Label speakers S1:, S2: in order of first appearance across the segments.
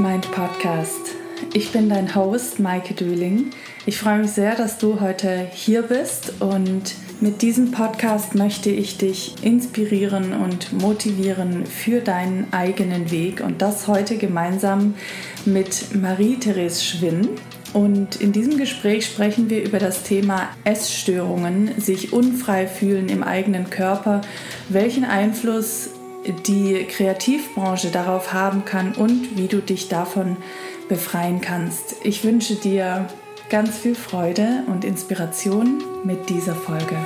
S1: Mind Podcast. Ich bin dein Host Maike Dühling. Ich freue mich sehr, dass du heute hier bist und mit diesem Podcast möchte ich dich inspirieren und motivieren für deinen eigenen Weg und das heute gemeinsam mit Marie-Therese Schwinn. Und in diesem Gespräch sprechen wir über das Thema Essstörungen, sich unfrei fühlen im eigenen Körper, welchen Einfluss die Kreativbranche darauf haben kann und wie du dich davon befreien kannst. Ich wünsche dir ganz viel Freude und Inspiration mit dieser Folge.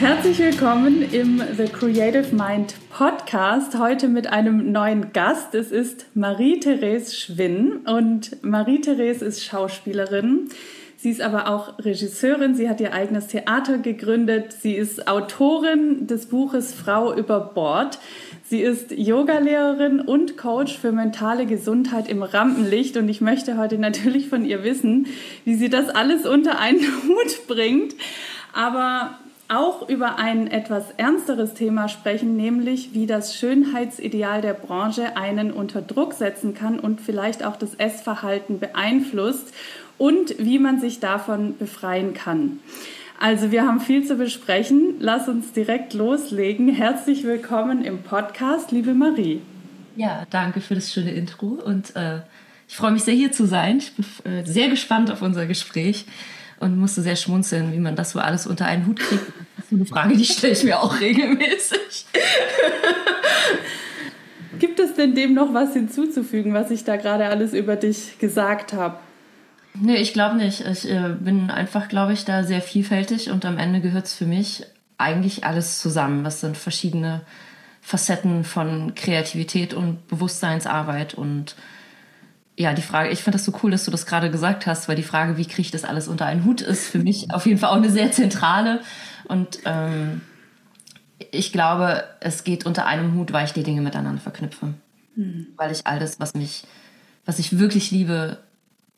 S1: Herzlich willkommen im The Creative Mind Podcast. Heute mit einem neuen Gast. Es ist Marie-Therese Schwinn und Marie-Therese ist Schauspielerin. Sie ist aber auch Regisseurin. Sie hat ihr eigenes Theater gegründet. Sie ist Autorin des Buches Frau über Bord. Sie ist Yogalehrerin und Coach für mentale Gesundheit im Rampenlicht. Und ich möchte heute natürlich von ihr wissen, wie sie das alles unter einen Hut bringt. Aber auch über ein etwas ernsteres Thema sprechen, nämlich wie das Schönheitsideal der Branche einen unter Druck setzen kann und vielleicht auch das Essverhalten beeinflusst und wie man sich davon befreien kann. Also wir haben viel zu besprechen. Lass uns direkt loslegen. Herzlich willkommen im Podcast, liebe Marie.
S2: Ja, danke für das schöne Intro und äh, ich freue mich sehr hier zu sein. Ich bin äh, sehr gespannt auf unser Gespräch und musste sehr schmunzeln, wie man das so alles unter einen Hut kriegt. Das ist eine Frage, die stelle ich mir auch regelmäßig.
S1: Gibt es denn dem noch was hinzuzufügen, was ich da gerade alles über dich gesagt habe?
S2: Nee, ich glaube nicht. Ich äh, bin einfach, glaube ich, da sehr vielfältig und am Ende gehört es für mich eigentlich alles zusammen. Was sind verschiedene Facetten von Kreativität und Bewusstseinsarbeit und ja, die Frage, ich finde das so cool, dass du das gerade gesagt hast, weil die Frage, wie kriege ich das alles unter einen Hut, ist für mich auf jeden Fall auch eine sehr zentrale. Und ähm, ich glaube, es geht unter einem Hut, weil ich die Dinge miteinander verknüpfe. Mhm. Weil ich all das, was mich, was ich wirklich liebe,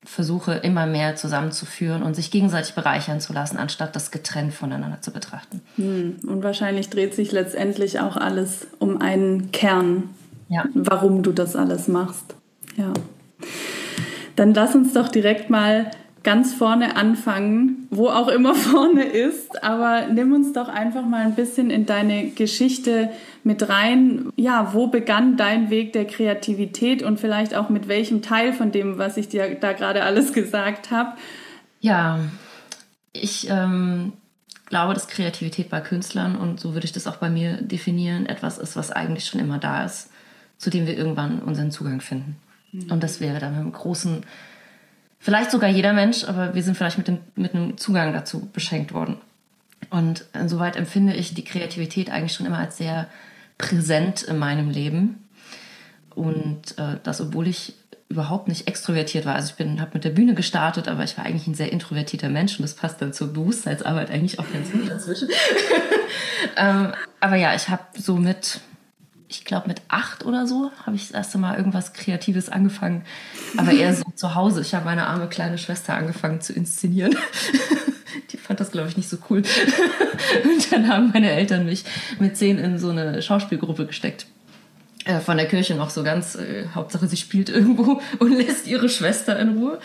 S2: versuche immer mehr zusammenzuführen und sich gegenseitig bereichern zu lassen, anstatt das getrennt voneinander zu betrachten.
S1: Mhm. Und wahrscheinlich dreht sich letztendlich auch alles um einen Kern, ja. warum du das alles machst. Ja. Dann lass uns doch direkt mal ganz vorne anfangen, wo auch immer vorne ist, aber nimm uns doch einfach mal ein bisschen in deine Geschichte mit rein. Ja, wo begann dein Weg der Kreativität und vielleicht auch mit welchem Teil von dem, was ich dir da gerade alles gesagt habe?
S2: Ja, ich ähm, glaube, dass Kreativität bei Künstlern und so würde ich das auch bei mir definieren, etwas ist, was eigentlich schon immer da ist, zu dem wir irgendwann unseren Zugang finden. Und das wäre dann mit einem großen, vielleicht sogar jeder Mensch, aber wir sind vielleicht mit, dem, mit einem Zugang dazu beschenkt worden. Und insoweit empfinde ich die Kreativität eigentlich schon immer als sehr präsent in meinem Leben. Und äh, das, obwohl ich überhaupt nicht extrovertiert war. Also ich bin, habe mit der Bühne gestartet, aber ich war eigentlich ein sehr introvertierter Mensch und das passt dann zur Bewusstseinsarbeit eigentlich auch ganz gut dazwischen. ähm, aber ja, ich habe so mit ich glaube mit acht oder so, habe ich das erste Mal irgendwas Kreatives angefangen. Aber eher so zu Hause. Ich habe meine arme kleine Schwester angefangen zu inszenieren. Die fand das, glaube ich, nicht so cool. Und dann haben meine Eltern mich mit zehn in so eine Schauspielgruppe gesteckt. Äh, von der Kirche noch so ganz, äh, Hauptsache sie spielt irgendwo und lässt ihre Schwester in Ruhe.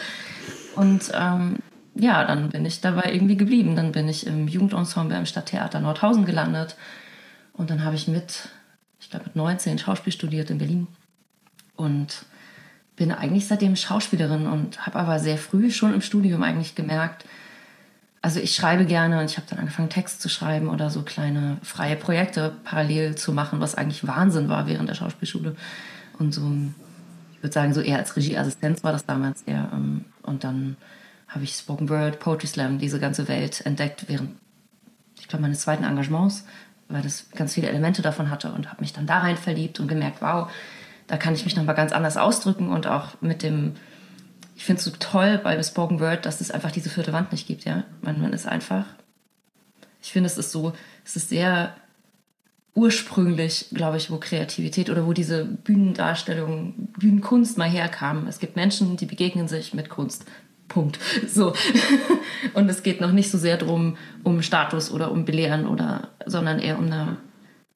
S2: Und ähm, ja, dann bin ich dabei irgendwie geblieben. Dann bin ich im Jugendensemble im Stadttheater Nordhausen gelandet. Und dann habe ich mit ich glaube mit 19 Schauspiel studiert in Berlin und bin eigentlich seitdem Schauspielerin und habe aber sehr früh schon im Studium eigentlich gemerkt, also ich schreibe gerne und ich habe dann angefangen Text zu schreiben oder so kleine freie Projekte parallel zu machen, was eigentlich Wahnsinn war während der Schauspielschule. Und so, ich würde sagen so eher als Regieassistenz war das damals eher ähm, und dann habe ich Spoken Word, Poetry Slam, diese ganze Welt entdeckt während ich glaube meines zweiten Engagements weil das ganz viele Elemente davon hatte und habe mich dann da rein verliebt und gemerkt, wow, da kann ich mich nochmal ganz anders ausdrücken und auch mit dem, ich finde es so toll bei Spoken Word, dass es einfach diese vierte Wand nicht gibt, ja. Man, man ist einfach, ich finde, es ist so, es ist sehr ursprünglich, glaube ich, wo Kreativität oder wo diese Bühnendarstellung, Bühnenkunst mal herkam. Es gibt Menschen, die begegnen sich mit Kunst. Punkt. So. Und es geht noch nicht so sehr darum, um Status oder um Belehren oder, sondern eher um eine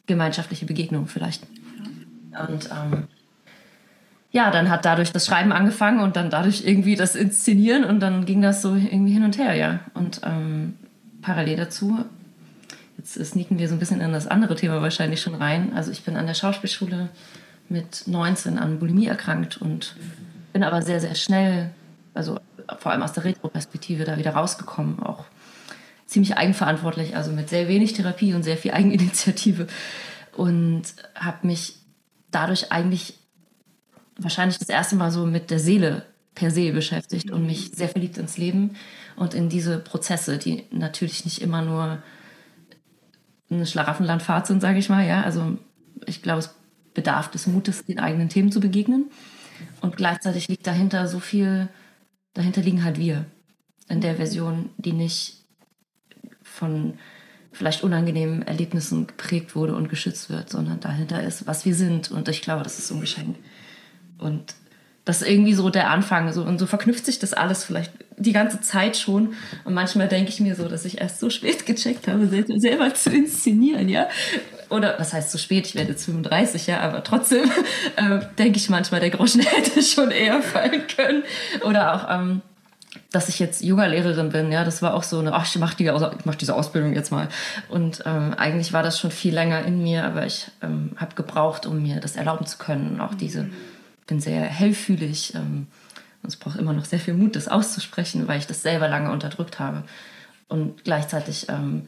S2: gemeinschaftliche Begegnung vielleicht. Und ähm, ja, dann hat dadurch das Schreiben angefangen und dann dadurch irgendwie das Inszenieren und dann ging das so irgendwie hin und her, ja. Und ähm, parallel dazu, jetzt sneaken wir so ein bisschen in das andere Thema wahrscheinlich schon rein. Also ich bin an der Schauspielschule mit 19 an Bulimie erkrankt und bin aber sehr, sehr schnell, also vor allem aus der Retro-Perspektive da wieder rausgekommen, auch ziemlich eigenverantwortlich, also mit sehr wenig Therapie und sehr viel Eigeninitiative und habe mich dadurch eigentlich wahrscheinlich das erste Mal so mit der Seele per se beschäftigt und mich sehr verliebt ins Leben und in diese Prozesse, die natürlich nicht immer nur eine Schlaraffenlandfahrt sind, sage ich mal. Ja, also ich glaube, es bedarf des Mutes, den eigenen Themen zu begegnen. Und gleichzeitig liegt dahinter so viel, dahinter liegen halt wir in der Version, die nicht von vielleicht unangenehmen Erlebnissen geprägt wurde und geschützt wird, sondern dahinter ist, was wir sind. Und ich glaube, das ist so ein Geschenk. Und das ist irgendwie so der Anfang. So, und so verknüpft sich das alles vielleicht die ganze Zeit schon. Und manchmal denke ich mir so, dass ich erst so spät gecheckt habe, selber zu inszenieren, ja. Oder was heißt so spät? Ich werde jetzt 35, ja, aber trotzdem äh, denke ich manchmal, der Groschen hätte schon eher fallen können. Oder auch, ähm, dass ich jetzt Yoga-Lehrerin bin, ja, das war auch so eine, ach, ich mache die, ich mach diese Ausbildung jetzt mal. Und ähm, eigentlich war das schon viel länger in mir, aber ich ähm, habe gebraucht, um mir das erlauben zu können, auch diese bin sehr hellfühlig. Ähm, und es braucht immer noch sehr viel Mut, das auszusprechen, weil ich das selber lange unterdrückt habe. Und gleichzeitig ähm,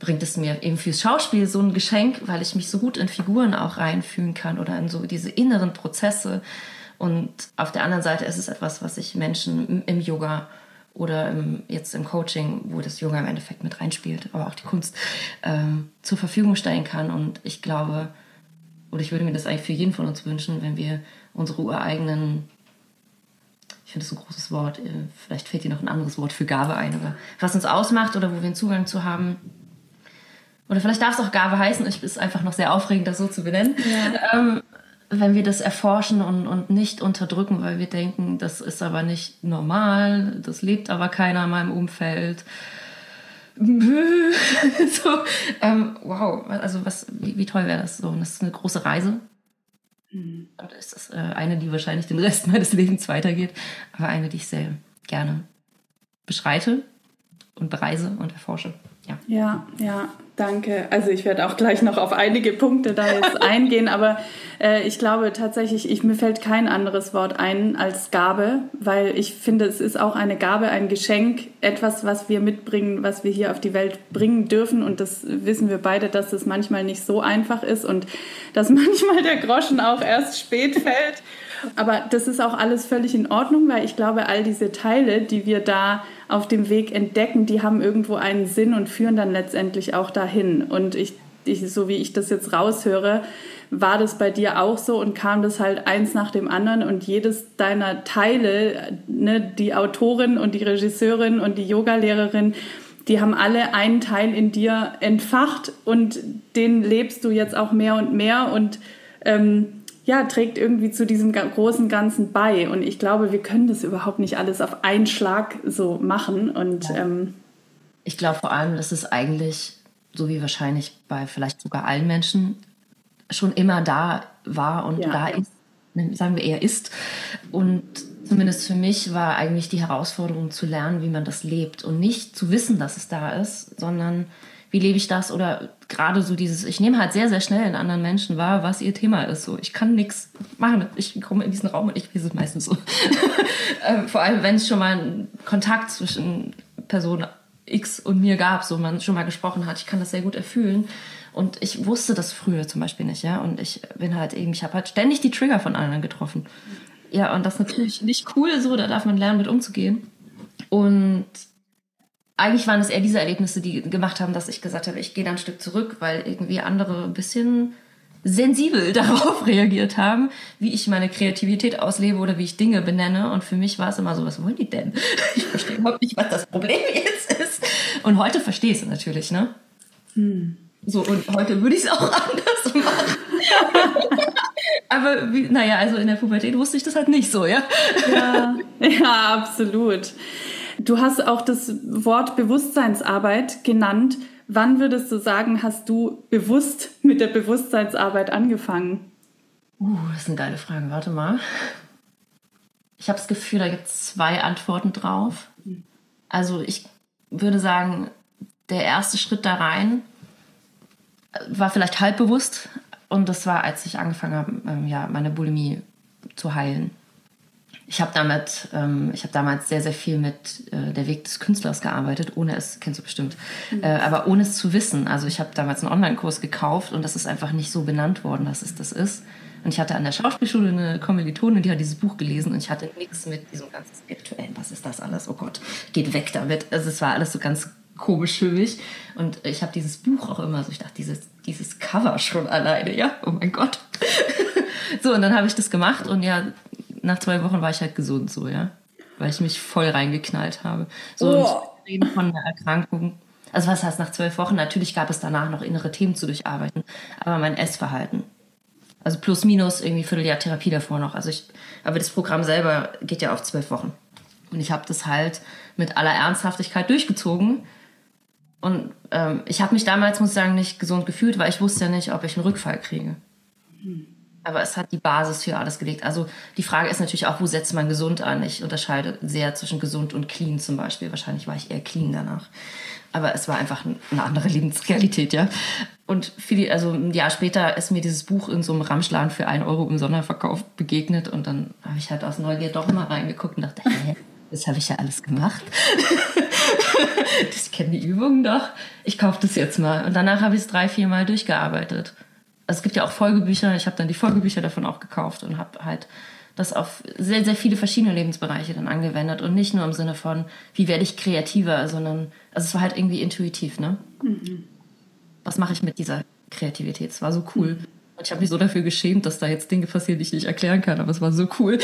S2: bringt es mir eben fürs Schauspiel so ein Geschenk, weil ich mich so gut in Figuren auch reinfühlen kann oder in so diese inneren Prozesse. Und auf der anderen Seite ist es etwas, was ich Menschen im Yoga oder im, jetzt im Coaching, wo das Yoga im Endeffekt mit reinspielt, aber auch die Kunst, ähm, zur Verfügung stellen kann. Und ich glaube, oder ich würde mir das eigentlich für jeden von uns wünschen, wenn wir unsere ureigenen, ich finde das ein großes Wort, äh, vielleicht fällt dir noch ein anderes Wort für Gabe ein, aber was uns ausmacht oder wo wir einen Zugang zu haben. Oder vielleicht darf es auch Gabe heißen, ich ist einfach noch sehr aufregend, das so zu benennen. Ja. Ähm, wenn wir das erforschen und, und nicht unterdrücken, weil wir denken, das ist aber nicht normal, das lebt aber keiner in meinem Umfeld. so, ähm, wow, also was, wie, wie toll wäre das so? Und das ist eine große Reise, Mhm. Und ist das äh, eine, die wahrscheinlich den Rest meines Lebens weitergeht, aber eine, die ich sehr gerne beschreite und bereise und erforsche.
S1: Ja, ja, ja danke. Also ich werde auch gleich noch auf einige Punkte da jetzt eingehen, aber äh, ich glaube tatsächlich, ich, mir fällt kein anderes Wort ein als Gabe, weil ich finde, es ist auch eine Gabe, ein Geschenk, etwas, was wir mitbringen, was wir hier auf die Welt bringen dürfen. Und das wissen wir beide, dass es manchmal nicht so einfach ist und dass manchmal der Groschen auch erst spät fällt. Aber das ist auch alles völlig in Ordnung, weil ich glaube, all diese Teile, die wir da auf dem Weg entdecken, die haben irgendwo einen Sinn und führen dann letztendlich auch dahin. Und ich, ich so wie ich das jetzt raushöre, war das bei dir auch so und kam das halt eins nach dem anderen und jedes deiner Teile, ne, die Autorin und die Regisseurin und die Yogalehrerin, die haben alle einen Teil in dir entfacht und den lebst du jetzt auch mehr und mehr und ähm, ja, trägt irgendwie zu diesem großen Ganzen bei. Und ich glaube, wir können das überhaupt nicht alles auf einen Schlag so machen. Und ja. ähm,
S2: ich glaube vor allem, dass es eigentlich, so wie wahrscheinlich bei vielleicht sogar allen Menschen, schon immer da war und ja. da ist, ne, sagen wir eher ist. Und zumindest für mich war eigentlich die Herausforderung zu lernen, wie man das lebt und nicht zu wissen, dass es da ist, sondern wie lebe ich das oder gerade so dieses, ich nehme halt sehr, sehr schnell in anderen Menschen wahr, was ihr Thema ist. So, ich kann nichts machen. Ich komme in diesen Raum und ich weiß es meistens so. ähm, vor allem, wenn es schon mal einen Kontakt zwischen Person X und mir gab, so man schon mal gesprochen hat, ich kann das sehr gut erfüllen. Und ich wusste das früher zum Beispiel nicht, ja. Und ich bin halt eben, ich habe halt ständig die Trigger von anderen getroffen. Ja, und das ist natürlich nicht cool so, da darf man lernen, mit umzugehen. Und eigentlich waren es eher diese Erlebnisse, die gemacht haben, dass ich gesagt habe, ich gehe da ein Stück zurück, weil irgendwie andere ein bisschen sensibel darauf reagiert haben, wie ich meine Kreativität auslebe oder wie ich Dinge benenne. Und für mich war es immer so, was wollen die denn? Ich verstehe überhaupt nicht, was das Problem jetzt ist. Und heute verstehe ich es natürlich, ne? Hm. So, und heute würde ich es auch anders machen. Aber wie, naja, also in der Pubertät wusste ich das halt nicht so, ja.
S1: Ja, ja, absolut. Du hast auch das Wort Bewusstseinsarbeit genannt. Wann würdest du sagen, hast du bewusst mit der Bewusstseinsarbeit angefangen?
S2: Uh, das ist eine geile Frage. Warte mal. Ich habe das Gefühl, da gibt es zwei Antworten drauf. Also ich würde sagen, der erste Schritt da rein war vielleicht halb bewusst, und das war, als ich angefangen habe, ähm, ja, meine Bulimie zu heilen. Ich habe damit, ähm, ich habe damals sehr, sehr viel mit äh, der Weg des Künstlers gearbeitet, ohne es, kennst du bestimmt, mhm. äh, aber ohne es zu wissen. Also ich habe damals einen Online-Kurs gekauft und das ist einfach nicht so benannt worden, dass es das ist. Und ich hatte an der Schauspielschule eine Kommilitone, die hat dieses Buch gelesen und ich hatte nichts mit diesem ganzen Spirituellen. Was ist das alles? Oh Gott, geht weg damit. Also es war alles so ganz komisch für mich. Und ich habe dieses Buch auch immer so, ich dachte, dieses, dieses Cover schon alleine, ja, oh mein Gott. so, und dann habe ich das gemacht und ja, nach zwei Wochen war ich halt gesund, so, ja. Weil ich mich voll reingeknallt habe. So, oh. und reden von einer Erkrankung. Also was heißt nach zwölf Wochen? Natürlich gab es danach noch innere Themen zu durcharbeiten, aber mein Essverhalten. Also plus minus irgendwie Vierteljahr Therapie davor noch. Also ich, aber das Programm selber geht ja auf zwölf Wochen. Und ich habe das halt mit aller Ernsthaftigkeit durchgezogen und ähm, ich habe mich damals, muss ich sagen, nicht gesund gefühlt, weil ich wusste ja nicht, ob ich einen Rückfall kriege. Aber es hat die Basis für alles gelegt. Also die Frage ist natürlich auch, wo setzt man gesund an? Ich unterscheide sehr zwischen gesund und clean zum Beispiel. Wahrscheinlich war ich eher clean danach. Aber es war einfach eine andere Lebensrealität, ja. Und viele, also ein Jahr später ist mir dieses Buch in so einem Ramschladen für einen Euro im Sonderverkauf begegnet und dann habe ich halt aus Neugier doch mal reingeguckt und dachte, hä, das habe ich ja alles gemacht. ich kenne die Übungen doch. Ich kaufe das jetzt mal. Und danach habe ich es drei, vier Mal durchgearbeitet. Also es gibt ja auch Folgebücher. Ich habe dann die Folgebücher davon auch gekauft und habe halt das auf sehr, sehr viele verschiedene Lebensbereiche dann angewendet. Und nicht nur im Sinne von, wie werde ich kreativer, sondern, also es war halt irgendwie intuitiv, ne? Mhm. Was mache ich mit dieser Kreativität? Es war so cool. Mhm. Und ich habe mich so dafür geschämt, dass da jetzt Dinge passieren, die ich nicht erklären kann, aber es war so cool.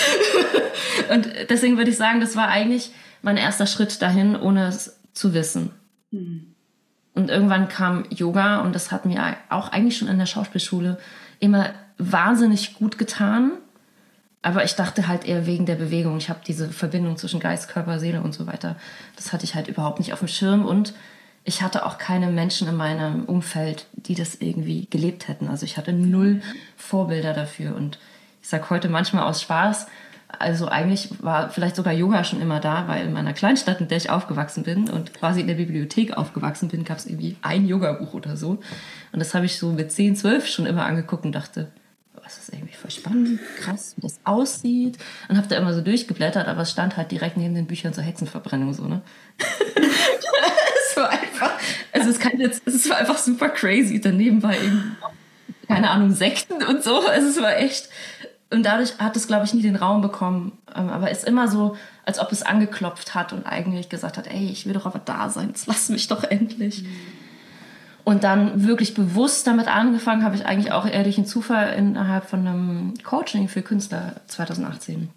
S2: und deswegen würde ich sagen, das war eigentlich mein erster Schritt dahin, ohne es zu wissen. Mhm. Und irgendwann kam Yoga und das hat mir auch eigentlich schon in der Schauspielschule immer wahnsinnig gut getan. Aber ich dachte halt eher wegen der Bewegung. Ich habe diese Verbindung zwischen Geist, Körper, Seele und so weiter. Das hatte ich halt überhaupt nicht auf dem Schirm und ich hatte auch keine Menschen in meinem Umfeld, die das irgendwie gelebt hätten. Also ich hatte null Vorbilder dafür. Und ich sage heute manchmal aus Spaß, also eigentlich war vielleicht sogar Yoga schon immer da, weil in meiner Kleinstadt, in der ich aufgewachsen bin und quasi in der Bibliothek aufgewachsen bin, gab es irgendwie ein Yoga-Buch oder so. Und das habe ich so mit 10, 12 schon immer angeguckt und dachte, was ist irgendwie voll spannend, krass, wie das aussieht. Und habe da immer so durchgeblättert, aber es stand halt direkt neben den Büchern zur Hexenverbrennung so, ne? war einfach, also es kann jetzt, es war einfach super crazy. Daneben war eben, keine Ahnung, Sekten und so. Also es war echt, und dadurch hat es, glaube ich, nie den Raum bekommen. Ähm, aber ist immer so, als ob es angeklopft hat und eigentlich gesagt hat, ey, ich will doch aber da sein, jetzt lass mich doch endlich. Mhm. Und dann wirklich bewusst damit angefangen habe ich eigentlich auch eher durch einen Zufall innerhalb von einem Coaching für Künstler 2018.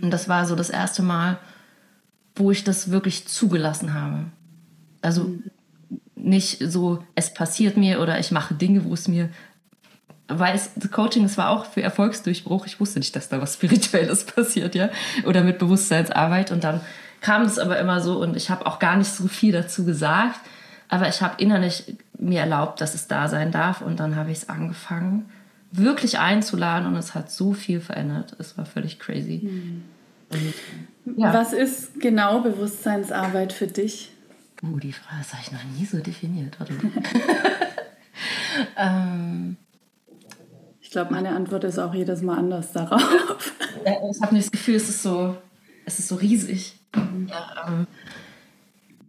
S2: Und das war so das erste Mal, wo ich das wirklich zugelassen habe. Also nicht so, es passiert mir oder ich mache Dinge, wo es mir weil es, das Coaching, es war auch für Erfolgsdurchbruch. Ich wusste nicht, dass da was Spirituelles passiert, ja. Oder mit Bewusstseinsarbeit. Und dann kam es aber immer so und ich habe auch gar nicht so viel dazu gesagt. Aber ich habe innerlich mir erlaubt, dass es da sein darf. Und dann habe ich es angefangen, wirklich einzuladen und es hat so viel verändert. Es war völlig crazy. Mhm.
S1: Und, ja. Was ist genau Bewusstseinsarbeit für dich?
S2: Uh, die Frage habe ich noch nie so definiert. ähm,
S1: ich glaube, meine Antwort ist auch jedes Mal anders darauf.
S2: ich habe das Gefühl, es ist so, es ist so riesig. Mhm. Ja, ähm,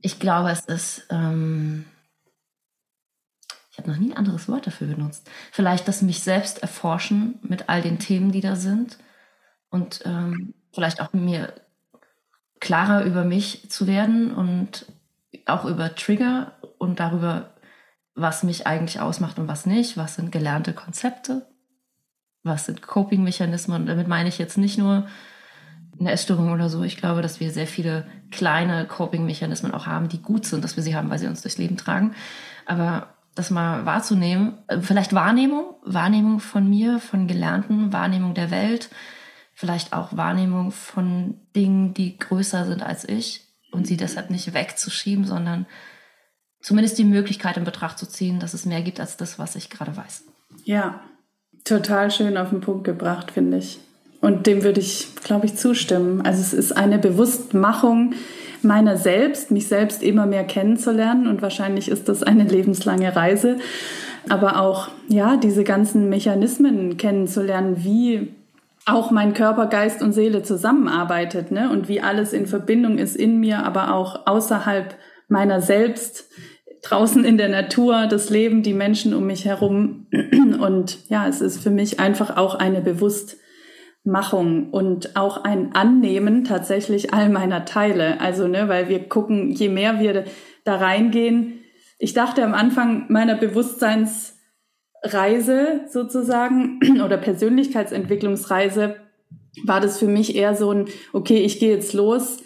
S2: ich glaube, es ist. Ähm, ich habe noch nie ein anderes Wort dafür benutzt. Vielleicht das mich selbst erforschen mit all den Themen, die da sind. Und ähm, vielleicht auch mir klarer über mich zu werden und auch über Trigger und darüber, was mich eigentlich ausmacht und was nicht, was sind gelernte Konzepte, was sind Coping-Mechanismen. Und damit meine ich jetzt nicht nur eine Essstörung oder so. Ich glaube, dass wir sehr viele kleine Coping-Mechanismen auch haben, die gut sind, dass wir sie haben, weil sie uns durchs Leben tragen. Aber das mal wahrzunehmen. Äh, vielleicht Wahrnehmung, Wahrnehmung von mir, von Gelernten, Wahrnehmung der Welt, vielleicht auch Wahrnehmung von Dingen, die größer sind als ich und sie deshalb nicht wegzuschieben, sondern zumindest die Möglichkeit in Betracht zu ziehen, dass es mehr gibt als das, was ich gerade weiß.
S1: Ja, total schön auf den Punkt gebracht, finde ich. Und dem würde ich, glaube ich, zustimmen. Also es ist eine Bewusstmachung meiner selbst, mich selbst immer mehr kennenzulernen. Und wahrscheinlich ist das eine lebenslange Reise. Aber auch, ja, diese ganzen Mechanismen kennenzulernen, wie auch mein Körper, Geist und Seele zusammenarbeitet, ne? Und wie alles in Verbindung ist in mir, aber auch außerhalb meiner selbst, draußen in der Natur, das Leben, die Menschen um mich herum. Und ja, es ist für mich einfach auch eine bewusst Machung und auch ein Annehmen tatsächlich all meiner Teile. Also, ne, weil wir gucken, je mehr wir da reingehen. Ich dachte am Anfang meiner Bewusstseinsreise sozusagen oder Persönlichkeitsentwicklungsreise war das für mich eher so ein, okay, ich gehe jetzt los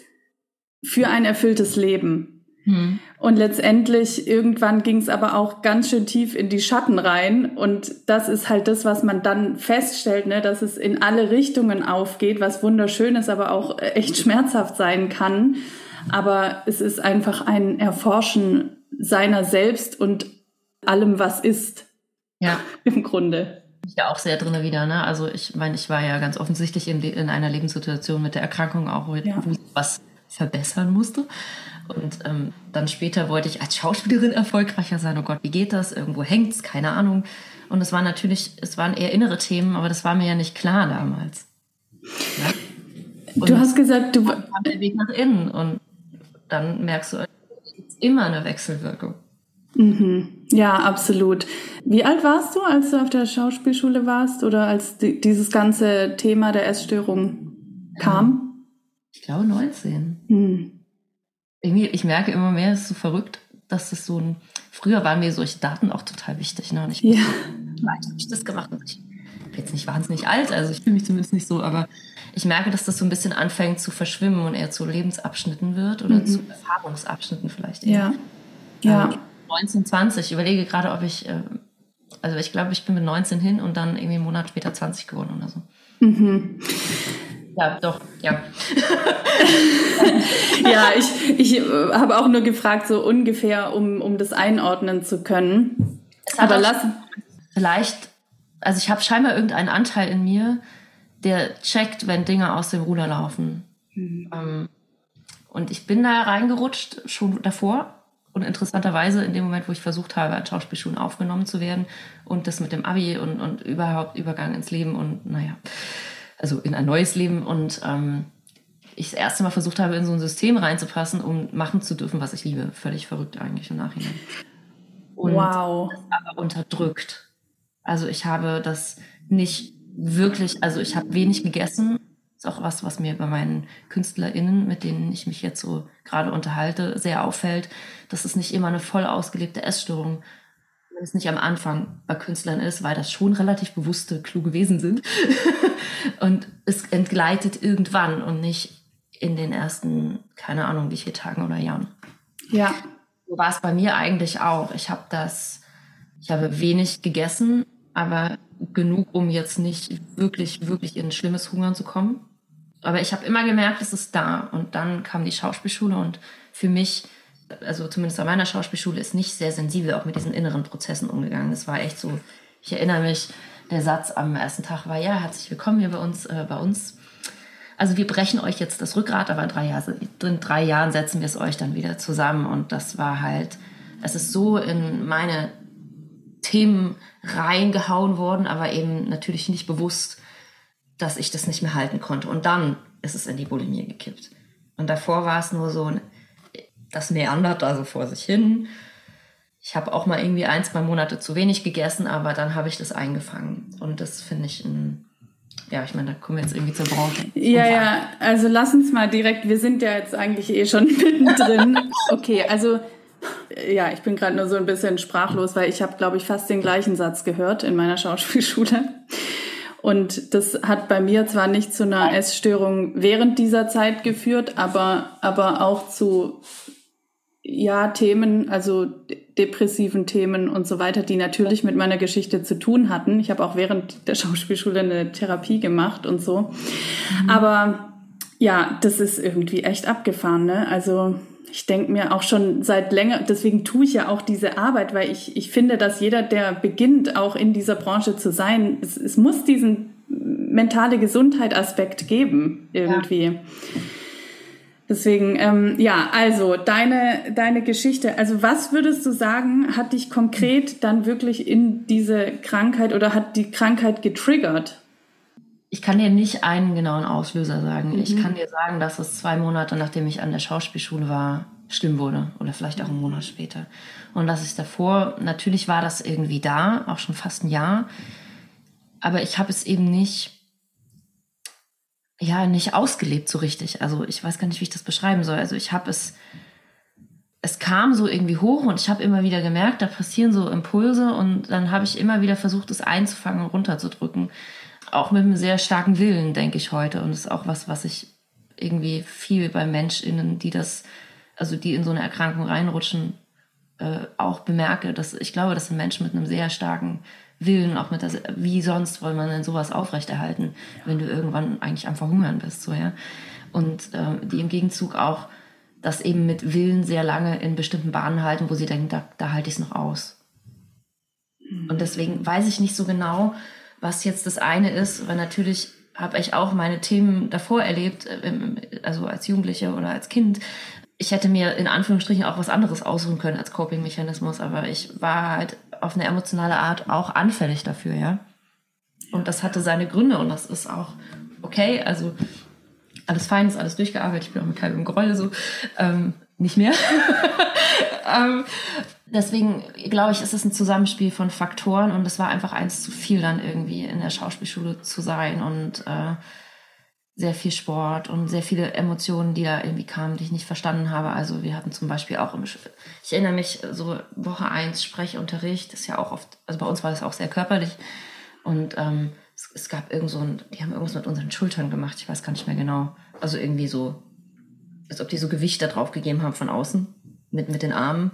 S1: für ein erfülltes Leben. Hm. Und letztendlich irgendwann ging es aber auch ganz schön tief in die Schatten rein. Und das ist halt das, was man dann feststellt, ne, dass es in alle Richtungen aufgeht, was wunderschön ist, aber auch echt schmerzhaft sein kann. Aber es ist einfach ein Erforschen seiner selbst und allem, was ist.
S2: Ja.
S1: Im Grunde.
S2: Ich ja auch sehr drin wieder, ne? Also ich meine, ich war ja ganz offensichtlich in, in einer Lebenssituation mit der Erkrankung auch, ja. wo was verbessern musste. Und ähm, dann später wollte ich als Schauspielerin erfolgreicher sein. Oh Gott, wie geht das? Irgendwo hängt's, keine Ahnung. Und es waren natürlich, es waren eher innere Themen, aber das war mir ja nicht klar damals.
S1: Ja? du hast gesagt, du
S2: kam der Weg nach innen und dann merkst du, es immer eine Wechselwirkung.
S1: Mhm. Ja, absolut. Wie alt warst du, als du auf der Schauspielschule warst oder als die, dieses ganze Thema der Essstörung kam?
S2: Ich glaube 19. Mhm irgendwie, ich merke immer mehr, es ist so verrückt, dass das so ein, früher waren mir solche Daten auch total wichtig, ne? Und ich, ja. habe ich das gemacht ich bin jetzt nicht wahnsinnig alt, also ich fühle mich zumindest nicht so, aber ich merke, dass das so ein bisschen anfängt zu verschwimmen und eher zu Lebensabschnitten wird oder mhm. zu Erfahrungsabschnitten vielleicht.
S1: Eher. Ja. ja.
S2: 19, 20, ich überlege gerade, ob ich, äh, also ich glaube, ich bin mit 19 hin und dann irgendwie einen Monat später 20 geworden oder so. Mhm. Ja, doch, ja.
S1: ja, ich, ich äh, habe auch nur gefragt, so ungefähr, um, um das einordnen zu können.
S2: Aber lass. Vielleicht, also ich habe scheinbar irgendeinen Anteil in mir, der checkt, wenn Dinge aus dem Ruder laufen. Mhm. Ähm, und ich bin da reingerutscht, schon davor. Und interessanterweise in dem Moment, wo ich versucht habe, an Schauspielschulen aufgenommen zu werden und das mit dem Abi und, und überhaupt Übergang ins Leben und naja also in ein neues Leben und ähm, ich das erste Mal versucht habe, in so ein System reinzupassen, um machen zu dürfen, was ich liebe. Völlig verrückt eigentlich im Nachhinein. Und
S1: wow.
S2: das aber unterdrückt. Also ich habe das nicht wirklich, also ich habe wenig gegessen. Das ist auch was, was mir bei meinen KünstlerInnen, mit denen ich mich jetzt so gerade unterhalte, sehr auffällt, dass es nicht immer eine voll ausgelebte Essstörung es nicht am Anfang bei Künstlern ist, weil das schon relativ bewusste, kluge Wesen sind. und es entgleitet irgendwann und nicht in den ersten, keine Ahnung, wie viele Tagen oder Jahren.
S1: Ja.
S2: So war es bei mir eigentlich auch. Ich habe das, ich habe wenig gegessen, aber genug, um jetzt nicht wirklich, wirklich in ein schlimmes Hungern zu kommen. Aber ich habe immer gemerkt, es ist da. Und dann kam die Schauspielschule und für mich also zumindest an meiner Schauspielschule, ist nicht sehr sensibel auch mit diesen inneren Prozessen umgegangen. Es war echt so, ich erinnere mich, der Satz am ersten Tag war, ja, herzlich willkommen hier bei uns, äh, bei uns. Also wir brechen euch jetzt das Rückgrat, aber in drei, Jahr, in drei Jahren setzen wir es euch dann wieder zusammen. Und das war halt, es ist so in meine Themen reingehauen worden, aber eben natürlich nicht bewusst, dass ich das nicht mehr halten konnte. Und dann ist es in die Bulimie gekippt. Und davor war es nur so ein das meandert da so vor sich hin. Ich habe auch mal irgendwie ein, zwei Monate zu wenig gegessen, aber dann habe ich das eingefangen. Und das finde ich ein, ja, ich meine, da kommen wir jetzt irgendwie zur Branche.
S1: Ja, ja, also lass uns mal direkt, wir sind ja jetzt eigentlich eh schon mittendrin. Okay, also ja, ich bin gerade nur so ein bisschen sprachlos, weil ich habe, glaube ich, fast den gleichen Satz gehört in meiner Schauspielschule. Und das hat bei mir zwar nicht zu einer Essstörung während dieser Zeit geführt, aber, aber auch zu ja, Themen, also depressiven Themen und so weiter, die natürlich mit meiner Geschichte zu tun hatten. Ich habe auch während der Schauspielschule eine Therapie gemacht und so. Mhm. Aber ja, das ist irgendwie echt abgefahren, ne? Also ich denke mir auch schon seit länger, deswegen tue ich ja auch diese Arbeit, weil ich, ich finde, dass jeder, der beginnt, auch in dieser Branche zu sein, es, es muss diesen mentale Gesundheit Aspekt geben, irgendwie. Ja. Deswegen, ähm, ja, also deine, deine Geschichte, also was würdest du sagen, hat dich konkret dann wirklich in diese Krankheit oder hat die Krankheit getriggert?
S2: Ich kann dir nicht einen genauen Auslöser sagen. Mhm. Ich kann dir sagen, dass es zwei Monate, nachdem ich an der Schauspielschule war, schlimm wurde. Oder vielleicht auch einen Monat später. Und dass ich davor, natürlich war das irgendwie da, auch schon fast ein Jahr. Aber ich habe es eben nicht ja nicht ausgelebt so richtig. Also ich weiß gar nicht, wie ich das beschreiben soll. Also ich habe es, es kam so irgendwie hoch und ich habe immer wieder gemerkt, da passieren so Impulse und dann habe ich immer wieder versucht, es einzufangen und runterzudrücken. Auch mit einem sehr starken Willen, denke ich heute. Und das ist auch was, was ich irgendwie viel bei MenschInnen, die das, also die in so eine Erkrankung reinrutschen, äh, auch bemerke. Dass ich glaube, das sind Menschen mit einem sehr starken Willen, auch mit das, wie sonst wollen man denn sowas aufrechterhalten, wenn du irgendwann eigentlich am Verhungern bist, so, ja. Und äh, die im Gegenzug auch das eben mit Willen sehr lange in bestimmten Bahnen halten, wo sie denken, da, da halte ich es noch aus. Mhm. Und deswegen weiß ich nicht so genau, was jetzt das eine ist, weil natürlich habe ich auch meine Themen davor erlebt, äh, also als Jugendliche oder als Kind. Ich hätte mir in Anführungsstrichen auch was anderes aussuchen können als Coping-Mechanismus, aber ich war halt auf eine emotionale Art auch anfällig dafür, ja. Und das hatte seine Gründe und das ist auch okay. Also alles fein, ist alles durchgearbeitet. Ich bin auch mit keinem Groll so. Ähm, nicht mehr. ähm, deswegen glaube ich, ist es ein Zusammenspiel von Faktoren und es war einfach eins zu viel, dann irgendwie in der Schauspielschule zu sein und äh, sehr viel Sport und sehr viele Emotionen, die da irgendwie kamen, die ich nicht verstanden habe. Also wir hatten zum Beispiel auch, im, ich erinnere mich, so Woche eins Sprechunterricht, ist ja auch oft, also bei uns war das auch sehr körperlich. Und ähm, es, es gab irgend so ein, die haben irgendwas mit unseren Schultern gemacht, ich weiß gar nicht mehr genau. Also irgendwie so, als ob die so Gewicht da drauf gegeben haben von außen, mit, mit den Armen.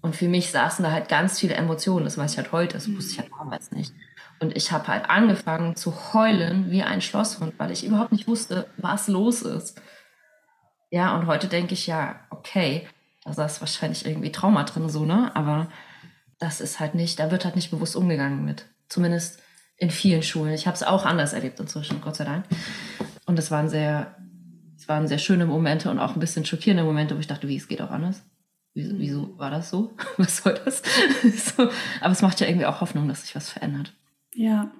S2: Und für mich saßen da halt ganz viele Emotionen, das weiß ich halt heute, das wusste ich halt damals nicht. Und ich habe halt angefangen zu heulen wie ein Schlosshund, weil ich überhaupt nicht wusste, was los ist. Ja, und heute denke ich ja, okay, da ist wahrscheinlich irgendwie Trauma drin, so, ne? Aber das ist halt nicht, da wird halt nicht bewusst umgegangen mit. Zumindest in vielen Schulen. Ich habe es auch anders erlebt inzwischen, Gott sei Dank. Und es waren sehr, es waren sehr schöne Momente und auch ein bisschen schockierende Momente, wo ich dachte, wie, es geht auch anders. Wieso, wieso war das so? Was soll das? so. Aber es macht ja irgendwie auch Hoffnung, dass sich was verändert.
S1: Ja.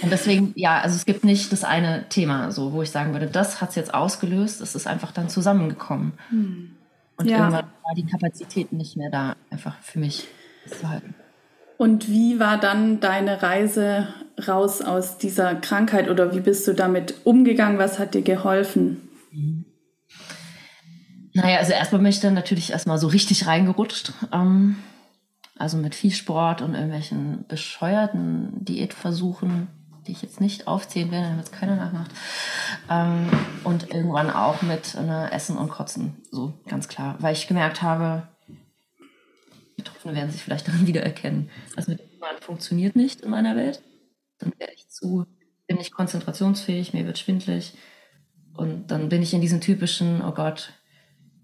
S2: Und deswegen, ja, also es gibt nicht das eine Thema, so, wo ich sagen würde, das hat es jetzt ausgelöst, es ist einfach dann zusammengekommen. Hm. Und ja. irgendwann war die Kapazität nicht mehr da, einfach für mich zu halten.
S1: Und wie war dann deine Reise raus aus dieser Krankheit oder wie bist du damit umgegangen? Was hat dir geholfen? Mhm.
S2: Naja, also erstmal bin ich dann natürlich erstmal so richtig reingerutscht. Ähm, also mit viel Sport und irgendwelchen bescheuerten Diätversuchen, die ich jetzt nicht aufzählen werde, damit es keiner nachmacht. Ähm, und irgendwann auch mit äh, Essen und Kotzen, so ganz klar. Weil ich gemerkt habe, Betroffene werden sich vielleicht daran wiedererkennen. Also mit irgendwann funktioniert nicht in meiner Welt. Dann werde ich zu, bin ich konzentrationsfähig, mir wird schwindlig. Und dann bin ich in diesen typischen, oh Gott,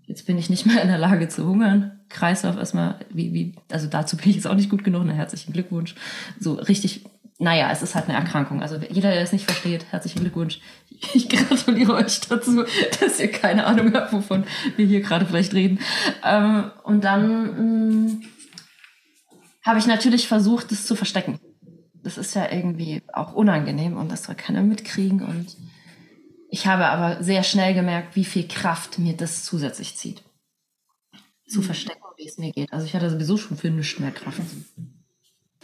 S2: jetzt bin ich nicht mehr in der Lage zu hungern. Kreislauf erstmal, wie, wie, also dazu bin ich jetzt auch nicht gut genug, na, herzlichen Glückwunsch. So richtig, naja, es ist halt eine Erkrankung. Also jeder, der es nicht versteht, herzlichen Glückwunsch. Ich gratuliere euch dazu, dass ihr keine Ahnung habt, wovon wir hier gerade vielleicht reden. Ähm, und dann mm, habe ich natürlich versucht, das zu verstecken. Das ist ja irgendwie auch unangenehm und das soll keiner mitkriegen und ich habe aber sehr schnell gemerkt, wie viel Kraft mir das zusätzlich zieht. Zu mhm. verstecken, wie es mir geht. Also ich hatte sowieso schon für nichts mehr Kraft.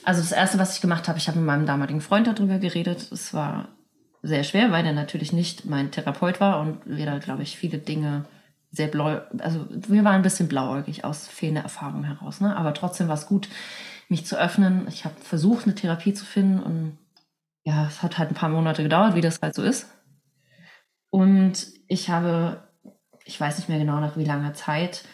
S2: Also das Erste, was ich gemacht habe, ich habe mit meinem damaligen Freund darüber geredet. Es war sehr schwer, weil er natürlich nicht mein Therapeut war und wir da, glaube ich, viele Dinge sehr blau, also wir waren ein bisschen blauäugig aus fehlender Erfahrung heraus. Ne? Aber trotzdem war es gut, mich zu öffnen. Ich habe versucht, eine Therapie zu finden und ja, es hat halt ein paar Monate gedauert, wie das halt so ist. Und ich habe, ich weiß nicht mehr genau nach wie langer Zeit,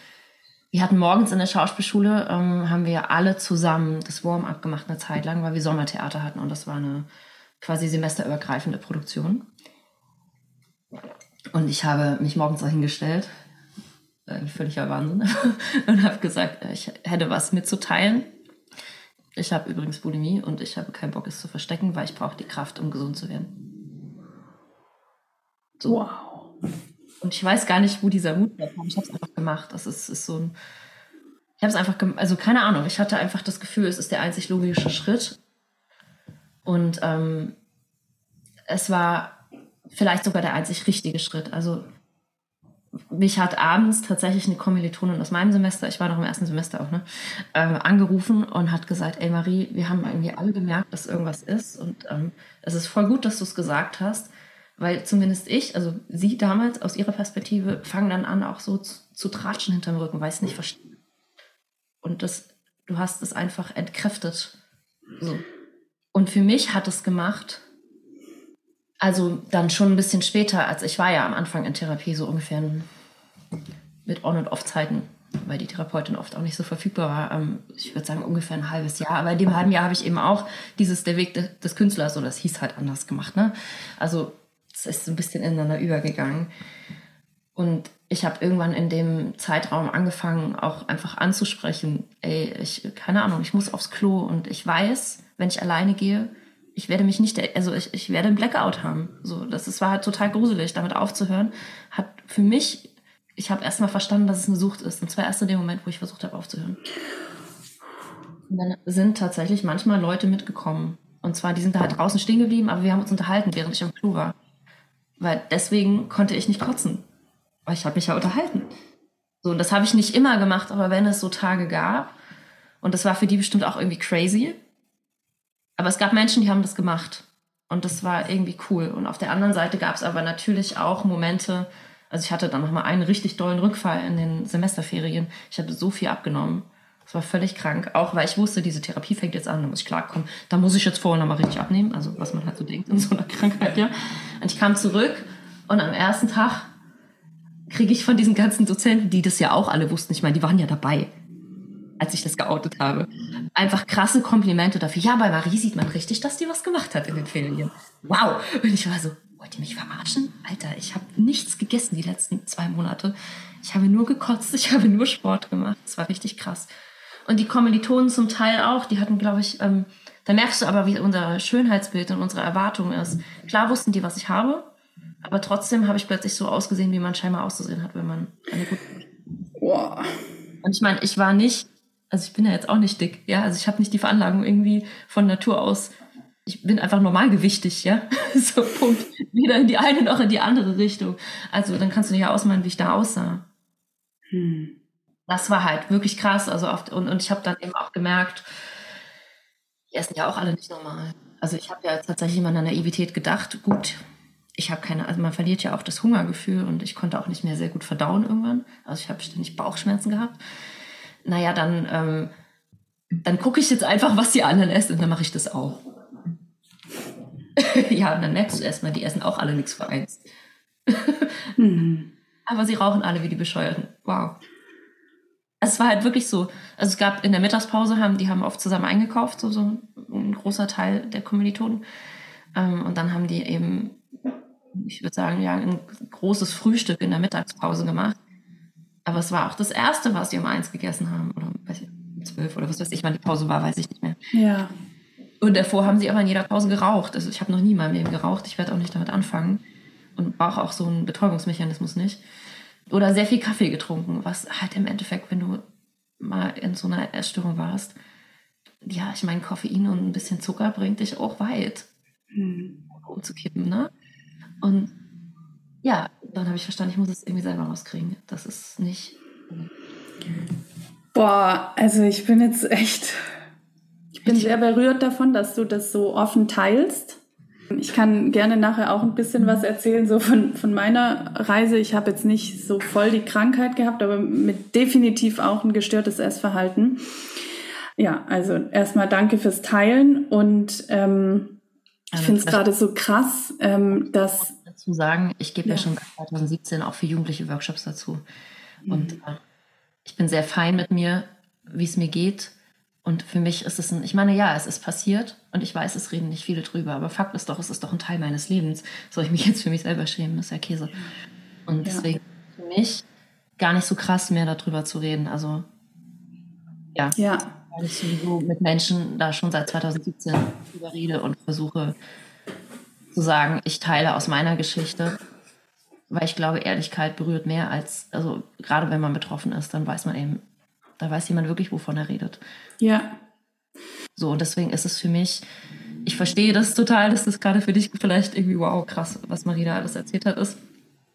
S2: wir hatten morgens in der Schauspielschule, ähm, haben wir alle zusammen das Warm-up gemacht eine Zeit lang, weil wir Sommertheater hatten und das war eine quasi semesterübergreifende Produktion. Und ich habe mich morgens da hingestellt, ein völliger Wahnsinn, und habe gesagt, ich hätte was mitzuteilen. Ich habe übrigens Bulimie und ich habe keinen Bock, es zu verstecken, weil ich brauche die Kraft, um gesund zu werden. So. Wow. Und ich weiß gar nicht, wo dieser Mut herkommt. Ich habe es einfach gemacht. Das ist, ist so ein. Ich habe es einfach, also keine Ahnung. Ich hatte einfach das Gefühl, es ist der einzig logische Schritt. Und ähm, es war vielleicht sogar der einzig richtige Schritt. Also mich hat abends tatsächlich eine Kommilitonin aus meinem Semester, ich war noch im ersten Semester auch, ne, ähm, angerufen und hat gesagt, ey Marie, wir haben irgendwie alle gemerkt, dass irgendwas ist und ähm, es ist voll gut, dass du es gesagt hast, weil zumindest ich, also sie damals aus ihrer Perspektive, fangen dann an, auch so zu, zu tratschen hinterm Rücken, weil es nicht verstehe. Und das, du hast es einfach entkräftet. So. Und für mich hat es gemacht, also dann schon ein bisschen später, als ich war ja am Anfang in Therapie, so ungefähr mit On- und Off-Zeiten, weil die Therapeutin oft auch nicht so verfügbar war. Ähm, ich würde sagen ungefähr ein halbes Jahr. Aber in dem halben Jahr habe ich eben auch dieses Der Weg des Künstlers, oder das hieß halt anders gemacht. Ne? Also es ist ein bisschen ineinander übergegangen. Und ich habe irgendwann in dem Zeitraum angefangen, auch einfach anzusprechen, ey, ich, keine Ahnung, ich muss aufs Klo und ich weiß, wenn ich alleine gehe, ich werde mich nicht, also ich, ich werde ein Blackout haben. So, das, ist, war halt total gruselig, damit aufzuhören. Hat für mich, ich habe erst mal verstanden, dass es eine Sucht ist. Und zwar erst in dem Moment, wo ich versucht habe aufzuhören. Und dann sind tatsächlich manchmal Leute mitgekommen. Und zwar, die sind da halt draußen stehen geblieben, aber wir haben uns unterhalten, während ich am Klo war. Weil deswegen konnte ich nicht kotzen. Weil ich habe mich ja unterhalten. So, und das habe ich nicht immer gemacht, aber wenn es so Tage gab, und das war für die bestimmt auch irgendwie crazy, aber es gab Menschen, die haben das gemacht. Und das war irgendwie cool. Und auf der anderen Seite gab es aber natürlich auch Momente, also ich hatte dann nochmal einen richtig dollen Rückfall in den Semesterferien. Ich hatte so viel abgenommen. Das war völlig krank. Auch weil ich wusste, diese Therapie fängt jetzt an, da muss ich klarkommen. Da muss ich jetzt vorher nochmal richtig abnehmen. Also was man halt so denkt in so einer Krankheit, ja. Und ich kam zurück und am ersten Tag kriege ich von diesen ganzen Dozenten, die das ja auch alle wussten, ich meine, die waren ja dabei als ich das geoutet habe. Einfach krasse Komplimente dafür. Ja, bei Marie sieht man richtig, dass die was gemacht hat in den Ferien. Wow. Und ich war so, wollt ihr mich verarschen? Alter, ich habe nichts gegessen die letzten zwei Monate. Ich habe nur gekotzt, ich habe nur Sport gemacht. Das war richtig krass. Und die Kommilitonen zum Teil auch, die hatten, glaube ich, ähm, da merkst du aber, wie unser Schönheitsbild und unsere Erwartung ist. Klar wussten die, was ich habe, aber trotzdem habe ich plötzlich so ausgesehen, wie man scheinbar auszusehen hat, wenn man eine gute. Wow. Und ich meine, ich war nicht also ich bin ja jetzt auch nicht dick, ja, also ich habe nicht die Veranlagung irgendwie von Natur aus. Ich bin einfach normalgewichtig, ja. so, Punkt. Weder in die eine noch in die andere Richtung. Also dann kannst du ja ausmalen, wie ich da aussah. Hm. Das war halt wirklich krass. Also oft, und, und ich habe dann eben auch gemerkt, die essen ja auch alle nicht normal. Also ich habe ja tatsächlich in meiner Naivität gedacht, gut, ich habe keine, also man verliert ja auch das Hungergefühl und ich konnte auch nicht mehr sehr gut verdauen irgendwann. Also ich habe ständig Bauchschmerzen gehabt naja, dann, ähm, dann gucke ich jetzt einfach, was die anderen essen und dann mache ich das auch. ja, und dann merkst du erstmal, die essen auch alle nichts für eins. mhm. Aber sie rauchen alle wie die Bescheuerten. Wow. Es war halt wirklich so. Also es gab in der Mittagspause, haben, die haben oft zusammen eingekauft, so, so ein großer Teil der Kommilitonen. Ähm, und dann haben die eben, ich würde sagen, ja, ein großes Frühstück in der Mittagspause gemacht. Aber es war auch das erste, was die um eins gegessen haben. Oder weiß ich, um zwölf oder was weiß ich, wann die Pause war, weiß ich nicht mehr.
S1: Ja.
S2: Und davor haben sie aber in jeder Pause geraucht. Also ich habe noch nie in meinem Leben geraucht. Ich werde auch nicht damit anfangen. Und brauche auch so einen Betäubungsmechanismus nicht. Oder sehr viel Kaffee getrunken, was halt im Endeffekt, wenn du mal in so einer Essstörung warst, ja, ich meine, Koffein und ein bisschen Zucker bringt dich auch weit, hm. umzukippen, ne? Und ja, dann habe ich verstanden, ich muss es irgendwie selber rauskriegen. Das ist nicht.
S1: Boah, also ich bin jetzt echt. Ich bin sehr berührt davon, dass du das so offen teilst. Ich kann gerne nachher auch ein bisschen was erzählen, so von, von meiner Reise. Ich habe jetzt nicht so voll die Krankheit gehabt, aber mit definitiv auch ein gestörtes Essverhalten. Ja, also erstmal danke fürs Teilen und ähm, ich finde es gerade so krass, ähm, dass
S2: dazu sagen, ich gebe ja. ja. schon 2017 auch für Jugendliche Workshops dazu. Mhm. Und äh, Ich bin sehr fein mit mir, wie es mir geht. Und für mich ist es ein, ich meine, ja, es ist passiert und ich weiß, es reden nicht viele drüber, aber Fakt ist doch, es ist doch ein Teil meines Lebens. Soll ich mich jetzt für mich selber schämen? Das ist ja Käse. Und ja. deswegen für mich gar nicht so krass mehr darüber zu reden. Also, ja.
S1: Ja.
S2: Weil ich sowieso mit Menschen da schon seit 2017 drüber rede und versuche zu sagen, ich teile aus meiner Geschichte weil ich glaube, Ehrlichkeit berührt mehr als, also gerade wenn man betroffen ist, dann weiß man eben, da weiß jemand wirklich, wovon er redet.
S1: Ja.
S2: So, und deswegen ist es für mich, ich verstehe das total, dass das gerade für dich vielleicht irgendwie, wow, krass, was Marie da alles erzählt hat, ist.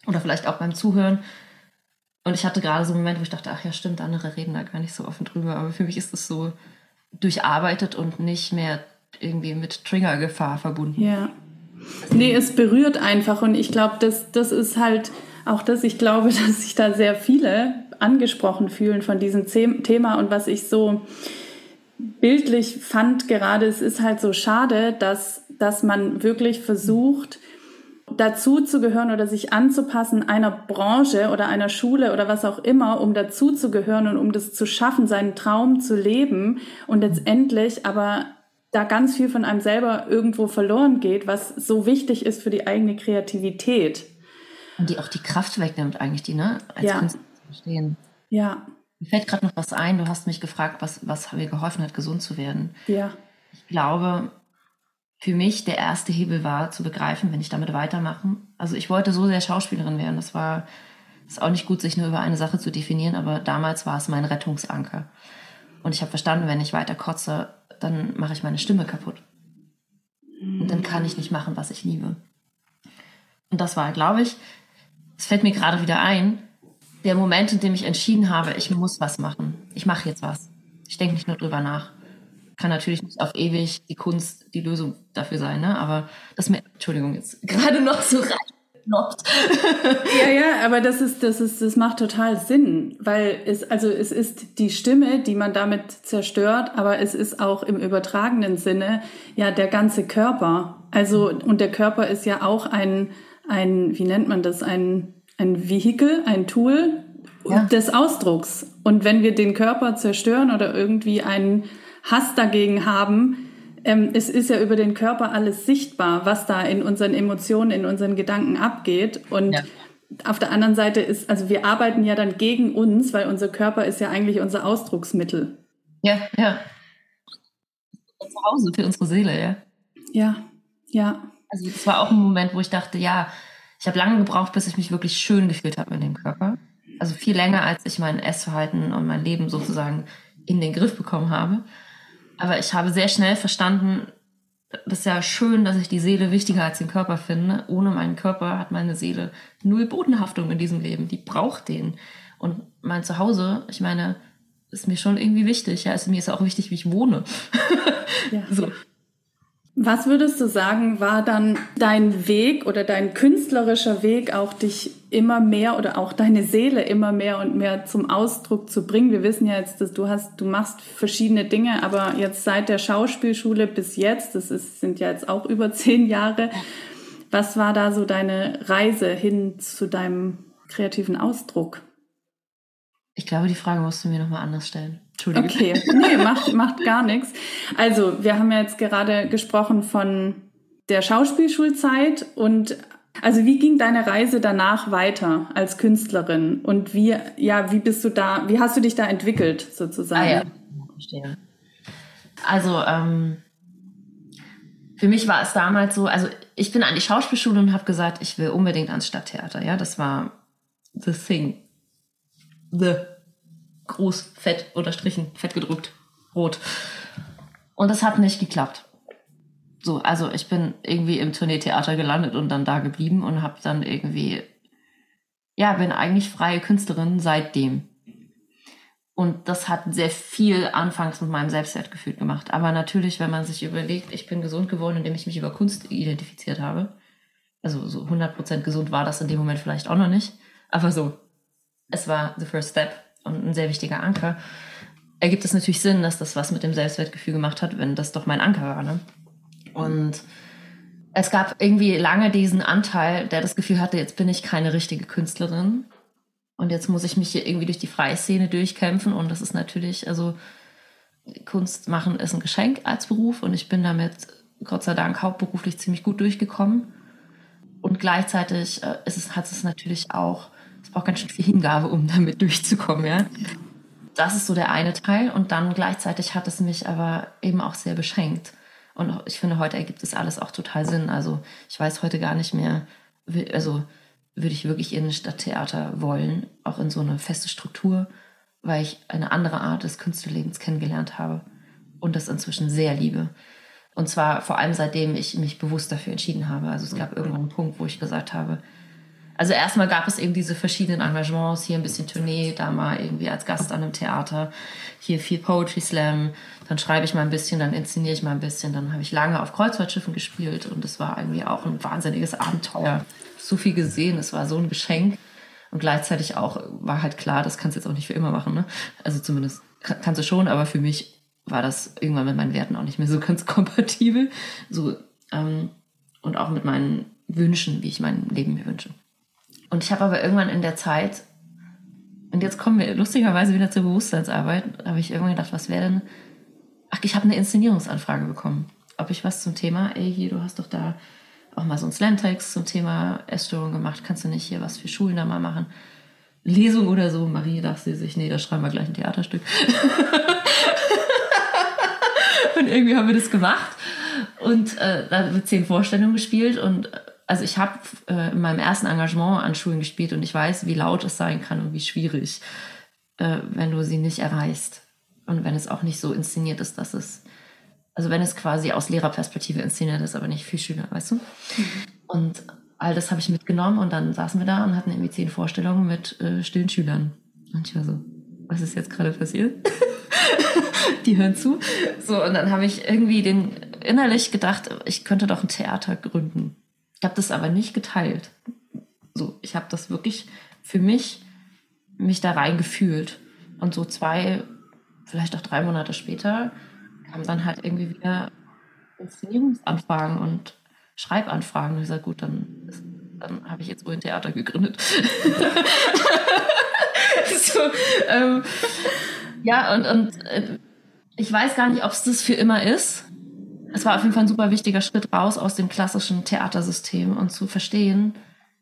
S2: Oder vielleicht auch beim Zuhören. Und ich hatte gerade so einen Moment, wo ich dachte, ach ja, stimmt, andere reden da gar nicht so offen drüber. Aber für mich ist es so durcharbeitet und nicht mehr irgendwie mit Triggergefahr verbunden.
S1: Ja. Nee, es berührt einfach und ich glaube, das, das ist halt auch das, ich glaube, dass sich da sehr viele angesprochen fühlen von diesem Thema und was ich so bildlich fand gerade, es ist halt so schade, dass, dass man wirklich versucht, dazu zu gehören oder sich anzupassen einer Branche oder einer Schule oder was auch immer, um dazu zu gehören und um das zu schaffen, seinen Traum zu leben und letztendlich aber da ganz viel von einem selber irgendwo verloren geht, was so wichtig ist für die eigene Kreativität.
S2: Und die auch die Kraft wegnimmt eigentlich, die, ne? Als
S1: ja.
S2: Künstler zu verstehen.
S1: Ja.
S2: Mir fällt gerade noch was ein. Du hast mich gefragt, was, was mir geholfen hat, gesund zu werden.
S1: Ja.
S2: Ich glaube, für mich der erste Hebel war, zu begreifen, wenn ich damit weitermache. Also ich wollte so sehr Schauspielerin werden. Das war, ist auch nicht gut, sich nur über eine Sache zu definieren, aber damals war es mein Rettungsanker. Und ich habe verstanden, wenn ich weiter kotze, dann mache ich meine Stimme kaputt. Und dann kann ich nicht machen, was ich liebe. Und das war, glaube ich, es fällt mir gerade wieder ein, der Moment, in dem ich entschieden habe, ich muss was machen. Ich mache jetzt was. Ich denke nicht nur drüber nach. Kann natürlich nicht auf ewig die Kunst die Lösung dafür sein, ne? aber das mir, Entschuldigung, jetzt gerade noch so rein
S1: ja, ja, aber das ist, das ist, das macht total Sinn, weil es, also es ist die Stimme, die man damit zerstört, aber es ist auch im übertragenen Sinne ja der ganze Körper. Also, und der Körper ist ja auch ein, ein, wie nennt man das, ein, ein Vehikel, ein Tool ja. des Ausdrucks. Und wenn wir den Körper zerstören oder irgendwie einen Hass dagegen haben, ähm, es ist ja über den Körper alles sichtbar, was da in unseren Emotionen, in unseren Gedanken abgeht. Und ja. auf der anderen Seite ist, also wir arbeiten ja dann gegen uns, weil unser Körper ist ja eigentlich unser Ausdrucksmittel.
S2: Ja, ja. Zu Hause für unsere Seele, ja.
S1: Ja, ja.
S2: Also das war auch ein Moment, wo ich dachte, ja, ich habe lange gebraucht, bis ich mich wirklich schön gefühlt habe in dem Körper. Also viel länger, als ich mein Essverhalten und mein Leben sozusagen in den Griff bekommen habe. Aber ich habe sehr schnell verstanden, das ist ja schön, dass ich die Seele wichtiger als den Körper finde. Ohne meinen Körper hat meine Seele null Bodenhaftung in diesem Leben. Die braucht den. Und mein Zuhause, ich meine, ist mir schon irgendwie wichtig. Ja, ist mir ist auch wichtig, wie ich wohne.
S1: Ja. so. Was würdest du sagen, war dann dein Weg oder dein künstlerischer Weg, auch dich immer mehr oder auch deine Seele immer mehr und mehr zum Ausdruck zu bringen? Wir wissen ja jetzt, dass du hast, du machst verschiedene Dinge, aber jetzt seit der Schauspielschule bis jetzt, das ist, sind ja jetzt auch über zehn Jahre. Was war da so deine Reise hin zu deinem kreativen Ausdruck?
S2: Ich glaube, die Frage musst du mir nochmal anders stellen. Entschuldigung.
S1: Okay, nee, macht, macht gar nichts. Also, wir haben ja jetzt gerade gesprochen von der Schauspielschulzeit und also wie ging deine Reise danach weiter als Künstlerin und wie ja wie bist du da wie hast du dich da entwickelt sozusagen? Ah, ja.
S2: Verstehe. Also ähm, für mich war es damals so, also ich bin an die Schauspielschule und habe gesagt, ich will unbedingt ans Stadttheater. Ja, das war the thing The groß, fett unterstrichen, fett gedruckt, rot. Und das hat nicht geklappt. So, also ich bin irgendwie im Tourneetheater gelandet und dann da geblieben und habe dann irgendwie, ja, bin eigentlich freie Künstlerin seitdem. Und das hat sehr viel anfangs mit meinem Selbstwertgefühl gemacht. Aber natürlich, wenn man sich überlegt, ich bin gesund geworden, indem ich mich über Kunst identifiziert habe. Also so 100% gesund war das in dem Moment vielleicht auch noch nicht. Aber so es war the first step und ein sehr wichtiger Anker, ergibt es natürlich Sinn, dass das was mit dem Selbstwertgefühl gemacht hat, wenn das doch mein Anker war. Ne? Und es gab irgendwie lange diesen Anteil, der das Gefühl hatte, jetzt bin ich keine richtige Künstlerin. Und jetzt muss ich mich hier irgendwie durch die Freiszene durchkämpfen. Und das ist natürlich, also Kunst machen ist ein Geschenk als Beruf. Und ich bin damit Gott sei Dank hauptberuflich ziemlich gut durchgekommen. Und gleichzeitig äh, ist es, hat es natürlich auch, braucht ganz schön viel Hingabe, um damit durchzukommen, ja. Das ist so der eine Teil. Und dann gleichzeitig hat es mich aber eben auch sehr beschränkt. Und ich finde, heute ergibt es alles auch total Sinn. Also ich weiß heute gar nicht mehr, also würde ich wirklich in ein Stadttheater wollen, auch in so eine feste Struktur, weil ich eine andere Art des Künstlerlebens kennengelernt habe und das inzwischen sehr liebe. Und zwar vor allem seitdem ich mich bewusst dafür entschieden habe. Also es gab irgendwann einen Punkt, wo ich gesagt habe, also erstmal gab es eben diese verschiedenen Engagements, hier ein bisschen Tournee, da mal irgendwie als Gast an einem Theater, hier viel Poetry Slam, dann schreibe ich mal ein bisschen, dann inszeniere ich mal ein bisschen, dann habe ich lange auf Kreuzfahrtschiffen gespielt und es war irgendwie auch ein wahnsinniges Abenteuer. So viel gesehen, es war so ein Geschenk und gleichzeitig auch war halt klar, das kannst du jetzt auch nicht für immer machen, ne? Also zumindest kannst du schon, aber für mich war das irgendwann mit meinen Werten auch nicht mehr so ganz kompatibel. So, ähm, und auch mit meinen Wünschen, wie ich mein Leben mir wünsche. Und ich habe aber irgendwann in der Zeit, und jetzt kommen wir lustigerweise wieder zur Bewusstseinsarbeit, habe ich irgendwann gedacht, was wäre denn. Ach, ich habe eine Inszenierungsanfrage bekommen. Ob ich was zum Thema, ey, du hast doch da auch mal so einen Slam-Text zum Thema Essstörung gemacht, kannst du nicht hier was für Schulen da mal machen? Lesung oder so. Marie dachte sich, nee, da schreiben wir gleich ein Theaterstück. und irgendwie haben wir das gemacht. Und äh, da wird zehn Vorstellungen gespielt. Und also ich habe äh, in meinem ersten Engagement an Schulen gespielt und ich weiß, wie laut es sein kann und wie schwierig, äh, wenn du sie nicht erreichst. Und wenn es auch nicht so inszeniert ist, dass es, also wenn es quasi aus Lehrerperspektive inszeniert ist, aber nicht für Schüler, weißt du? Mhm. Und all das habe ich mitgenommen und dann saßen wir da und hatten irgendwie zehn Vorstellungen mit äh, stillen Schülern. Und ich war so, was ist jetzt gerade passiert? die hören zu. So, und dann habe ich irgendwie den innerlich gedacht, ich könnte doch ein Theater gründen. Ich habe das aber nicht geteilt. So, ich habe das wirklich für mich, mich da rein gefühlt. Und so zwei, vielleicht auch drei Monate später kamen dann halt irgendwie wieder Inszenierungsanfragen und Schreibanfragen. Und ich sage, gut, dann, dann habe ich jetzt wohl ein Theater gegründet. so, ähm, ja, und, und äh, ich weiß gar nicht, ob es das für immer ist. Es war auf jeden Fall ein super wichtiger Schritt raus aus dem klassischen Theatersystem und zu verstehen,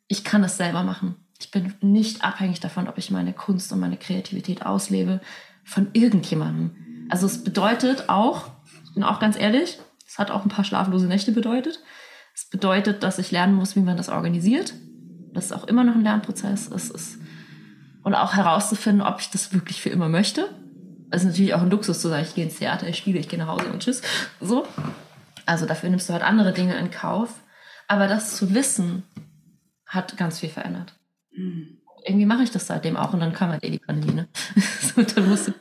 S2: ich kann es selber machen. Ich bin nicht abhängig davon, ob ich meine Kunst und meine Kreativität auslebe von irgendjemandem. Also es bedeutet auch, ich bin auch ganz ehrlich, es hat auch ein paar schlaflose Nächte bedeutet. Es bedeutet, dass ich lernen muss, wie man das organisiert. Das ist auch immer noch ein Lernprozess. Es ist, und auch herauszufinden, ob ich das wirklich für immer möchte ist natürlich auch ein Luxus zu sagen, ich gehe ins Theater, ich spiele, ich gehe nach Hause und tschüss. So. Also dafür nimmst du halt andere Dinge in Kauf. Aber das zu wissen, hat ganz viel verändert. Mhm. Irgendwie mache ich das seitdem auch und dann kam halt eh die Pandemie. Ne? so, dann musste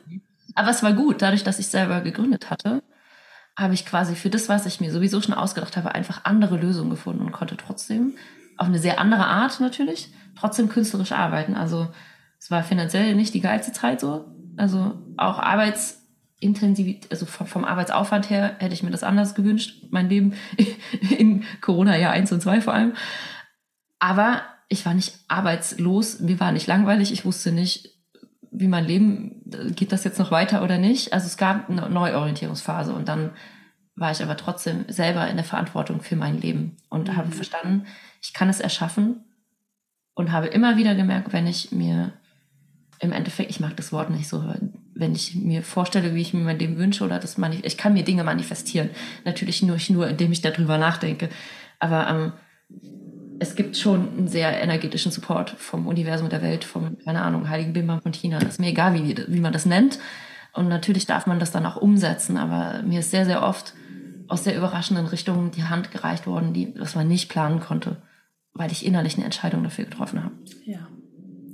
S2: Aber es war gut, dadurch, dass ich selber gegründet hatte, habe ich quasi für das, was ich mir sowieso schon ausgedacht habe, einfach andere Lösungen gefunden und konnte trotzdem, auf eine sehr andere Art natürlich, trotzdem künstlerisch arbeiten. Also es war finanziell nicht die geilste Zeit so, also auch Arbeitsintensivität, also vom, vom, Arbeitsaufwand her hätte ich mir das anders gewünscht, mein Leben in Corona-Jahr 1 und 2 vor allem. Aber ich war nicht arbeitslos, mir war nicht langweilig, ich wusste nicht, wie mein Leben, geht das jetzt noch weiter oder nicht. Also es gab eine Neuorientierungsphase und dann war ich aber trotzdem selber in der Verantwortung für mein Leben und mhm. habe verstanden, ich kann es erschaffen und habe immer wieder gemerkt, wenn ich mir im Endeffekt, ich mag das Wort nicht so, wenn ich mir vorstelle, wie ich mir mein Leben wünsche oder das manif ich kann mir Dinge manifestieren. Natürlich nur, nur, indem ich darüber nachdenke. Aber ähm, es gibt schon einen sehr energetischen Support vom Universum der Welt, vom, keine Ahnung, Heiligen Bimbam von China. Das ist mir egal, wie, wie man das nennt. Und natürlich darf man das dann auch umsetzen. Aber mir ist sehr, sehr oft aus sehr überraschenden Richtungen die Hand gereicht worden, die, was man nicht planen konnte, weil ich innerlich eine Entscheidung dafür getroffen habe.
S1: Ja.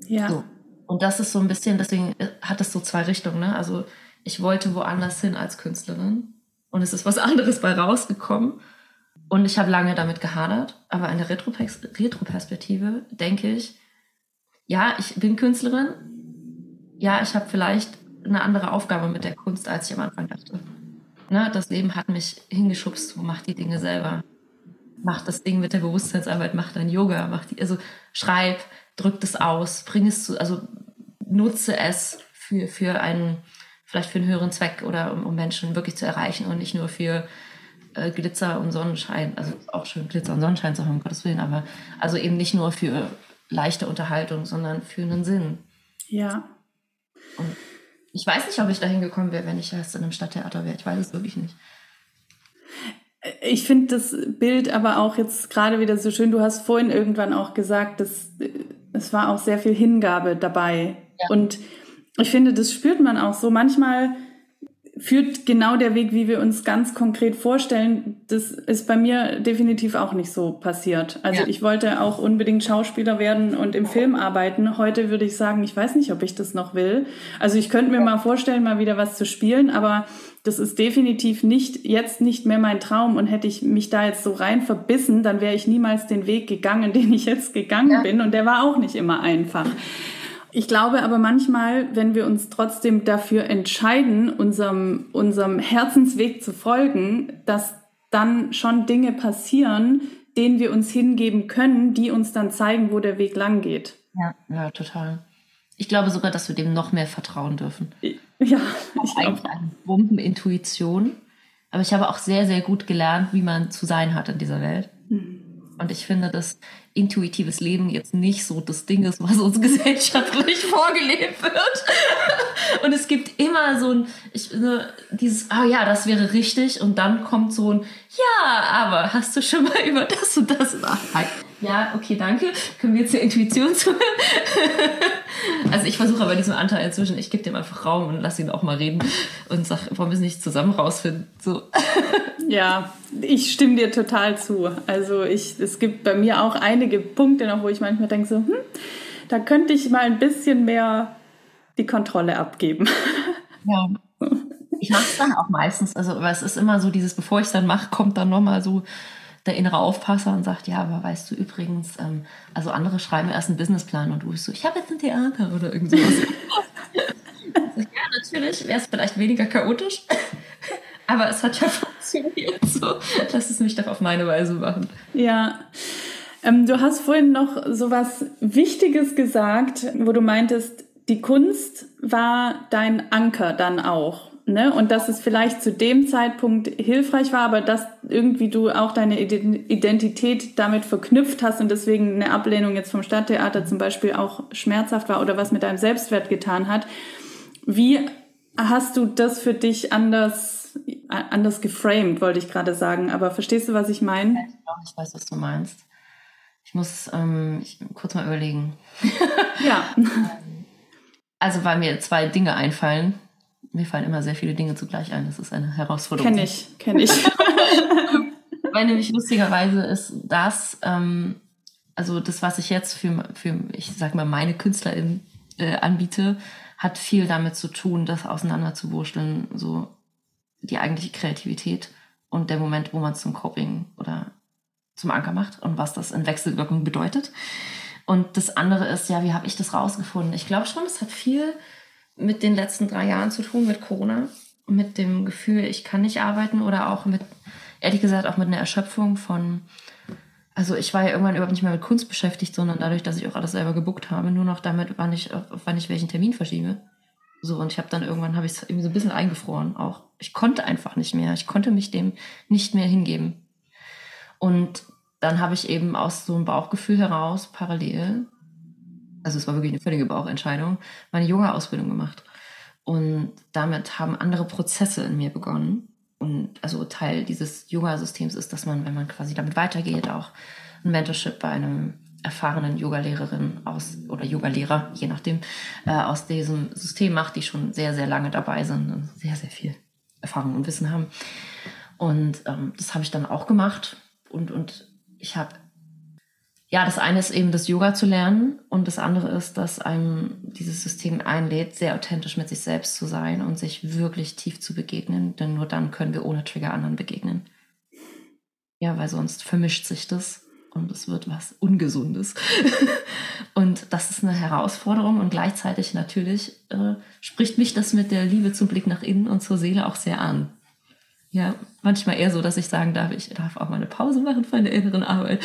S1: Ja.
S2: So. Und das ist so ein bisschen, deswegen hat es so zwei Richtungen. Ne? Also ich wollte woanders hin als Künstlerin und es ist was anderes bei rausgekommen. Und ich habe lange damit gehadert, aber in der Retroperspektive denke ich, ja, ich bin Künstlerin, ja, ich habe vielleicht eine andere Aufgabe mit der Kunst, als ich am Anfang dachte. Ne, das Leben hat mich hingeschubst, mach die Dinge selber. mach das Ding mit der Bewusstseinsarbeit, mach dein Yoga, mach die, also schreib, drück das aus, bring es zu, also nutze es für, für einen, vielleicht für einen höheren Zweck oder um, um Menschen wirklich zu erreichen und nicht nur für äh, Glitzer und Sonnenschein, also auch schön Glitzer und Sonnenschein zu haben, um Gottes Willen, aber also eben nicht nur für leichte Unterhaltung, sondern für einen Sinn.
S1: Ja.
S2: Und ich weiß nicht, ob ich dahin gekommen wäre, wenn ich erst in einem Stadttheater wäre. Ich weiß es wirklich nicht.
S1: Ich finde das Bild aber auch jetzt gerade wieder so schön. Du hast vorhin irgendwann auch gesagt, dass es war auch sehr viel Hingabe dabei. Ja. Und ich finde, das spürt man auch so. Manchmal führt genau der Weg, wie wir uns ganz konkret vorstellen. Das ist bei mir definitiv auch nicht so passiert. Also ja. ich wollte auch unbedingt Schauspieler werden und im Film arbeiten. Heute würde ich sagen, ich weiß nicht, ob ich das noch will. Also ich könnte mir mal vorstellen, mal wieder was zu spielen, aber das ist definitiv nicht jetzt nicht mehr mein Traum und hätte ich mich da jetzt so rein verbissen, dann wäre ich niemals den Weg gegangen, den ich jetzt gegangen ja. bin und der war auch nicht immer einfach. Ich glaube aber manchmal, wenn wir uns trotzdem dafür entscheiden, unserem, unserem Herzensweg zu folgen, dass dann schon Dinge passieren, denen wir uns hingeben können, die uns dann zeigen, wo der Weg lang geht.
S2: Ja, ja, total. Ich glaube sogar, dass wir dem noch mehr vertrauen dürfen.
S1: Ja,
S2: ich habe eine Bombenintuition, aber ich habe auch sehr, sehr gut gelernt, wie man zu sein hat in dieser Welt. Mhm. Und ich finde, dass intuitives Leben jetzt nicht so das Ding ist, was uns gesellschaftlich vorgelebt wird. Und es gibt immer so ein, ich, dieses, ah ja, das wäre richtig. Und dann kommt so ein, ja, aber hast du schon mal über das und das nachgedacht? Ja, okay, danke. Können wir jetzt zur Intuition zuhören? also ich versuche aber diesen Anteil inzwischen, ich gebe dem einfach Raum und lasse ihn auch mal reden und sage, wollen wir es nicht zusammen rausfinden? So.
S1: Ja, ich stimme dir total zu. Also ich, es gibt bei mir auch einige Punkte noch, wo ich manchmal denke so, hm, da könnte ich mal ein bisschen mehr die Kontrolle abgeben.
S2: Ja. Ich mache es dann auch meistens. Also, aber es ist immer so dieses, bevor ich es dann mache, kommt dann nochmal so der innere Aufpasser und sagt, ja, aber weißt du übrigens, ähm, also andere schreiben erst einen Businessplan und du bist so, ich habe jetzt ein Theater oder irgend sowas. ja, natürlich wäre es vielleicht weniger chaotisch, aber es hat ja funktioniert so. Lass es mich doch auf meine Weise machen.
S1: Ja. Ähm, du hast vorhin noch so was Wichtiges gesagt, wo du meintest, die Kunst war dein Anker dann auch. Ne? Und dass es vielleicht zu dem Zeitpunkt hilfreich war, aber dass irgendwie du auch deine Identität damit verknüpft hast und deswegen eine Ablehnung jetzt vom Stadttheater zum Beispiel auch schmerzhaft war oder was mit deinem Selbstwert getan hat. Wie hast du das für dich anders, anders geframed, wollte ich gerade sagen. Aber verstehst du, was ich meine?
S2: Ich weiß, was du meinst. Ich muss ähm, ich, kurz mal überlegen.
S1: Ja.
S2: also, weil mir zwei Dinge einfallen mir fallen immer sehr viele Dinge zugleich ein. Das ist eine Herausforderung.
S1: Kenne ich, kenne ich.
S2: Weil nämlich lustigerweise ist das, ähm, also das, was ich jetzt für, für ich sag mal, meine KünstlerInnen äh, anbiete, hat viel damit zu tun, das auseinanderzuwurschteln, so die eigentliche Kreativität und der Moment, wo man es zum Coping oder zum Anker macht und was das in Wechselwirkung bedeutet. Und das andere ist, ja, wie habe ich das rausgefunden? Ich glaube schon, es hat viel mit den letzten drei Jahren zu tun, mit Corona, mit dem Gefühl, ich kann nicht arbeiten oder auch mit, ehrlich gesagt, auch mit einer Erschöpfung von, also ich war ja irgendwann überhaupt nicht mehr mit Kunst beschäftigt, sondern dadurch, dass ich auch alles selber gebuckt habe, nur noch damit, wann ich, wann ich welchen Termin verschiebe. So, und ich habe dann irgendwann, habe ich es irgendwie so ein bisschen eingefroren auch. Ich konnte einfach nicht mehr. Ich konnte mich dem nicht mehr hingeben. Und dann habe ich eben aus so einem Bauchgefühl heraus parallel also es war wirklich eine völlige Bauchentscheidung, meine Yoga-Ausbildung gemacht. Und damit haben andere Prozesse in mir begonnen. Und also Teil dieses Yoga-Systems ist, dass man, wenn man quasi damit weitergeht, auch ein Mentorship bei einem erfahrenen Yogalehrerin aus oder Yogalehrer, je nachdem, äh, aus diesem System macht, die schon sehr, sehr lange dabei sind und sehr, sehr viel Erfahrung und Wissen haben. Und ähm, das habe ich dann auch gemacht. Und, und ich habe ja, das eine ist eben das Yoga zu lernen und das andere ist, dass einem dieses System einlädt, sehr authentisch mit sich selbst zu sein und sich wirklich tief zu begegnen, denn nur dann können wir ohne Trigger anderen begegnen. Ja, weil sonst vermischt sich das und es wird was Ungesundes. und das ist eine Herausforderung und gleichzeitig natürlich äh, spricht mich das mit der Liebe zum Blick nach innen und zur Seele auch sehr an. Ja, manchmal eher so, dass ich sagen darf, ich darf auch mal eine Pause machen von der inneren Arbeit.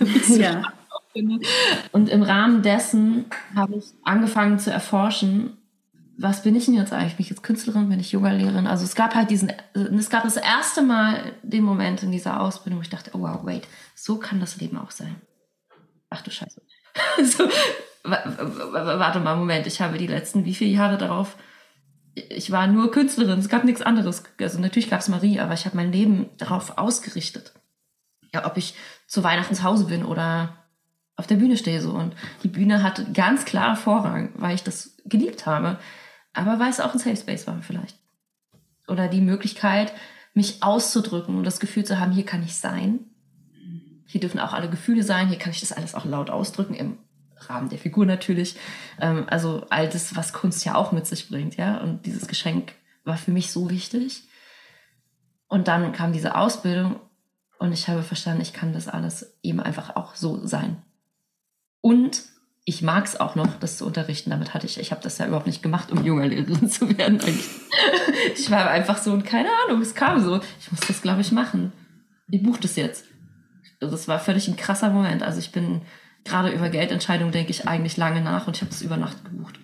S2: ja. Und im Rahmen dessen habe ich angefangen zu erforschen, was bin ich denn jetzt eigentlich? Bin ich jetzt Künstlerin? Bin ich Yoga-Lehrerin? Also es gab halt diesen, es gab das erste Mal den Moment in dieser Ausbildung, wo ich dachte, oh wow, wait, so kann das Leben auch sein. Ach du Scheiße. so, warte mal, Moment, ich habe die letzten wie viele Jahre darauf, ich war nur Künstlerin, es gab nichts anderes. Also natürlich gab es Marie, aber ich habe mein Leben darauf ausgerichtet. Ja, ob ich zu Weihnachten zu Hause bin oder auf der Bühne stehe so. Und die Bühne hatte ganz klar Vorrang, weil ich das geliebt habe aber weil es auch ein Safe Space war vielleicht. Oder die Möglichkeit, mich auszudrücken und das Gefühl zu haben, hier kann ich sein. Hier dürfen auch alle Gefühle sein, hier kann ich das alles auch laut ausdrücken, im Rahmen der Figur natürlich. Ähm, also all das, was Kunst ja auch mit sich bringt, ja. Und dieses Geschenk war für mich so wichtig. Und dann kam diese Ausbildung und ich habe verstanden, ich kann das alles eben einfach auch so sein. Und ich mag es auch noch, das zu unterrichten. Damit hatte ich, ich habe das ja überhaupt nicht gemacht, um junge Lehrerin zu werden. Ich war einfach so und keine Ahnung, es kam so. Ich muss das, glaube ich, machen. Ich buche das jetzt. Das war völlig ein krasser Moment. Also ich bin gerade über Geldentscheidungen denke ich eigentlich lange nach und ich habe das über Nacht gebucht.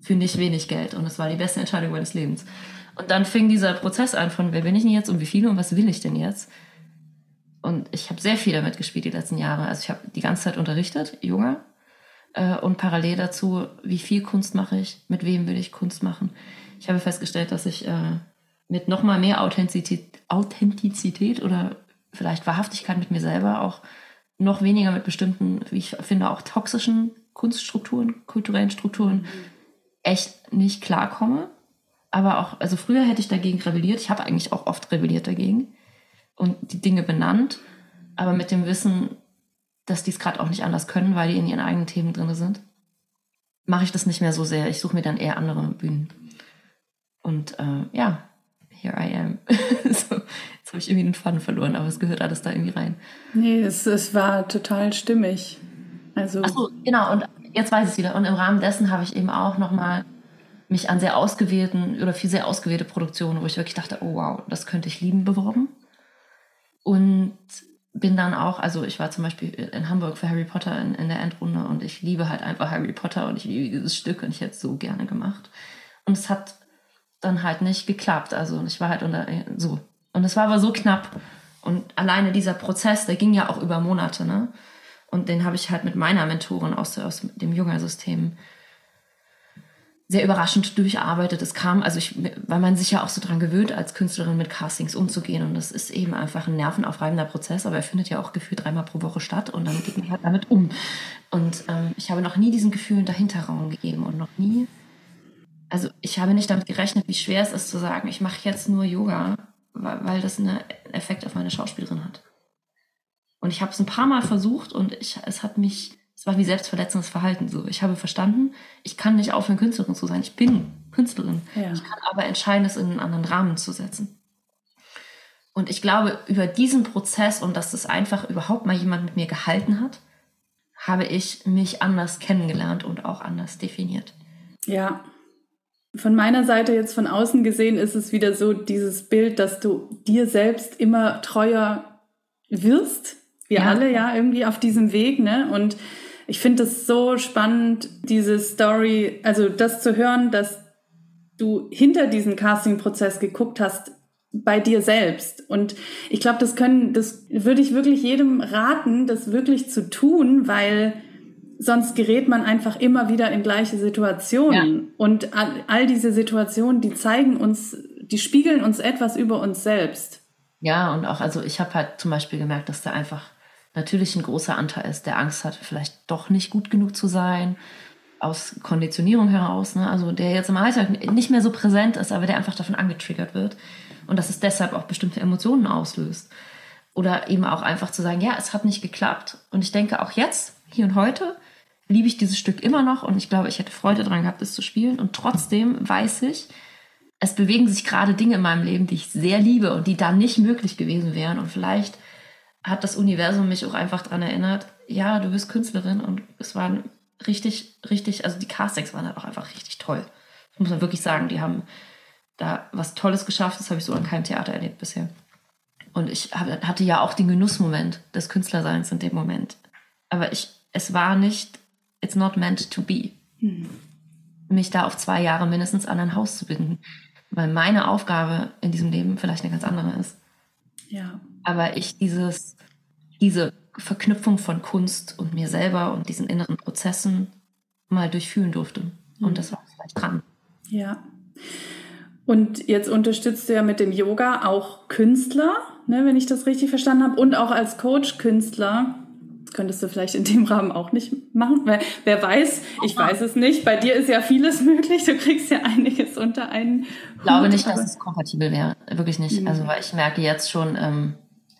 S2: Für nicht wenig Geld. Und es war die beste Entscheidung meines Lebens. Und dann fing dieser Prozess an von, wer bin ich denn jetzt und wie viele und was will ich denn jetzt? Und ich habe sehr viel damit gespielt die letzten Jahre. Also ich habe die ganze Zeit unterrichtet, Junge, äh, und parallel dazu, wie viel Kunst mache ich, mit wem will ich Kunst machen. Ich habe festgestellt, dass ich äh, mit noch mal mehr Authentizität, Authentizität oder vielleicht Wahrhaftigkeit mit mir selber auch noch weniger mit bestimmten, wie ich finde, auch toxischen Kunststrukturen, kulturellen Strukturen echt nicht klarkomme. Aber auch, also früher hätte ich dagegen rebelliert. Ich habe eigentlich auch oft rebelliert dagegen und die Dinge benannt. Aber mit dem Wissen, dass die es gerade auch nicht anders können, weil die in ihren eigenen Themen drin sind, mache ich das nicht mehr so sehr. Ich suche mir dann eher andere Bühnen. Und äh, ja, here I am. so, jetzt habe ich irgendwie den Faden verloren, aber es gehört alles da irgendwie rein.
S1: Nee, es, es war total stimmig. Also
S2: Ach so, genau. Und jetzt weiß ich es wieder. Und im Rahmen dessen habe ich eben auch nochmal mich an sehr ausgewählten oder viel sehr ausgewählte Produktionen, wo ich wirklich dachte, oh wow, das könnte ich lieben, beworben. Und bin dann auch, also ich war zum Beispiel in Hamburg für Harry Potter in, in der Endrunde und ich liebe halt einfach Harry Potter und ich liebe dieses Stück und ich hätte es so gerne gemacht. Und es hat dann halt nicht geklappt. Also ich war halt unter so. Und es war aber so knapp. Und alleine dieser Prozess, der ging ja auch über Monate, ne? Und den habe ich halt mit meiner Mentorin aus, aus dem Jungersystem sehr überraschend durcharbeitet. Es kam, also ich, weil man sich ja auch so dran gewöhnt, als Künstlerin mit Castings umzugehen. Und das ist eben einfach ein nervenaufreibender Prozess, aber er findet ja auch gefühlt dreimal pro Woche statt und dann geht man halt damit um. Und ähm, ich habe noch nie diesen Gefühlen dahinter Raum gegeben und noch nie, also ich habe nicht damit gerechnet, wie schwer es ist zu sagen, ich mache jetzt nur Yoga, weil, das einen Effekt auf meine Schauspielerin hat. Und ich habe es ein paar Mal versucht und ich, es hat mich es war wie selbstverletzendes Verhalten so. Ich habe verstanden, ich kann nicht aufhören, Künstlerin zu sein. Ich bin Künstlerin. Ja. Ich kann aber entscheiden, es in einen anderen Rahmen zu setzen. Und ich glaube, über diesen Prozess und dass das einfach überhaupt mal jemand mit mir gehalten hat, habe ich mich anders kennengelernt und auch anders definiert.
S1: Ja. Von meiner Seite jetzt von außen gesehen ist es wieder so dieses Bild, dass du dir selbst immer treuer wirst. Wir ja. alle ja irgendwie auf diesem Weg, ne? Und ich finde es so spannend, diese Story, also das zu hören, dass du hinter diesen Casting-Prozess geguckt hast bei dir selbst. Und ich glaube, das können, das würde ich wirklich jedem raten, das wirklich zu tun, weil sonst gerät man einfach immer wieder in gleiche Situationen. Ja. Und all, all diese Situationen, die zeigen uns, die spiegeln uns etwas über uns selbst.
S2: Ja, und auch, also ich habe halt zum Beispiel gemerkt, dass da einfach natürlich ein großer Anteil ist, der Angst hat, vielleicht doch nicht gut genug zu sein, aus Konditionierung heraus, ne? also der jetzt im Alltag nicht mehr so präsent ist, aber der einfach davon angetriggert wird und dass es deshalb auch bestimmte Emotionen auslöst. Oder eben auch einfach zu sagen, ja, es hat nicht geklappt. Und ich denke auch jetzt, hier und heute, liebe ich dieses Stück immer noch und ich glaube, ich hätte Freude daran gehabt, es zu spielen. Und trotzdem weiß ich, es bewegen sich gerade Dinge in meinem Leben, die ich sehr liebe und die da nicht möglich gewesen wären. Und vielleicht hat das Universum mich auch einfach daran erinnert, ja, du bist Künstlerin und es waren richtig, richtig, also die Castings waren halt auch einfach richtig toll. Das muss man wirklich sagen, die haben da was Tolles geschafft. Das habe ich so an keinem Theater erlebt bisher. Und ich hatte ja auch den Genussmoment des Künstlerseins in dem Moment. Aber ich, es war nicht, it's not meant to be. Hm. Mich da auf zwei Jahre mindestens an ein Haus zu binden. Weil meine Aufgabe in diesem Leben vielleicht eine ganz andere ist.
S1: Ja.
S2: Aber ich dieses, diese Verknüpfung von Kunst und mir selber und diesen inneren Prozessen mal durchfühlen durfte. Und hm. das war vielleicht dran.
S1: Ja. Und jetzt unterstützt du ja mit dem Yoga auch Künstler, ne, wenn ich das richtig verstanden habe, und auch als Coach Künstler. Könntest du vielleicht in dem Rahmen auch nicht machen, weil wer weiß, ich weiß es nicht. Bei dir ist ja vieles möglich. Du kriegst ja einiges unter einen.
S2: Ich glaube nicht, dass es kompatibel wäre, wirklich nicht. Mhm. Also weil ich merke jetzt schon, ähm,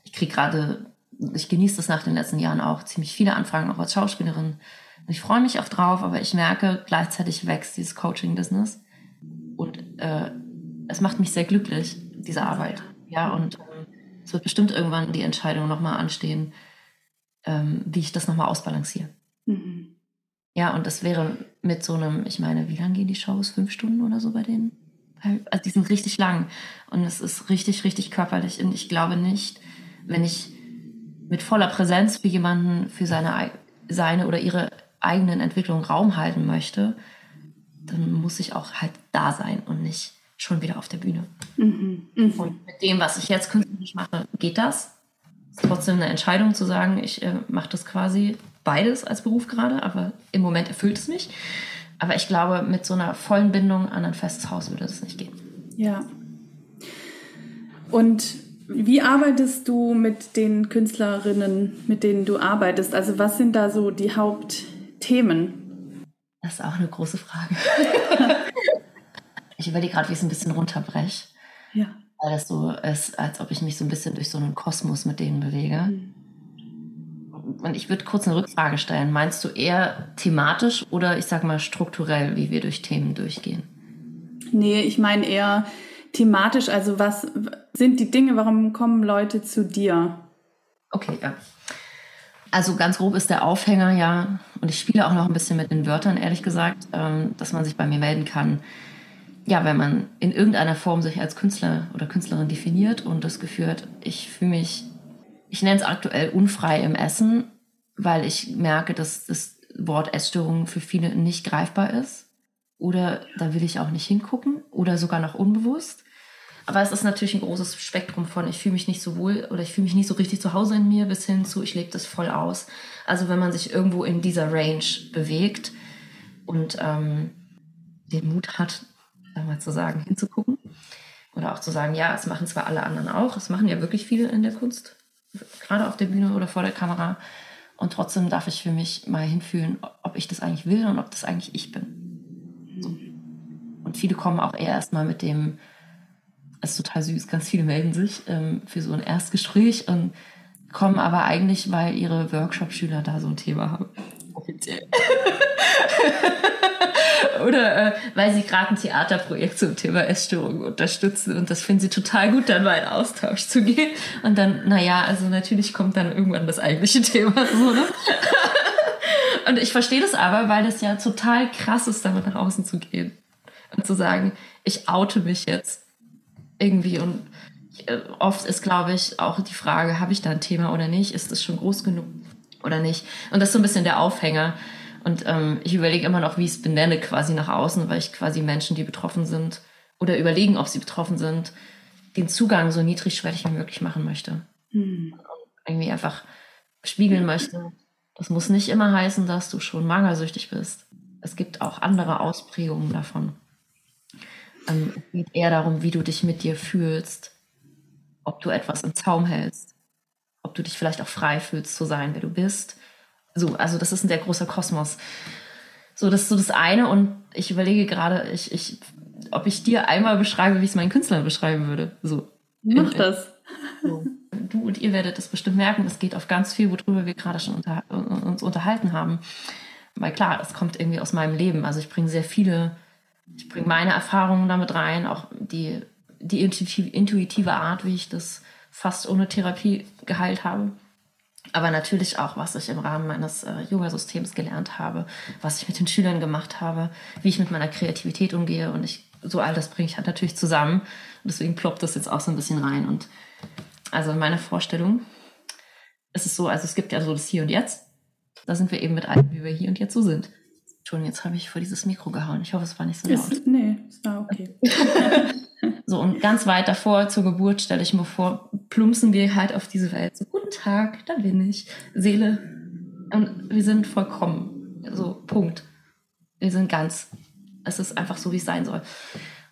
S2: ich kriege gerade, ich genieße das nach den letzten Jahren auch ziemlich viele Anfragen auch als Schauspielerin. Ich freue mich auch drauf, aber ich merke, gleichzeitig wächst dieses Coaching-Business und äh, es macht mich sehr glücklich, diese Arbeit. Ja, und ähm, es wird bestimmt irgendwann die Entscheidung nochmal anstehen, ähm, wie ich das nochmal ausbalanciere. Mhm. Ja, und das wäre mit so einem, ich meine, wie lange gehen die Shows? Fünf Stunden oder so bei denen? Also die sind richtig lang und es ist richtig, richtig körperlich. Und ich glaube nicht, wenn ich mit voller Präsenz für jemanden, für seine, seine oder ihre eigenen Entwicklung Raum halten möchte, dann muss ich auch halt da sein und nicht schon wieder auf der Bühne. Mhm. Mhm. Und mit dem, was ich jetzt künstlerisch mache, geht das. Ist trotzdem eine Entscheidung zu sagen, ich äh, mache das quasi beides als Beruf gerade, aber im Moment erfüllt es mich. Aber ich glaube, mit so einer vollen Bindung an ein festes Haus würde das nicht gehen.
S1: Ja. Und wie arbeitest du mit den Künstlerinnen, mit denen du arbeitest? Also was sind da so die Hauptthemen?
S2: Das ist auch eine große Frage. Ich überlege gerade, wie ich es ein bisschen runterbreche.
S1: Ja.
S2: Weil das so ist, als ob ich mich so ein bisschen durch so einen Kosmos mit denen bewege. Mhm. Und ich würde kurz eine Rückfrage stellen. Meinst du eher thematisch oder ich sag mal strukturell, wie wir durch Themen durchgehen?
S1: Nee, ich meine eher thematisch. Also was sind die Dinge, warum kommen Leute zu dir?
S2: Okay, ja. Also ganz grob ist der Aufhänger ja, und ich spiele auch noch ein bisschen mit den Wörtern, ehrlich gesagt, ähm, dass man sich bei mir melden kann ja, wenn man in irgendeiner Form sich als Künstler oder Künstlerin definiert und das Gefühl hat, ich fühle mich, ich nenne es aktuell unfrei im Essen, weil ich merke, dass das Wort Essstörung für viele nicht greifbar ist. Oder da will ich auch nicht hingucken oder sogar noch unbewusst. Aber es ist natürlich ein großes Spektrum von, ich fühle mich nicht so wohl oder ich fühle mich nicht so richtig zu Hause in mir, bis hin zu, ich lebe das voll aus. Also wenn man sich irgendwo in dieser Range bewegt und ähm, den Mut hat, mal zu sagen, hinzugucken. Oder auch zu sagen, ja, es machen zwar alle anderen auch, es machen ja wirklich viele in der Kunst, gerade auf der Bühne oder vor der Kamera. Und trotzdem darf ich für mich mal hinfühlen, ob ich das eigentlich will und ob das eigentlich ich bin. So. Und viele kommen auch eher erstmal mit dem, es ist total süß, ganz viele melden sich ähm, für so ein Erstgespräch und kommen aber eigentlich, weil ihre Workshop-Schüler da so ein Thema haben. Offiziell. Oder äh, weil sie gerade ein Theaterprojekt zum Thema Essstörung unterstützen und das finden sie total gut, dann mal in Austausch zu gehen. Und dann, naja, also natürlich kommt dann irgendwann das eigentliche Thema so, ne? Und ich verstehe das aber, weil das ja total krass ist, damit nach außen zu gehen. Und zu sagen, ich oute mich jetzt irgendwie und äh, oft ist, glaube ich, auch die Frage, habe ich da ein Thema oder nicht? Ist das schon groß genug oder nicht? Und das ist so ein bisschen der Aufhänger. Und ähm, ich überlege immer noch, wie ich es benenne, quasi nach außen, weil ich quasi Menschen, die betroffen sind oder überlegen, ob sie betroffen sind, den Zugang so niedrigschwellig wie möglich machen möchte. Hm. Und irgendwie einfach spiegeln möchte. Das muss nicht immer heißen, dass du schon mangersüchtig bist. Es gibt auch andere Ausprägungen davon. Ähm, es geht eher darum, wie du dich mit dir fühlst, ob du etwas im Zaum hältst, ob du dich vielleicht auch frei fühlst zu sein, wer du bist so, also das ist ein sehr großer Kosmos. So, das ist so das eine. Und ich überlege gerade, ich, ich, ob ich dir einmal beschreibe, wie ich es meinen Künstlern beschreiben würde. So.
S1: Mach das.
S2: So. Du und ihr werdet das bestimmt merken. Es geht auf ganz viel, worüber wir gerade schon unter, uns unterhalten haben. Weil klar, das kommt irgendwie aus meinem Leben. Also ich bringe sehr viele, ich bringe meine Erfahrungen damit rein, auch die, die intuitive Art, wie ich das fast ohne Therapie geheilt habe aber natürlich auch, was ich im Rahmen meines äh, Yoga-Systems gelernt habe, was ich mit den Schülern gemacht habe, wie ich mit meiner Kreativität umgehe. Und ich so all das bringe ich halt natürlich zusammen. Und deswegen ploppt das jetzt auch so ein bisschen rein. Und also in meiner Vorstellung ist es so, also es gibt ja so das Hier und Jetzt. Da sind wir eben mit allem, wie wir hier und jetzt so sind. Entschuldigung, jetzt habe ich vor dieses Mikro gehauen. Ich hoffe, es war nicht so laut.
S1: Ist, nee, ist war okay.
S2: so, und ganz weit davor zur Geburt stelle ich mir vor, plumpsen wir halt auf diese Welt. So, guten Tag, da bin ich. Seele. Und wir sind vollkommen. So, Punkt. Wir sind ganz. Es ist einfach so, wie es sein soll.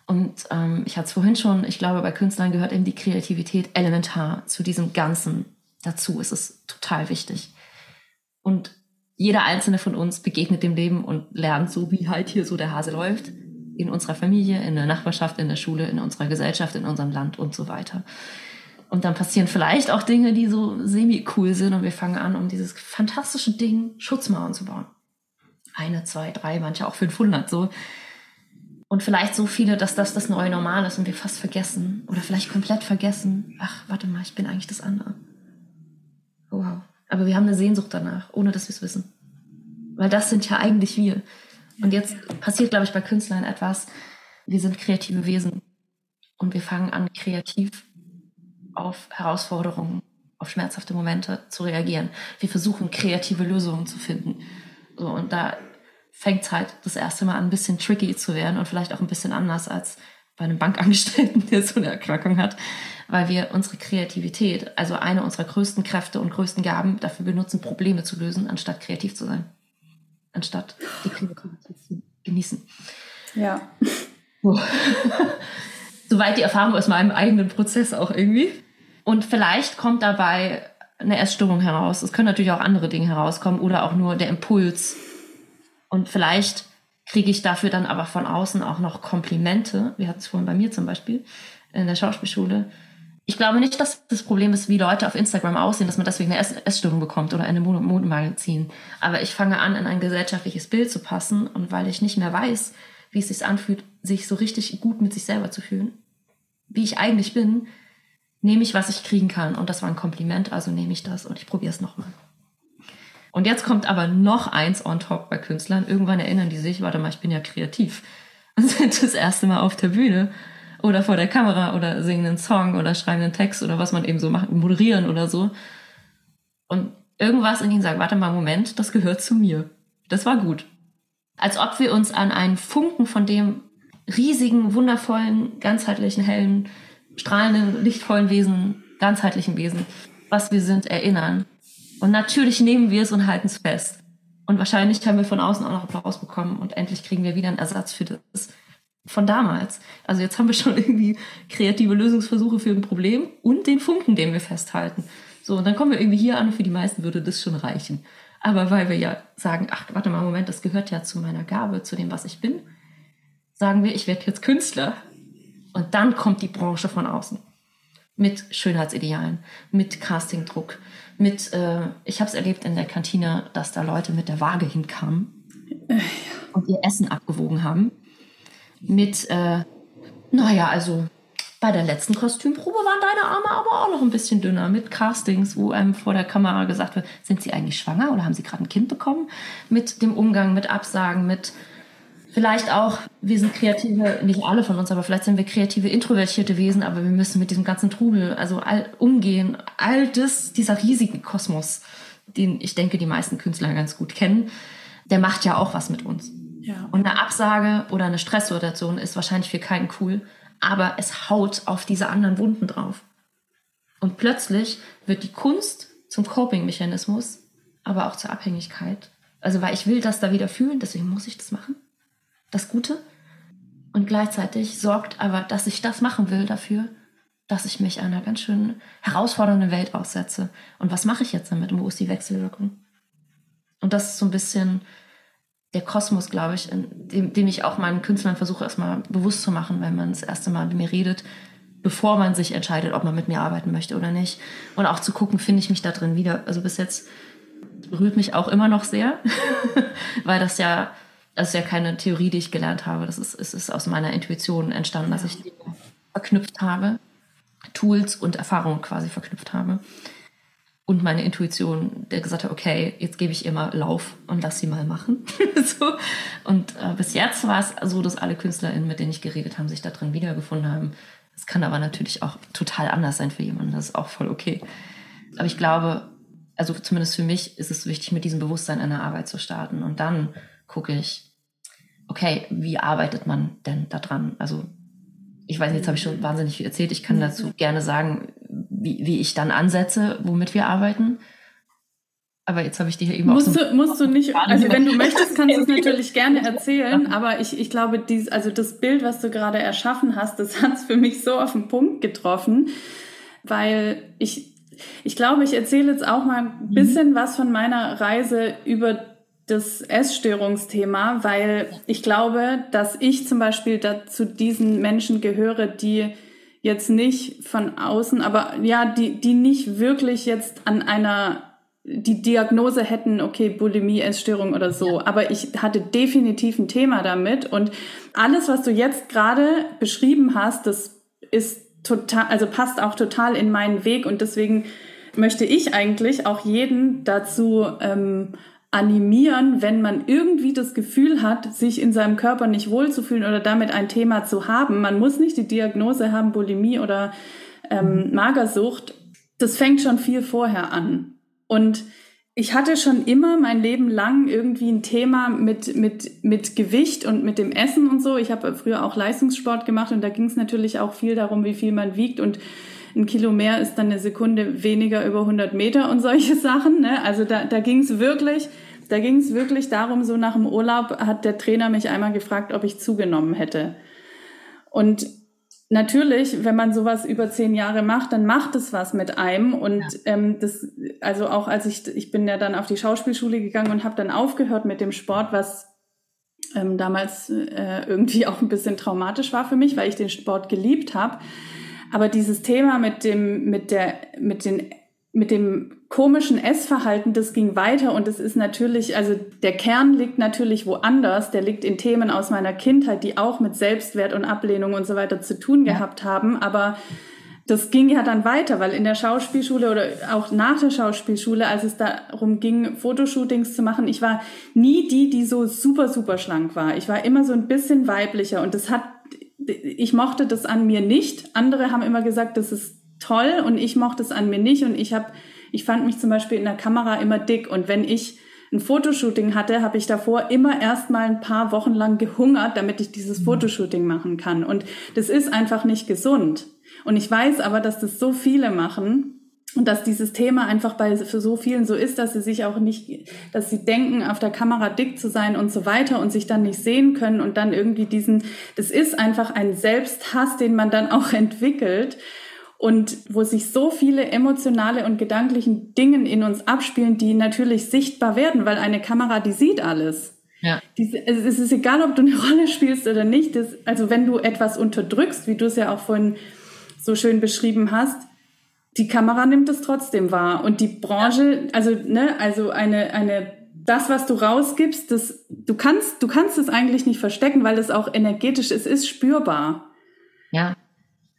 S2: Und ähm, ich hatte es vorhin schon, ich glaube, bei Künstlern gehört eben die Kreativität elementar zu diesem Ganzen dazu. Es ist total wichtig. Und jeder einzelne von uns begegnet dem Leben und lernt so, wie halt hier so der Hase läuft. In unserer Familie, in der Nachbarschaft, in der Schule, in unserer Gesellschaft, in unserem Land und so weiter. Und dann passieren vielleicht auch Dinge, die so semi-cool sind und wir fangen an, um dieses fantastische Ding Schutzmauern zu bauen. Eine, zwei, drei, manche auch 500 so. Und vielleicht so viele, dass das das neue Normal ist und wir fast vergessen oder vielleicht komplett vergessen, ach, warte mal, ich bin eigentlich das andere. Wow. Aber wir haben eine Sehnsucht danach, ohne dass wir es wissen. Weil das sind ja eigentlich wir. Und jetzt passiert, glaube ich, bei Künstlern etwas. Wir sind kreative Wesen. Und wir fangen an, kreativ auf Herausforderungen, auf schmerzhafte Momente zu reagieren. Wir versuchen, kreative Lösungen zu finden. So, und da fängt es halt das erste Mal an, ein bisschen tricky zu werden und vielleicht auch ein bisschen anders als bei einem Bankangestellten, der so eine Erkrankung hat weil wir unsere Kreativität, also eine unserer größten Kräfte und größten Gaben, dafür benutzen, Probleme zu lösen, anstatt kreativ zu sein. Anstatt die Kreativität zu genießen.
S1: Ja.
S2: Oh. Soweit die Erfahrung aus meinem eigenen Prozess auch irgendwie. Und vielleicht kommt dabei eine Essstörung heraus. Es können natürlich auch andere Dinge herauskommen oder auch nur der Impuls. Und vielleicht kriege ich dafür dann aber von außen auch noch Komplimente. Wir hatten es vorhin bei mir zum Beispiel in der Schauspielschule ich glaube nicht, dass das Problem ist, wie Leute auf Instagram aussehen, dass man deswegen eine Essstörung bekommt oder eine Modemagazin. Aber ich fange an, in ein gesellschaftliches Bild zu passen und weil ich nicht mehr weiß, wie es sich anfühlt, sich so richtig gut mit sich selber zu fühlen, wie ich eigentlich bin, nehme ich, was ich kriegen kann. Und das war ein Kompliment, also nehme ich das und ich probiere es nochmal. Und jetzt kommt aber noch eins on top bei Künstlern. Irgendwann erinnern die sich, warte mal, ich bin ja kreativ. Und sind das erste Mal auf der Bühne oder vor der Kamera oder singen einen Song oder schreiben einen Text oder was man eben so macht, moderieren oder so. Und irgendwas in ihnen sagt, warte mal, Moment, das gehört zu mir. Das war gut. Als ob wir uns an einen Funken von dem riesigen, wundervollen, ganzheitlichen, hellen, strahlenden, lichtvollen Wesen, ganzheitlichen Wesen, was wir sind, erinnern. Und natürlich nehmen wir es und halten es fest. Und wahrscheinlich haben wir von außen auch noch Applaus bekommen und endlich kriegen wir wieder einen Ersatz für das von damals. Also jetzt haben wir schon irgendwie kreative Lösungsversuche für ein Problem und den Funken, den wir festhalten. So, und dann kommen wir irgendwie hier an und für die meisten würde das schon reichen. Aber weil wir ja sagen, ach, warte mal, Moment, das gehört ja zu meiner Gabe, zu dem, was ich bin, sagen wir, ich werde jetzt Künstler. Und dann kommt die Branche von außen. Mit Schönheitsidealen, mit Castingdruck, mit, äh, ich habe es erlebt in der Kantine, dass da Leute mit der Waage hinkamen und ihr Essen abgewogen haben mit, äh, naja, also bei der letzten Kostümprobe waren deine Arme aber auch noch ein bisschen dünner mit Castings, wo einem vor der Kamera gesagt wird, sind sie eigentlich schwanger oder haben sie gerade ein Kind bekommen? Mit dem Umgang, mit Absagen, mit vielleicht auch, wir sind kreative, nicht alle von uns, aber vielleicht sind wir kreative, introvertierte Wesen, aber wir müssen mit diesem ganzen Trubel, also all, umgehen. All das, dieser riesige Kosmos, den ich denke, die meisten Künstler ganz gut kennen, der macht ja auch was mit uns. Ja. Und eine Absage oder eine Stresssituation ist wahrscheinlich für keinen cool, aber es haut auf diese anderen Wunden drauf. Und plötzlich wird die Kunst zum Coping-Mechanismus, aber auch zur Abhängigkeit. Also, weil ich will das da wieder fühlen, deswegen muss ich das machen. Das Gute. Und gleichzeitig sorgt aber, dass ich das machen will dafür, dass ich mich einer ganz schön herausfordernden Welt aussetze. Und was mache ich jetzt damit? Und wo ist die Wechselwirkung? Und das ist so ein bisschen der Kosmos, glaube ich, dem, dem ich auch meinen Künstlern versuche erstmal bewusst zu machen, wenn man das erste Mal mit mir redet, bevor man sich entscheidet, ob man mit mir arbeiten möchte oder nicht. Und auch zu gucken, finde ich mich da drin wieder. Also bis jetzt berührt mich auch immer noch sehr, weil das ja, das ist ja keine Theorie, die ich gelernt habe. Das ist, es ist aus meiner Intuition entstanden, dass ich Dinge verknüpft habe, Tools und Erfahrungen quasi verknüpft habe. und meine Intuition, der gesagt hat, okay, jetzt gebe ich ihr mal Lauf und lass sie mal machen. so. Und äh, bis jetzt war es so, dass alle KünstlerInnen, mit denen ich geredet habe, sich da drin wiedergefunden haben. Es kann aber natürlich auch total anders sein für jemanden. Das ist auch voll okay. Aber ich glaube, also zumindest für mich ist es wichtig, mit diesem Bewusstsein eine Arbeit zu starten. Und dann gucke ich, okay, wie arbeitet man denn da dran? Also ich weiß, jetzt habe ich schon wahnsinnig viel erzählt. Ich kann dazu gerne sagen, wie, wie ich dann ansetze, womit wir arbeiten. Aber jetzt habe ich dir eben
S1: musst auch. Du, musst du nicht, also wenn du möchtest, kannst du es natürlich gerne erzählen, aber ich, ich glaube, dies, also das Bild, was du gerade erschaffen hast, das hat es für mich so auf den Punkt getroffen, weil ich, ich glaube, ich erzähle jetzt auch mal ein mhm. bisschen mhm. was von meiner Reise über das Essstörungsthema, weil ich glaube, dass ich zum Beispiel zu diesen Menschen gehöre, die jetzt nicht von außen, aber ja, die, die nicht wirklich jetzt an einer die Diagnose hätten, okay, Bulimie, Essstörung oder so. Ja. Aber ich hatte definitiv ein Thema damit. Und alles, was du jetzt gerade beschrieben hast, das ist total, also passt auch total in meinen Weg. Und deswegen möchte ich eigentlich auch jeden dazu ähm, animieren, wenn man irgendwie das Gefühl hat, sich in seinem Körper nicht wohlzufühlen oder damit ein Thema zu haben. Man muss nicht die Diagnose haben, Bulimie oder ähm. Magersucht. Das fängt schon viel vorher an. Und ich hatte schon immer mein Leben lang irgendwie ein Thema mit, mit, mit Gewicht und mit dem Essen und so. Ich habe früher auch Leistungssport gemacht und da ging es natürlich auch viel darum, wie viel man wiegt und ein Kilo mehr ist dann eine Sekunde weniger über 100 Meter und solche Sachen. Ne? Also da, da ging es wirklich, da ging es wirklich darum, so nach dem Urlaub hat der Trainer mich einmal gefragt, ob ich zugenommen hätte. Und natürlich, wenn man sowas über zehn Jahre macht, dann macht es was mit einem. Und ja. ähm, das, also auch als ich, ich bin ja dann auf die Schauspielschule gegangen und habe dann aufgehört mit dem Sport, was ähm, damals äh, irgendwie auch ein bisschen traumatisch war für mich, weil ich den Sport geliebt habe. Aber dieses Thema mit dem, mit der, mit den, mit dem komischen Essverhalten, das ging weiter und es ist natürlich, also der Kern liegt natürlich woanders, der liegt in Themen aus meiner Kindheit, die auch mit Selbstwert und Ablehnung und so weiter zu tun ja. gehabt haben, aber das ging ja dann weiter, weil in der Schauspielschule oder auch nach der Schauspielschule, als es darum ging, Fotoshootings zu machen, ich war nie die, die so super, super schlank war. Ich war immer so ein bisschen weiblicher und das hat ich mochte das an mir nicht. Andere haben immer gesagt, das ist toll und ich mochte es an mir nicht und ich habe ich fand mich zum Beispiel in der Kamera immer dick und wenn ich ein Fotoshooting hatte, habe ich davor immer erst mal ein paar Wochen lang gehungert, damit ich dieses mhm. Fotoshooting machen kann. Und das ist einfach nicht gesund. Und ich weiß aber, dass das so viele machen und dass dieses Thema einfach bei für so vielen so ist, dass sie sich auch nicht, dass sie denken, auf der Kamera dick zu sein und so weiter und sich dann nicht sehen können und dann irgendwie diesen, das ist einfach ein Selbsthass, den man dann auch entwickelt und wo sich so viele emotionale und gedanklichen Dingen in uns abspielen, die natürlich sichtbar werden, weil eine Kamera, die sieht alles. Ja. es ist egal, ob du eine Rolle spielst oder nicht. Das, also wenn du etwas unterdrückst, wie du es ja auch vorhin so schön beschrieben hast, die Kamera nimmt es trotzdem wahr und die Branche, also ne, also eine eine das, was du rausgibst, das du kannst du kannst es eigentlich nicht verstecken, weil es auch energetisch ist, ist spürbar.
S2: Ja.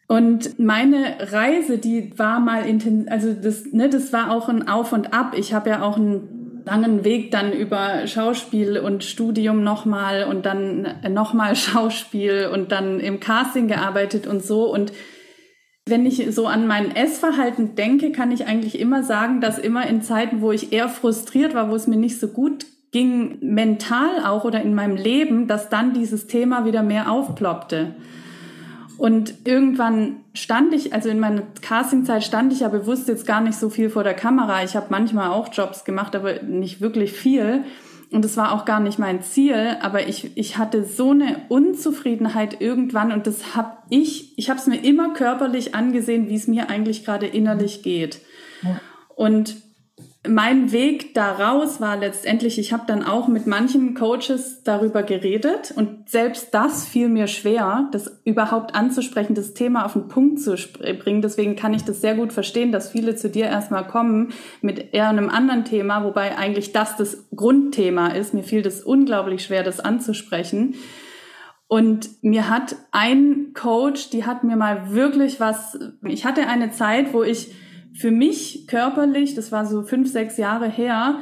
S1: Und meine Reise, die war mal intensiv, also das, ne, das war auch ein Auf und Ab. Ich habe ja auch einen langen Weg dann über Schauspiel und Studium nochmal und dann nochmal Schauspiel und dann im Casting gearbeitet und so und wenn ich so an mein Essverhalten denke, kann ich eigentlich immer sagen, dass immer in Zeiten, wo ich eher frustriert war, wo es mir nicht so gut ging, mental auch oder in meinem Leben, dass dann dieses Thema wieder mehr aufploppte. Und irgendwann stand ich, also in meiner Castingzeit stand ich ja bewusst jetzt gar nicht so viel vor der Kamera. Ich habe manchmal auch Jobs gemacht, aber nicht wirklich viel. Und es war auch gar nicht mein Ziel, aber ich, ich hatte so eine Unzufriedenheit irgendwann und das habe ich, ich habe es mir immer körperlich angesehen, wie es mir eigentlich gerade innerlich geht. Ja. Und mein Weg daraus war letztendlich, ich habe dann auch mit manchen Coaches darüber geredet und selbst das fiel mir schwer, das überhaupt anzusprechen, das Thema auf den Punkt zu bringen. Deswegen kann ich das sehr gut verstehen, dass viele zu dir erstmal kommen mit eher einem anderen Thema, wobei eigentlich das das Grundthema ist. Mir fiel das unglaublich schwer, das anzusprechen. Und mir hat ein Coach, die hat mir mal wirklich was, ich hatte eine Zeit, wo ich für mich körperlich, das war so fünf, sechs Jahre her,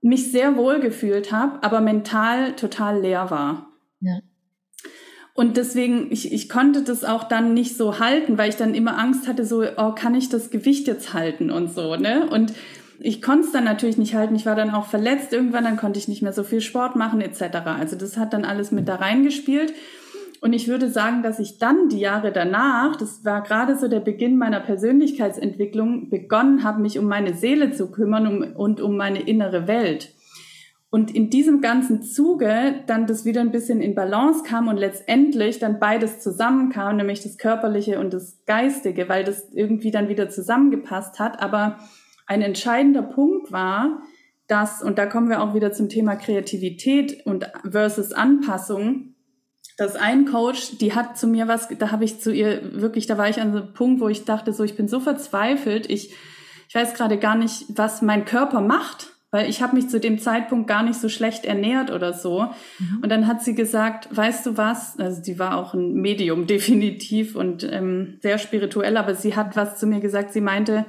S1: mich sehr wohl gefühlt habe, aber mental total leer war. Ja. Und deswegen, ich, ich konnte das auch dann nicht so halten, weil ich dann immer Angst hatte, so, oh, kann ich das Gewicht jetzt halten und so, ne? Und ich konnte es dann natürlich nicht halten. Ich war dann auch verletzt irgendwann, dann konnte ich nicht mehr so viel Sport machen etc. Also das hat dann alles mit da reingespielt. Und ich würde sagen, dass ich dann die Jahre danach, das war gerade so der Beginn meiner Persönlichkeitsentwicklung, begonnen habe, mich um meine Seele zu kümmern um, und um meine innere Welt. Und in diesem ganzen Zuge dann das wieder ein bisschen in Balance kam und letztendlich dann beides zusammenkam, nämlich das Körperliche und das Geistige, weil das irgendwie dann wieder zusammengepasst hat. Aber ein entscheidender Punkt war, dass, und da kommen wir auch wieder zum Thema Kreativität und versus Anpassung, dass ein Coach, die hat zu mir was, da habe ich zu ihr wirklich, da war ich an so einem Punkt, wo ich dachte, so, ich bin so verzweifelt, ich, ich weiß gerade gar nicht, was mein Körper macht weil ich habe mich zu dem Zeitpunkt gar nicht so schlecht ernährt oder so. Mhm. Und dann hat sie gesagt, weißt du was, also die war auch ein Medium definitiv und ähm, sehr spirituell, aber sie hat was zu mir gesagt, sie meinte,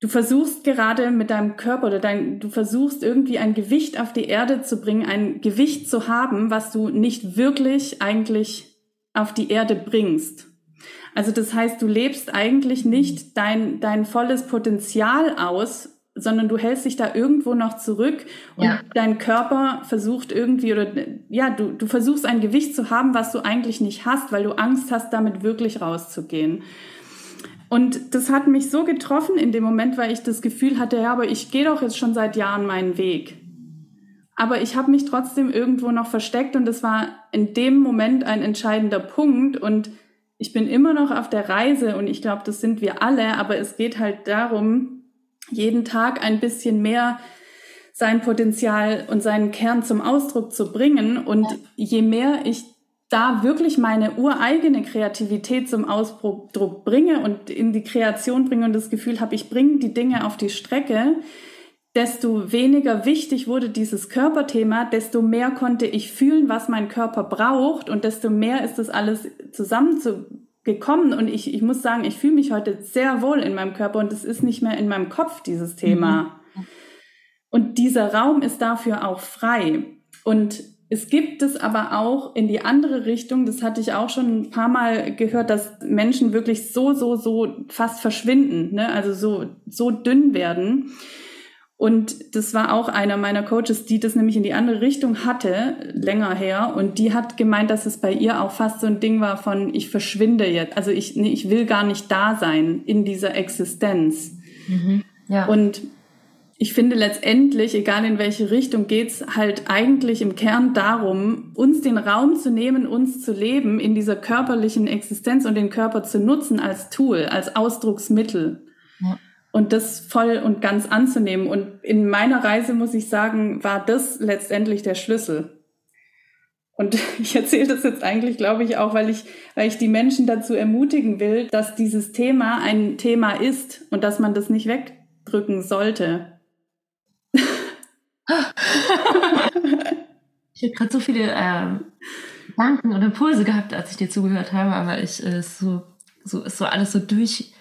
S1: du versuchst gerade mit deinem Körper oder dein, du versuchst irgendwie ein Gewicht auf die Erde zu bringen, ein Gewicht zu haben, was du nicht wirklich eigentlich auf die Erde bringst. Also das heißt, du lebst eigentlich nicht dein, dein volles Potenzial aus, sondern du hältst dich da irgendwo noch zurück und ja. dein Körper versucht irgendwie oder ja, du, du versuchst ein Gewicht zu haben, was du eigentlich nicht hast, weil du Angst hast, damit wirklich rauszugehen. Und das hat mich so getroffen in dem Moment, weil ich das Gefühl hatte, ja, aber ich gehe doch jetzt schon seit Jahren meinen Weg. Aber ich habe mich trotzdem irgendwo noch versteckt und das war in dem Moment ein entscheidender Punkt und ich bin immer noch auf der Reise und ich glaube, das sind wir alle, aber es geht halt darum, jeden Tag ein bisschen mehr sein Potenzial und seinen Kern zum Ausdruck zu bringen. Und je mehr ich da wirklich meine ureigene Kreativität zum Ausdruck bringe und in die Kreation bringe und das Gefühl habe, ich bringe die Dinge auf die Strecke, desto weniger wichtig wurde dieses Körperthema, desto mehr konnte ich fühlen, was mein Körper braucht und desto mehr ist das alles zusammenzu gekommen und ich, ich muss sagen, ich fühle mich heute sehr wohl in meinem Körper und es ist nicht mehr in meinem Kopf, dieses Thema. Mhm. Und dieser Raum ist dafür auch frei. Und es gibt es aber auch in die andere Richtung, das hatte ich auch schon ein paar Mal gehört, dass Menschen wirklich so, so, so fast verschwinden, ne? also so, so dünn werden. Und das war auch einer meiner Coaches, die das nämlich in die andere Richtung hatte, länger her. Und die hat gemeint, dass es bei ihr auch fast so ein Ding war von, ich verschwinde jetzt. Also ich, nee, ich will gar nicht da sein in dieser Existenz. Mhm, ja. Und ich finde letztendlich, egal in welche Richtung, geht's halt eigentlich im Kern darum, uns den Raum zu nehmen, uns zu leben in dieser körperlichen Existenz und den Körper zu nutzen als Tool, als Ausdrucksmittel. Ja und das voll und ganz anzunehmen. Und in meiner Reise, muss ich sagen, war das letztendlich der Schlüssel. Und ich erzähle das jetzt eigentlich, glaube ich, auch, weil ich, weil ich die Menschen dazu ermutigen will, dass dieses Thema ein Thema ist und dass man das nicht wegdrücken sollte.
S2: ich habe gerade so viele äh, Gedanken und Impulse gehabt, als ich dir zugehört habe, aber ich äh, so so ist so alles so durch.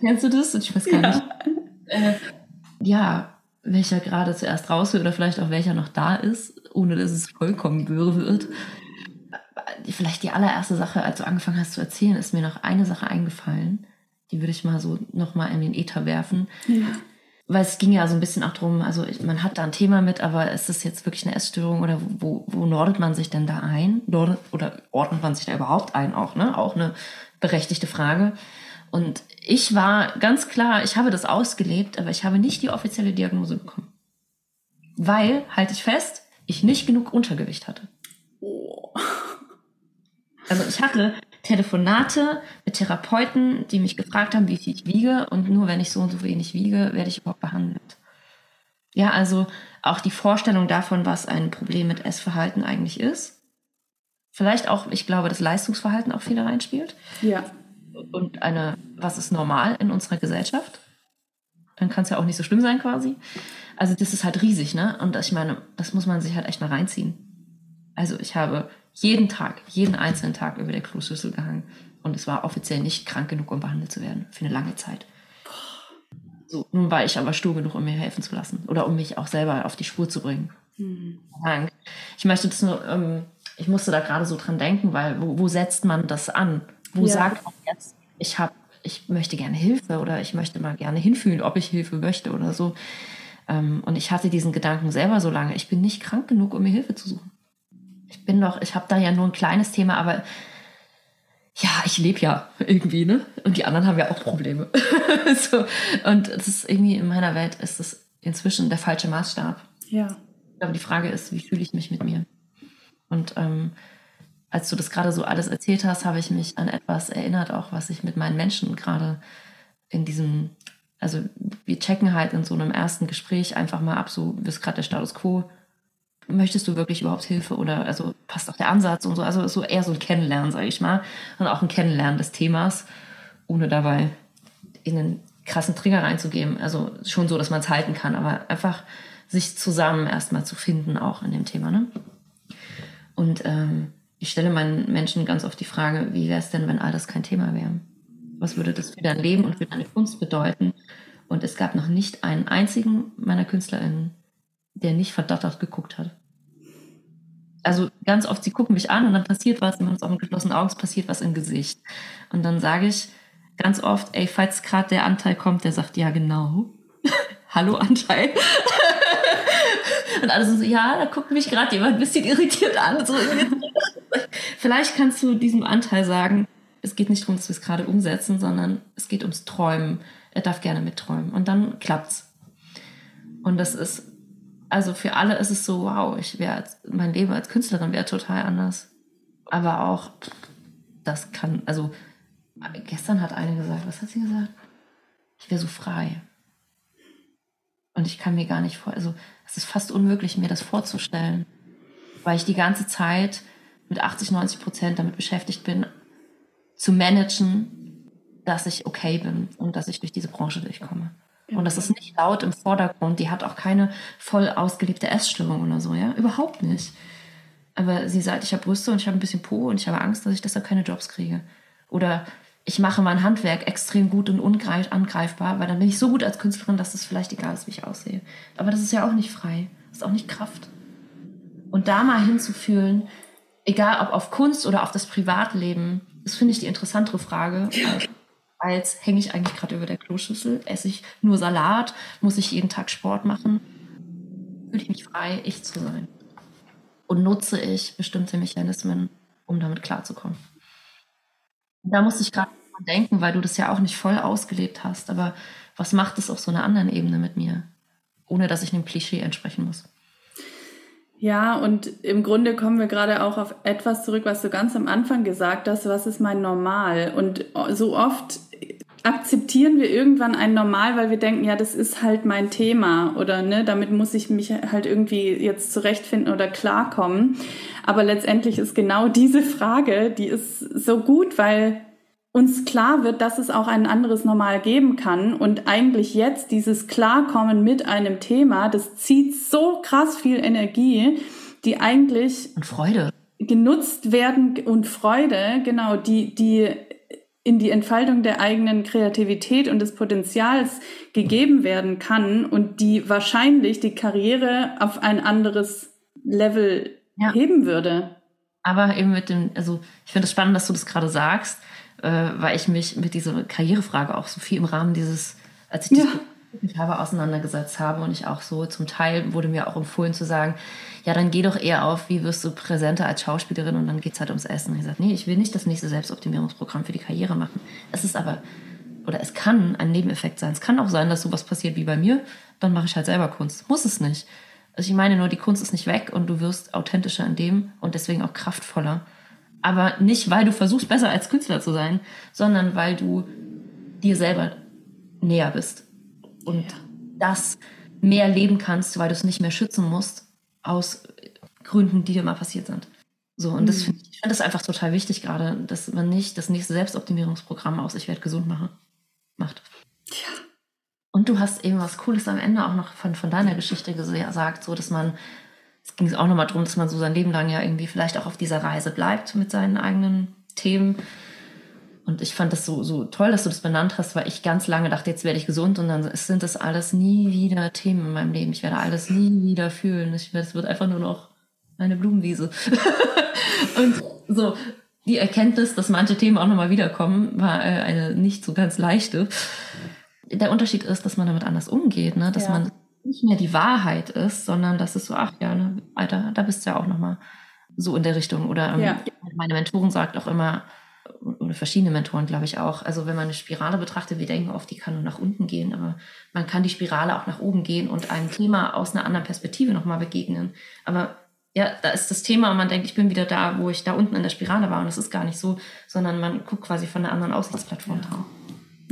S2: Kennst du das? Und ich weiß gar ja. nicht. Äh, ja, welcher gerade zuerst raus will oder vielleicht auch welcher noch da ist, ohne dass es vollkommen wirr wird. Vielleicht die allererste Sache, als du angefangen hast zu erzählen, ist mir noch eine Sache eingefallen. Die würde ich mal so nochmal in den Äther werfen. Ja. Weil es ging ja so ein bisschen auch darum, also man hat da ein Thema mit, aber ist das jetzt wirklich eine Essstörung oder wo, wo nordet man sich denn da ein? Nordet, oder ordnet man sich da überhaupt ein auch, ne? Auch eine berechtigte Frage. Und ich war ganz klar, ich habe das ausgelebt, aber ich habe nicht die offizielle Diagnose bekommen. Weil, halte ich fest, ich nicht genug Untergewicht hatte. Oh. Also ich hatte Telefonate mit Therapeuten, die mich gefragt haben, wie viel ich wiege. Und nur wenn ich so und so wenig wiege, werde ich überhaupt behandelt. Ja, also auch die Vorstellung davon, was ein Problem mit Essverhalten eigentlich ist. Vielleicht auch, ich glaube, das Leistungsverhalten auch viel da reinspielt.
S1: Ja.
S2: Und eine, was ist normal in unserer Gesellschaft? Dann kann es ja auch nicht so schlimm sein quasi. Also das ist halt riesig, ne? Und ich meine, das muss man sich halt echt mal reinziehen. Also ich habe jeden Tag, jeden einzelnen Tag über der Kloschüssel gehangen. Und es war offiziell nicht krank genug, um behandelt zu werden. Für eine lange Zeit. So, nun war ich aber stur genug, um mir helfen zu lassen oder um mich auch selber auf die Spur zu bringen. Mhm. Ich möchte das nur, ähm, ich musste da gerade so dran denken, weil wo, wo setzt man das an? Wo ja. sagt man jetzt, ich habe, ich möchte gerne Hilfe oder ich möchte mal gerne hinfühlen, ob ich Hilfe möchte oder so. Ähm, und ich hatte diesen Gedanken selber so lange. Ich bin nicht krank genug, um mir Hilfe zu suchen. Ich bin doch, ich habe da ja nur ein kleines Thema, aber ja, ich lebe ja irgendwie, ne? Und die anderen haben ja auch Probleme. so. Und das ist irgendwie in meiner Welt ist das inzwischen der falsche Maßstab.
S1: Ja.
S2: Aber die Frage ist, wie fühle ich mich mit mir? Und ähm, als du das gerade so alles erzählt hast, habe ich mich an etwas erinnert, auch was ich mit meinen Menschen gerade in diesem, also wir checken halt in so einem ersten Gespräch einfach mal ab, so wie ist gerade der Status quo, möchtest du wirklich überhaupt Hilfe oder also passt auch der Ansatz und so, also so eher so ein Kennenlernen, sage ich mal, und auch ein Kennenlernen des Themas, ohne dabei in einen krassen Trigger reinzugeben, also schon so, dass man es halten kann, aber einfach sich zusammen erstmal zu finden, auch in dem Thema. Ne? Und ähm, ich stelle meinen Menschen ganz oft die Frage, wie wäre es denn, wenn all das kein Thema wäre? Was würde das für dein Leben und für deine Kunst bedeuten? Und es gab noch nicht einen einzigen meiner KünstlerInnen, der nicht verdattert geguckt hat. Also ganz oft, sie gucken mich an und dann passiert was, wir haben uns auch mit geschlossenen Augen, passiert was im Gesicht. Und dann sage ich ganz oft, ey, falls gerade der Anteil kommt, der sagt, ja genau, hallo Anteil. und alle so, ja, da guckt mich gerade jemand ein bisschen irritiert an. So, Vielleicht kannst du diesem Anteil sagen, es geht nicht darum, dass wir es gerade umsetzen, sondern es geht ums Träumen. Er darf gerne mitträumen. Und dann klappt's. Und das ist, also für alle ist es so, wow, ich wäre, mein Leben als Künstlerin wäre total anders. Aber auch, das kann, also gestern hat eine gesagt, was hat sie gesagt? Ich wäre so frei. Und ich kann mir gar nicht vor, also es ist fast unmöglich, mir das vorzustellen, weil ich die ganze Zeit mit 80, 90 Prozent damit beschäftigt bin, zu managen, dass ich okay bin und dass ich durch diese Branche durchkomme. Und das ist nicht laut im Vordergrund. Die hat auch keine voll ausgelebte Essstörung oder so, ja? Überhaupt nicht. Aber sie sagt, ich habe Brüste und ich habe ein bisschen Po und ich habe Angst, dass ich deshalb keine Jobs kriege. Oder ich mache mein Handwerk extrem gut und angreifbar, weil dann bin ich so gut als Künstlerin, dass es vielleicht egal ist, wie ich aussehe. Aber das ist ja auch nicht frei. Das ist auch nicht Kraft. Und da mal hinzufühlen, egal ob auf Kunst oder auf das Privatleben, das finde ich die interessantere Frage, als, hänge ich eigentlich gerade über der Kloschüssel, esse ich nur Salat, muss ich jeden Tag Sport machen, fühle ich mich frei, ich zu sein. Und nutze ich bestimmte Mechanismen, um damit klarzukommen. Da musste ich gerade denken, weil du das ja auch nicht voll ausgelebt hast. Aber was macht es auf so einer anderen Ebene mit mir? Ohne dass ich einem Klischee entsprechen muss.
S1: Ja, und im Grunde kommen wir gerade auch auf etwas zurück, was du ganz am Anfang gesagt hast, was ist mein Normal? Und so oft akzeptieren wir irgendwann ein Normal, weil wir denken, ja, das ist halt mein Thema oder ne, damit muss ich mich halt irgendwie jetzt zurechtfinden oder klarkommen. Aber letztendlich ist genau diese Frage, die ist so gut, weil uns klar wird, dass es auch ein anderes Normal geben kann und eigentlich jetzt dieses Klarkommen mit einem Thema, das zieht so krass viel Energie, die eigentlich
S2: und Freude
S1: genutzt werden und Freude, genau, die die in die Entfaltung der eigenen Kreativität und des Potenzials gegeben werden kann und die wahrscheinlich die Karriere auf ein anderes Level ja. heben würde.
S2: Aber eben mit dem, also ich finde es spannend, dass du das gerade sagst, äh, weil ich mich mit dieser Karrierefrage auch so viel im Rahmen dieses, als ich ja. Mich habe auseinandergesetzt habe und ich auch so zum Teil wurde mir auch empfohlen zu sagen, ja, dann geh doch eher auf, wie wirst du präsenter als Schauspielerin und dann geht's halt ums Essen. Und ich sage, nee, ich will nicht das nächste Selbstoptimierungsprogramm für die Karriere machen. Es ist aber, oder es kann ein Nebeneffekt sein. Es kann auch sein, dass sowas passiert wie bei mir, dann mache ich halt selber Kunst. Muss es nicht. Also ich meine nur, die Kunst ist nicht weg und du wirst authentischer in dem und deswegen auch kraftvoller. Aber nicht, weil du versuchst, besser als Künstler zu sein, sondern weil du dir selber näher bist und ja. das mehr leben kannst, weil du es nicht mehr schützen musst aus Gründen, die dir mal passiert sind. So, und mhm. das find, ich finde das einfach total wichtig gerade, dass man nicht das nächste Selbstoptimierungsprogramm aus Ich werde gesund machen, macht. Ja. Und du hast eben was Cooles am Ende auch noch von, von deiner Geschichte gesagt, so dass man, es ging auch nochmal darum, dass man so sein Leben lang ja irgendwie vielleicht auch auf dieser Reise bleibt mit seinen eigenen Themen. Und ich fand das so, so toll, dass du das benannt hast, weil ich ganz lange dachte, jetzt werde ich gesund und dann sind das alles nie wieder Themen in meinem Leben. Ich werde alles nie wieder fühlen. Es wird einfach nur noch eine Blumenwiese. und so, die Erkenntnis, dass manche Themen auch nochmal wiederkommen, war äh, eine nicht so ganz leichte. Der Unterschied ist, dass man damit anders umgeht, ne? dass ja. man nicht mehr die Wahrheit ist, sondern dass es so, ach ja, ne, Alter, da bist du ja auch nochmal so in der Richtung. Oder ähm, ja. meine Mentorin sagt auch immer, oder verschiedene Mentoren, glaube ich auch. Also wenn man eine Spirale betrachtet, wir denken oft, die kann nur nach unten gehen, aber man kann die Spirale auch nach oben gehen und einem Thema aus einer anderen Perspektive nochmal begegnen. Aber ja, da ist das Thema und man denkt, ich bin wieder da, wo ich da unten in der Spirale war und das ist gar nicht so, sondern man guckt quasi von einer anderen Aussichtsplattform drauf.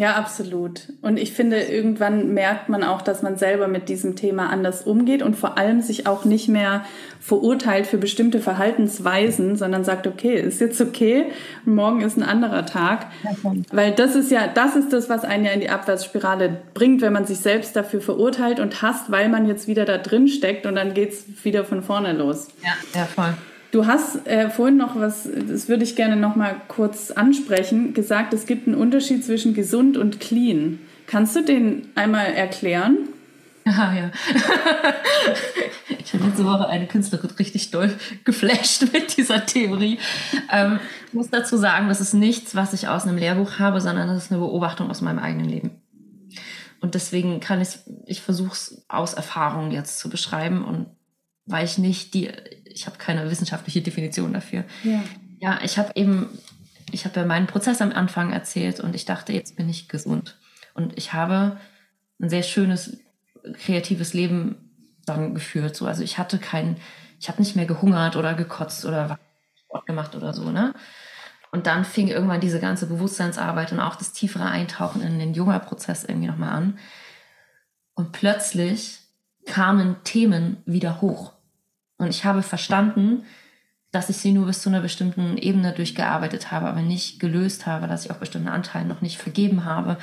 S1: Ja, absolut. Und ich finde, irgendwann merkt man auch, dass man selber mit diesem Thema anders umgeht und vor allem sich auch nicht mehr verurteilt für bestimmte Verhaltensweisen, sondern sagt, okay, ist jetzt okay, morgen ist ein anderer Tag. Weil das ist ja, das ist das, was einen ja in die Abwärtsspirale bringt, wenn man sich selbst dafür verurteilt und hasst, weil man jetzt wieder da drin steckt und dann geht's wieder von vorne los.
S2: Ja, ja, voll.
S1: Du hast äh, vorhin noch was, das würde ich gerne noch mal kurz ansprechen, gesagt, es gibt einen Unterschied zwischen gesund und clean. Kannst du den einmal erklären?
S2: Ja, ja. ich habe letzte Woche eine Künstlerin richtig doll geflasht mit dieser Theorie. Ähm, ich muss dazu sagen, das ist nichts, was ich aus einem Lehrbuch habe, sondern das ist eine Beobachtung aus meinem eigenen Leben. Und deswegen kann ich, ich versuche es aus Erfahrung jetzt zu beschreiben und weil ich nicht die ich habe keine wissenschaftliche Definition dafür. Ja, ja ich habe eben, ich habe ja meinen Prozess am Anfang erzählt und ich dachte, jetzt bin ich gesund. Und ich habe ein sehr schönes, kreatives Leben dann geführt. So. Also ich hatte keinen, ich habe nicht mehr gehungert oder gekotzt oder Sport gemacht oder so, ne? Und dann fing irgendwann diese ganze Bewusstseinsarbeit und auch das tiefere Eintauchen in den Yoga-Prozess irgendwie nochmal an. Und plötzlich kamen Themen wieder hoch. Und ich habe verstanden, dass ich sie nur bis zu einer bestimmten Ebene durchgearbeitet habe, aber nicht gelöst habe, dass ich auch bestimmte Anteile noch nicht vergeben habe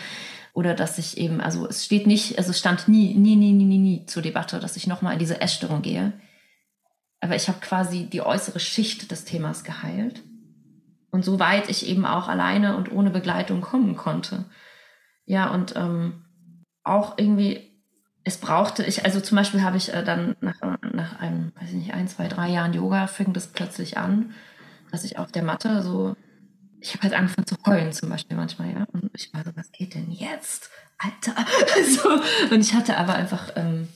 S2: oder dass ich eben, also es steht nicht, also es stand nie, nie, nie, nie, nie, nie zur Debatte, dass ich nochmal in diese Essstörung gehe. Aber ich habe quasi die äußere Schicht des Themas geheilt. Und soweit ich eben auch alleine und ohne Begleitung kommen konnte. Ja, und ähm, auch irgendwie es brauchte ich, also zum Beispiel habe ich äh, dann nach, nach einem, weiß ich nicht, ein, zwei, drei Jahren Yoga fing das plötzlich an, dass ich auf der Matte so, ich habe halt angefangen zu heulen zum Beispiel manchmal, ja. Und ich war so, was geht denn jetzt? Alter. so. Und ich hatte aber einfach ähm,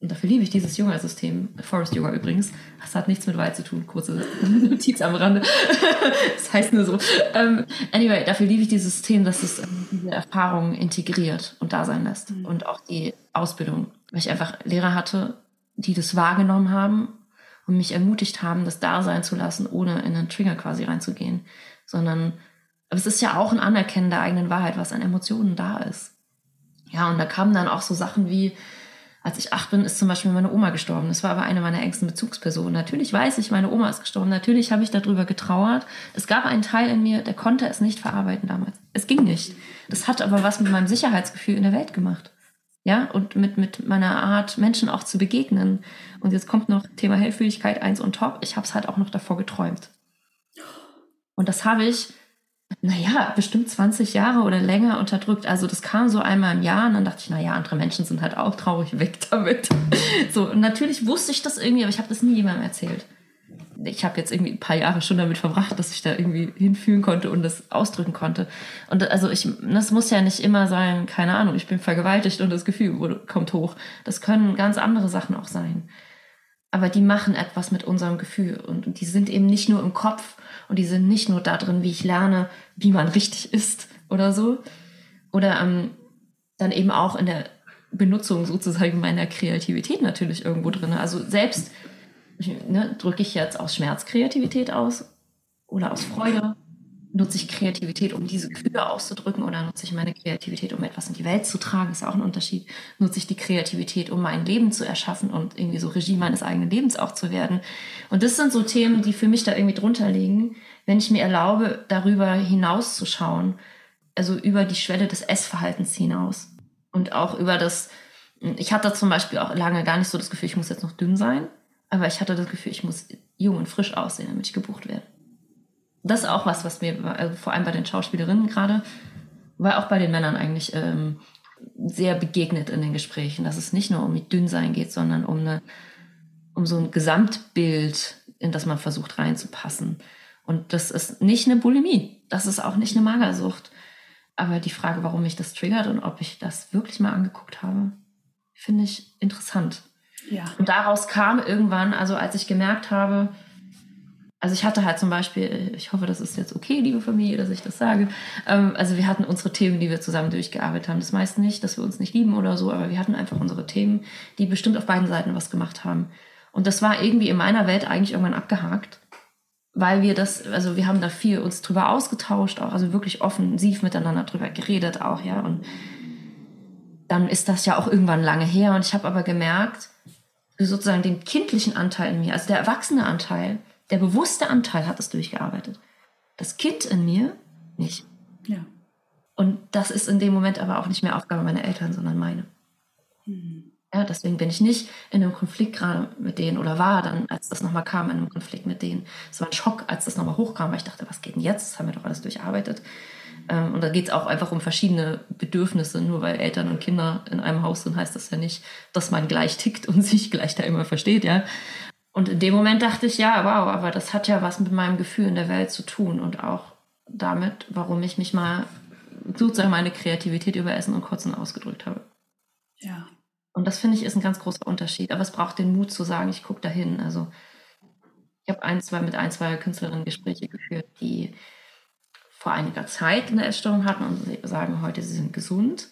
S2: und dafür liebe ich dieses Yoga-System, Forest Yoga übrigens. Das hat nichts mit Wald zu tun, kurze Notiz am Rande. das heißt nur so. Ähm, anyway, dafür liebe ich dieses System, dass es ähm, diese Erfahrungen integriert und da sein lässt. Mhm. Und auch die Ausbildung. Weil ich einfach Lehrer hatte, die das wahrgenommen haben und mich ermutigt haben, das da sein zu lassen, ohne in einen Trigger quasi reinzugehen. Sondern aber es ist ja auch ein Anerkennen der eigenen Wahrheit, was an Emotionen da ist. Ja, und da kamen dann auch so Sachen wie, als ich acht bin, ist zum Beispiel meine Oma gestorben. Das war aber eine meiner engsten Bezugspersonen. Natürlich weiß ich, meine Oma ist gestorben. Natürlich habe ich darüber getrauert. Es gab einen Teil in mir, der konnte es nicht verarbeiten damals. Es ging nicht. Das hat aber was mit meinem Sicherheitsgefühl in der Welt gemacht. Ja, und mit, mit meiner Art, Menschen auch zu begegnen. Und jetzt kommt noch Thema Hellfühligkeit eins und top. Ich habe es halt auch noch davor geträumt. Und das habe ich naja, bestimmt 20 Jahre oder länger unterdrückt. Also das kam so einmal im Jahr und dann dachte ich, naja, andere Menschen sind halt auch traurig, weg damit. So, und natürlich wusste ich das irgendwie, aber ich habe das nie jemandem erzählt. Ich habe jetzt irgendwie ein paar Jahre schon damit verbracht, dass ich da irgendwie hinfühlen konnte und das ausdrücken konnte. Und also ich, das muss ja nicht immer sein, keine Ahnung, ich bin vergewaltigt und das Gefühl kommt hoch. Das können ganz andere Sachen auch sein. Aber die machen etwas mit unserem Gefühl und die sind eben nicht nur im Kopf, und die sind nicht nur da drin, wie ich lerne, wie man richtig ist oder so. Oder ähm, dann eben auch in der Benutzung sozusagen meiner Kreativität natürlich irgendwo drin. Also selbst ne, drücke ich jetzt aus Schmerz Kreativität aus oder aus Freude nutze ich Kreativität, um diese Gefühle auszudrücken oder nutze ich meine Kreativität, um etwas in die Welt zu tragen? ist auch ein Unterschied. Nutze ich die Kreativität, um mein Leben zu erschaffen und irgendwie so Regie meines eigenen Lebens auch zu werden? Und das sind so Themen, die für mich da irgendwie drunter liegen, wenn ich mir erlaube, darüber hinauszuschauen, also über die Schwelle des Essverhaltens hinaus und auch über das, ich hatte zum Beispiel auch lange gar nicht so das Gefühl, ich muss jetzt noch dünn sein, aber ich hatte das Gefühl, ich muss jung und frisch aussehen, damit ich gebucht werde. Das ist auch was, was mir, also vor allem bei den Schauspielerinnen gerade, war auch bei den Männern eigentlich ähm, sehr begegnet in den Gesprächen, dass es nicht nur um die Dünnsein geht, sondern um eine, um so ein Gesamtbild, in das man versucht reinzupassen. Und das ist nicht eine Bulimie, das ist auch nicht eine Magersucht. Aber die Frage, warum mich das triggert und ob ich das wirklich mal angeguckt habe, finde ich interessant. Ja. Und daraus kam irgendwann, also als ich gemerkt habe, also ich hatte halt zum Beispiel, ich hoffe, das ist jetzt okay, liebe Familie, dass ich das sage. Ähm, also wir hatten unsere Themen, die wir zusammen durchgearbeitet haben. Das meist nicht, dass wir uns nicht lieben oder so, aber wir hatten einfach unsere Themen, die bestimmt auf beiden Seiten was gemacht haben. Und das war irgendwie in meiner Welt eigentlich irgendwann abgehakt, weil wir das, also wir haben da viel uns drüber ausgetauscht, auch also wirklich offensiv miteinander drüber geredet auch, ja. Und dann ist das ja auch irgendwann lange her. Und ich habe aber gemerkt, sozusagen den kindlichen Anteil in mir, also der erwachsene Anteil, der bewusste Anteil hat es durchgearbeitet. Das Kind in mir nicht.
S1: Ja.
S2: Und das ist in dem Moment aber auch nicht mehr Aufgabe meiner Eltern, sondern meine. Mhm. Ja, deswegen bin ich nicht in einem Konflikt gerade mit denen oder war dann, als das nochmal kam, in einem Konflikt mit denen. Es war ein Schock, als das nochmal hochkam, weil ich dachte, was geht denn jetzt? Das haben wir doch alles durcharbeitet. Ähm, und da geht es auch einfach um verschiedene Bedürfnisse. Nur weil Eltern und Kinder in einem Haus sind, heißt das ja nicht, dass man gleich tickt und sich gleich da immer versteht, ja. Und in dem Moment dachte ich, ja, wow, aber das hat ja was mit meinem Gefühl in der Welt zu tun und auch damit, warum ich mich mal sozusagen meine Kreativität über Essen und Kotzen ausgedrückt habe.
S1: Ja.
S2: Und das finde ich ist ein ganz großer Unterschied. Aber es braucht den Mut zu sagen, ich gucke dahin. Also ich habe ein, zwei mit ein, zwei Künstlerinnen Gespräche geführt, die vor einiger Zeit eine Essstörung hatten und sagen heute, sie sind gesund.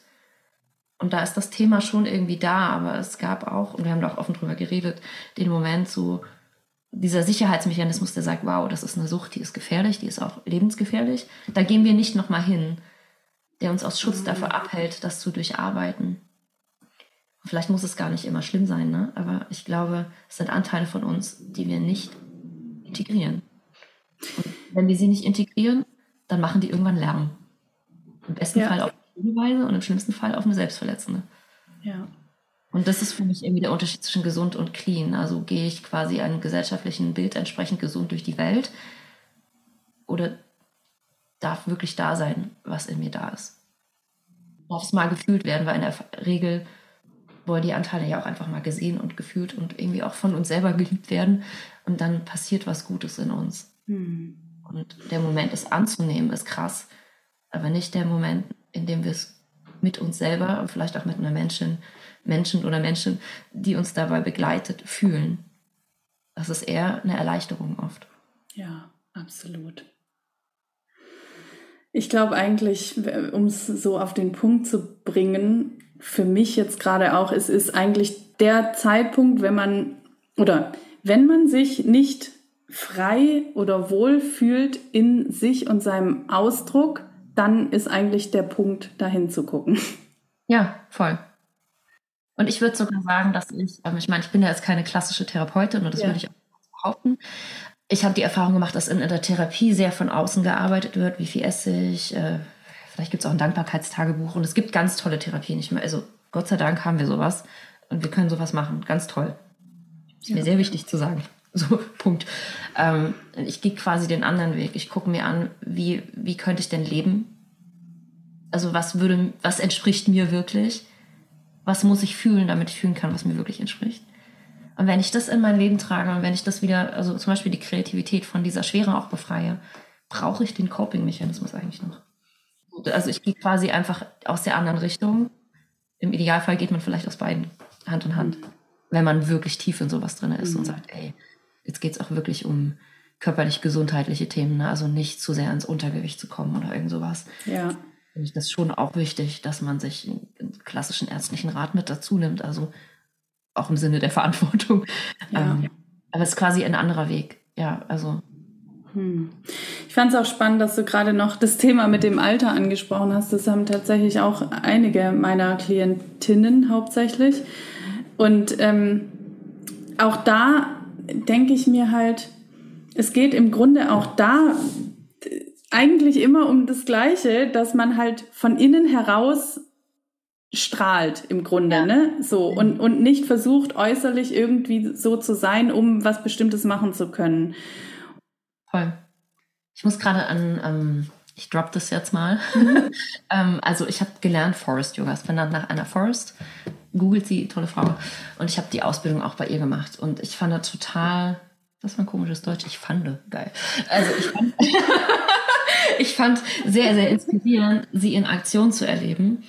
S2: Und da ist das Thema schon irgendwie da, aber es gab auch, und wir haben da auch offen drüber geredet, den Moment so, dieser Sicherheitsmechanismus, der sagt, wow, das ist eine Sucht, die ist gefährlich, die ist auch lebensgefährlich. Da gehen wir nicht nochmal hin, der uns aus Schutz mhm. dafür abhält, das zu durcharbeiten. Vielleicht muss es gar nicht immer schlimm sein, ne? aber ich glaube, es sind Anteile von uns, die wir nicht integrieren. Und wenn wir sie nicht integrieren, dann machen die irgendwann Lärm. Im besten ja. Fall auf Weise und im schlimmsten Fall auf eine selbstverletzende.
S1: Ja.
S2: Und das ist für mich irgendwie der Unterschied zwischen gesund und clean. Also gehe ich quasi einem gesellschaftlichen Bild entsprechend gesund durch die Welt oder darf wirklich da sein, was in mir da ist. Darf es mal gefühlt werden, weil in der Regel wollen die Anteile ja auch einfach mal gesehen und gefühlt und irgendwie auch von uns selber geliebt werden. Und dann passiert was Gutes in uns.
S1: Hm.
S2: Und der Moment, es anzunehmen, ist krass. Aber nicht der Moment, indem wir es mit uns selber und vielleicht auch mit einer Menschen, Menschen oder Menschen, die uns dabei begleitet, fühlen. Das ist eher eine Erleichterung oft.
S1: Ja, absolut. Ich glaube eigentlich, um es so auf den Punkt zu bringen, für mich jetzt gerade auch, es ist eigentlich der Zeitpunkt, wenn man oder wenn man sich nicht frei oder wohl fühlt in sich und seinem Ausdruck, dann ist eigentlich der Punkt, dahin zu gucken.
S2: Ja, voll. Und ich würde sogar sagen, dass ich, ähm, ich meine, ich bin ja jetzt keine klassische Therapeutin und das ja. würde ich auch behaupten. Ich habe die Erfahrung gemacht, dass in, der Therapie sehr von außen gearbeitet wird, wie viel esse ich. Äh, vielleicht gibt es auch ein Dankbarkeitstagebuch und es gibt ganz tolle Therapien. Ich, also Gott sei Dank haben wir sowas und wir können sowas machen. Ganz toll. Ist ja. mir sehr wichtig zu sagen. So, Punkt. Ähm, ich gehe quasi den anderen Weg. Ich gucke mir an, wie, wie könnte ich denn leben? Also was würde, was entspricht mir wirklich? Was muss ich fühlen, damit ich fühlen kann, was mir wirklich entspricht? Und wenn ich das in mein Leben trage und wenn ich das wieder, also zum Beispiel die Kreativität von dieser Schwere auch befreie, brauche ich den Coping-Mechanismus eigentlich noch. Also ich gehe quasi einfach aus der anderen Richtung. Im Idealfall geht man vielleicht aus beiden Hand in Hand, wenn man wirklich tief in sowas drin ist mhm. und sagt, ey, jetzt geht es auch wirklich um körperlich-gesundheitliche Themen, ne? also nicht zu sehr ins Untergewicht zu kommen oder irgend sowas.
S1: Ja.
S2: Finde ich das schon auch wichtig, dass man sich einen klassischen ärztlichen Rat mit dazu nimmt, also auch im Sinne der Verantwortung. Ja. Ähm, aber es ist quasi ein anderer Weg. Ja, also.
S1: Hm. Ich fand es auch spannend, dass du gerade noch das Thema mit dem Alter angesprochen hast. Das haben tatsächlich auch einige meiner Klientinnen hauptsächlich. Und ähm, auch da denke ich mir halt, es geht im Grunde auch da eigentlich immer um das Gleiche, dass man halt von innen heraus strahlt im Grunde, ja. ne? So und und nicht versucht äußerlich irgendwie so zu sein, um was Bestimmtes machen zu können.
S2: Voll. Ich muss gerade an, ähm, ich drop das jetzt mal. Mhm. ähm, also ich habe gelernt Forest Yoga, ist benannt nach einer Forest. Googelt sie, tolle Frau. Und ich habe die Ausbildung auch bei ihr gemacht. Und ich fand das total, das war ein komisches Deutsch, ich fand, geil. Also ich fand, ich fand sehr, sehr inspirierend, sie in Aktion zu erleben.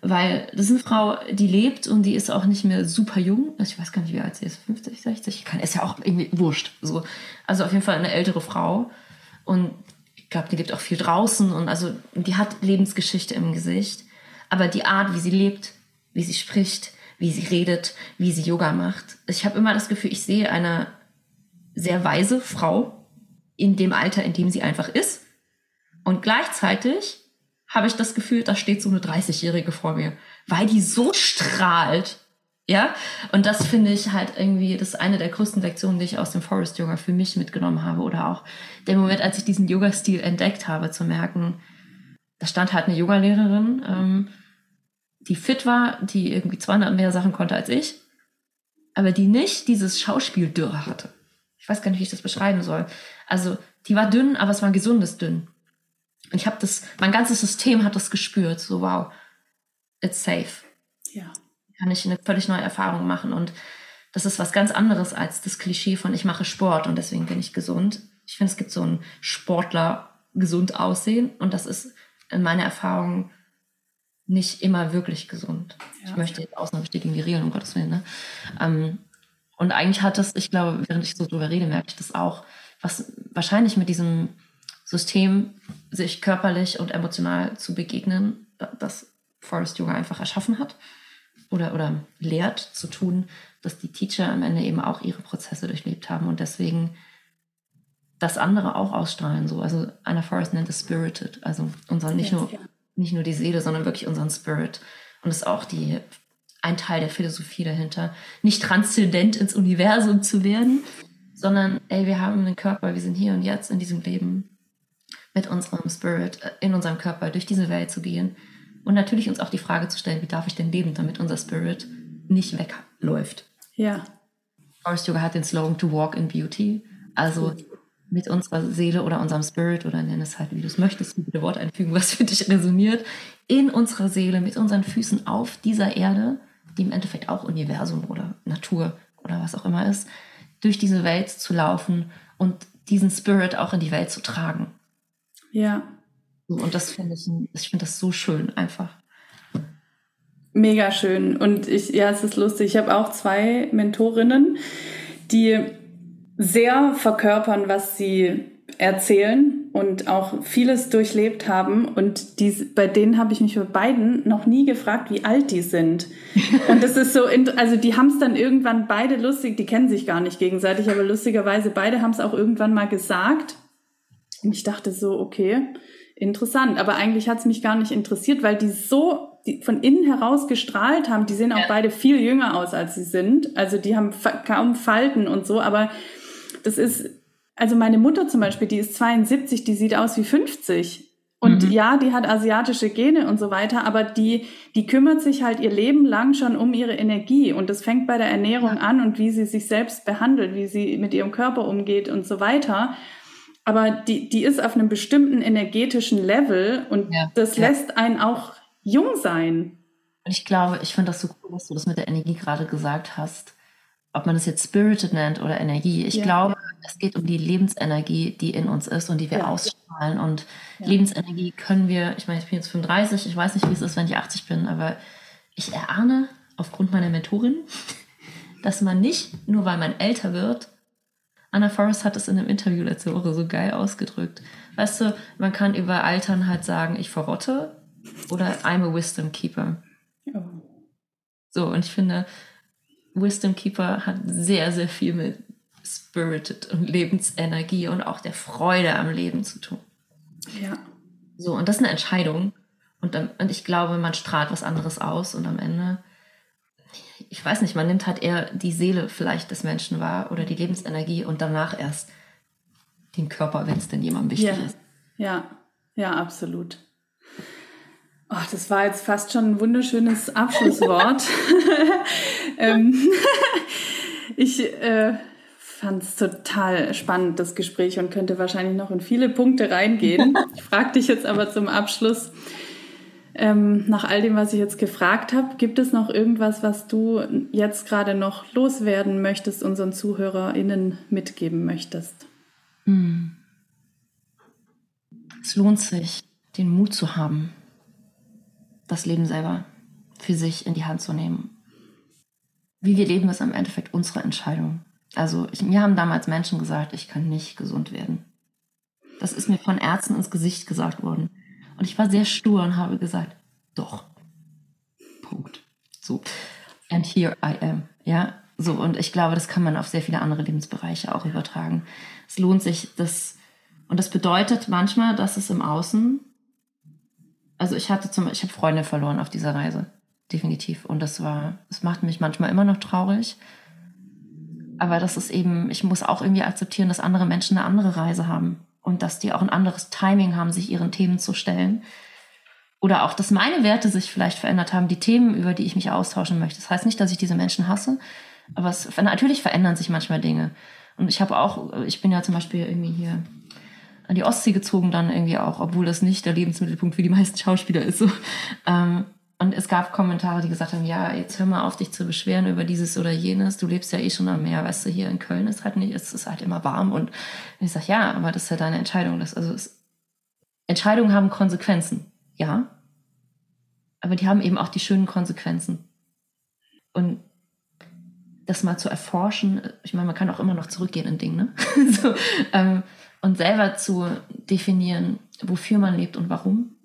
S2: Weil das ist eine Frau, die lebt und die ist auch nicht mehr super jung. Also ich weiß gar nicht, wie alt sie ist. 50, 60? Kann, ist ja auch irgendwie wurscht. So. Also auf jeden Fall eine ältere Frau. Und ich glaube, die lebt auch viel draußen und also die hat Lebensgeschichte im Gesicht. Aber die Art, wie sie lebt, wie sie spricht, wie sie redet, wie sie Yoga macht. Ich habe immer das Gefühl, ich sehe eine sehr weise Frau in dem Alter, in dem sie einfach ist. Und gleichzeitig habe ich das Gefühl, da steht so eine 30-Jährige vor mir, weil die so strahlt. Ja, und das finde ich halt irgendwie, das ist eine der größten Lektionen, die ich aus dem Forest Yoga für mich mitgenommen habe. Oder auch der Moment, als ich diesen Yoga-Stil entdeckt habe, zu merken, da stand halt eine Yoga-Lehrerin, ähm, die fit war, die irgendwie 200 mehr Sachen konnte als ich, aber die nicht dieses Schauspieldürre hatte. Ich weiß gar nicht, wie ich das beschreiben soll. Also, die war dünn, aber es war ein gesundes Dünn. Und ich habe das, mein ganzes System hat das gespürt. So, wow, it's safe.
S1: Ja.
S2: Kann ich eine völlig neue Erfahrung machen. Und das ist was ganz anderes als das Klischee von ich mache Sport und deswegen bin ich gesund. Ich finde, es gibt so einen Sportler gesund aussehen und das ist in meiner Erfahrung nicht immer wirklich gesund. Ja. Ich möchte jetzt Ausnahme bestätigen, die Regeln, um Gottes Willen. Ne? Ähm, und eigentlich hat das, ich glaube, während ich so drüber rede, merke ich das auch, was wahrscheinlich mit diesem System, sich körperlich und emotional zu begegnen, das Forest Yoga einfach erschaffen hat oder, oder lehrt zu tun, dass die Teacher am Ende eben auch ihre Prozesse durchlebt haben und deswegen das andere auch ausstrahlen. So. Also Anna Forest nennt es Spirited, also unser, nicht, nur, nicht nur die Seele, sondern wirklich unseren Spirit. Und das ist auch die, ein Teil der Philosophie dahinter, nicht transzendent ins Universum zu werden, sondern ey, wir haben einen Körper, wir sind hier und jetzt in diesem Leben mit unserem Spirit äh, in unserem Körper durch diese Welt zu gehen und natürlich uns auch die Frage zu stellen, wie darf ich denn leben, damit unser Spirit nicht wegläuft.
S1: Ja.
S2: Forest Yoga hat den Slogan to walk in beauty, also mit unserer Seele oder unserem Spirit oder nenn es halt, wie du es möchtest, bitte Wort einfügen, was für dich resoniert, in unserer Seele, mit unseren Füßen auf dieser Erde, die im Endeffekt auch Universum oder Natur oder was auch immer ist, durch diese Welt zu laufen und diesen Spirit auch in die Welt zu tragen.
S1: Ja.
S2: Und das finde ich, ich finde das so schön einfach.
S1: Mega schön. Und ich, ja, es ist lustig. Ich habe auch zwei Mentorinnen, die sehr verkörpern, was sie erzählen und auch vieles durchlebt haben. Und die, bei denen habe ich mich bei beiden noch nie gefragt, wie alt die sind. Und das ist so, also die haben es dann irgendwann beide lustig, die kennen sich gar nicht gegenseitig, aber lustigerweise beide haben es auch irgendwann mal gesagt. Und ich dachte so, okay, interessant. Aber eigentlich hat es mich gar nicht interessiert, weil die so die von innen heraus gestrahlt haben. Die sehen auch ja. beide viel jünger aus, als sie sind. Also die haben kaum Falten und so. Aber das ist, also meine Mutter zum Beispiel, die ist 72, die sieht aus wie 50. Und mhm. ja, die hat asiatische Gene und so weiter, aber die, die kümmert sich halt ihr Leben lang schon um ihre Energie. Und das fängt bei der Ernährung ja. an und wie sie sich selbst behandelt, wie sie mit ihrem Körper umgeht und so weiter aber die, die ist auf einem bestimmten energetischen Level und ja, das ja. lässt einen auch jung sein.
S2: Und ich glaube, ich finde das so cool, dass du das mit der Energie gerade gesagt hast. Ob man das jetzt Spirited nennt oder Energie. Ich ja, glaube, es geht um die Lebensenergie, die in uns ist und die wir ausstrahlen. Und Lebensenergie können wir, ich meine, ich bin jetzt 35, ich weiß nicht, wie es ist, wenn ich 80 bin, aber ich erahne aufgrund meiner Mentorin, dass man nicht, nur weil man älter wird, Anna Forrest hat es in einem Interview letzte Woche so geil ausgedrückt. Weißt du, man kann über Altern halt sagen, ich verrotte oder I'm a Wisdom Keeper. Ja. So, und ich finde, Wisdom Keeper hat sehr, sehr viel mit Spirited und Lebensenergie und auch der Freude am Leben zu tun.
S1: Ja.
S2: So, und das ist eine Entscheidung. Und, dann, und ich glaube, man strahlt was anderes aus und am Ende ich weiß nicht, man nimmt halt eher die Seele vielleicht des Menschen wahr oder die Lebensenergie und danach erst den Körper, wenn es denn jemandem wichtig
S1: ja.
S2: ist.
S1: Ja, ja, absolut. Oh, das war jetzt fast schon ein wunderschönes Abschlusswort. ähm, ich äh, fand es total spannend, das Gespräch, und könnte wahrscheinlich noch in viele Punkte reingehen. Ich frage dich jetzt aber zum Abschluss, ähm, nach all dem, was ich jetzt gefragt habe, gibt es noch irgendwas, was du jetzt gerade noch loswerden möchtest, unseren ZuhörerInnen mitgeben möchtest? Hm.
S2: Es lohnt sich, den Mut zu haben, das Leben selber für sich in die Hand zu nehmen. Wie wir leben, ist im Endeffekt unsere Entscheidung. Also ich, mir haben damals Menschen gesagt, ich kann nicht gesund werden. Das ist mir von Ärzten ins Gesicht gesagt worden. Und ich war sehr stur und habe gesagt, doch. Punkt. So. And here I am. Ja, so. Und ich glaube, das kann man auf sehr viele andere Lebensbereiche auch übertragen. Es lohnt sich, das, und das bedeutet manchmal, dass es im Außen, also ich hatte zum, ich habe Freunde verloren auf dieser Reise. Definitiv. Und das war, es macht mich manchmal immer noch traurig. Aber das ist eben, ich muss auch irgendwie akzeptieren, dass andere Menschen eine andere Reise haben und dass die auch ein anderes Timing haben, sich ihren Themen zu stellen. Oder auch, dass meine Werte sich vielleicht verändert haben, die Themen, über die ich mich austauschen möchte. Das heißt nicht, dass ich diese Menschen hasse, aber es, natürlich verändern sich manchmal Dinge. Und ich habe auch, ich bin ja zum Beispiel irgendwie hier an die Ostsee gezogen, dann irgendwie auch, obwohl das nicht der Lebensmittelpunkt für die meisten Schauspieler ist. So. Ähm, und es gab Kommentare, die gesagt haben, ja, jetzt hör mal auf, dich zu beschweren über dieses oder jenes. Du lebst ja eh schon am Meer, weißt du, hier in Köln ist halt nicht, es ist halt immer warm. Und ich sage, ja, aber das ist ja deine Entscheidung. Das, also es, Entscheidungen haben Konsequenzen, ja. Aber die haben eben auch die schönen Konsequenzen. Und das mal zu erforschen, ich meine, man kann auch immer noch zurückgehen in Dinge, ne? so, ähm, und selber zu definieren, wofür man lebt und warum.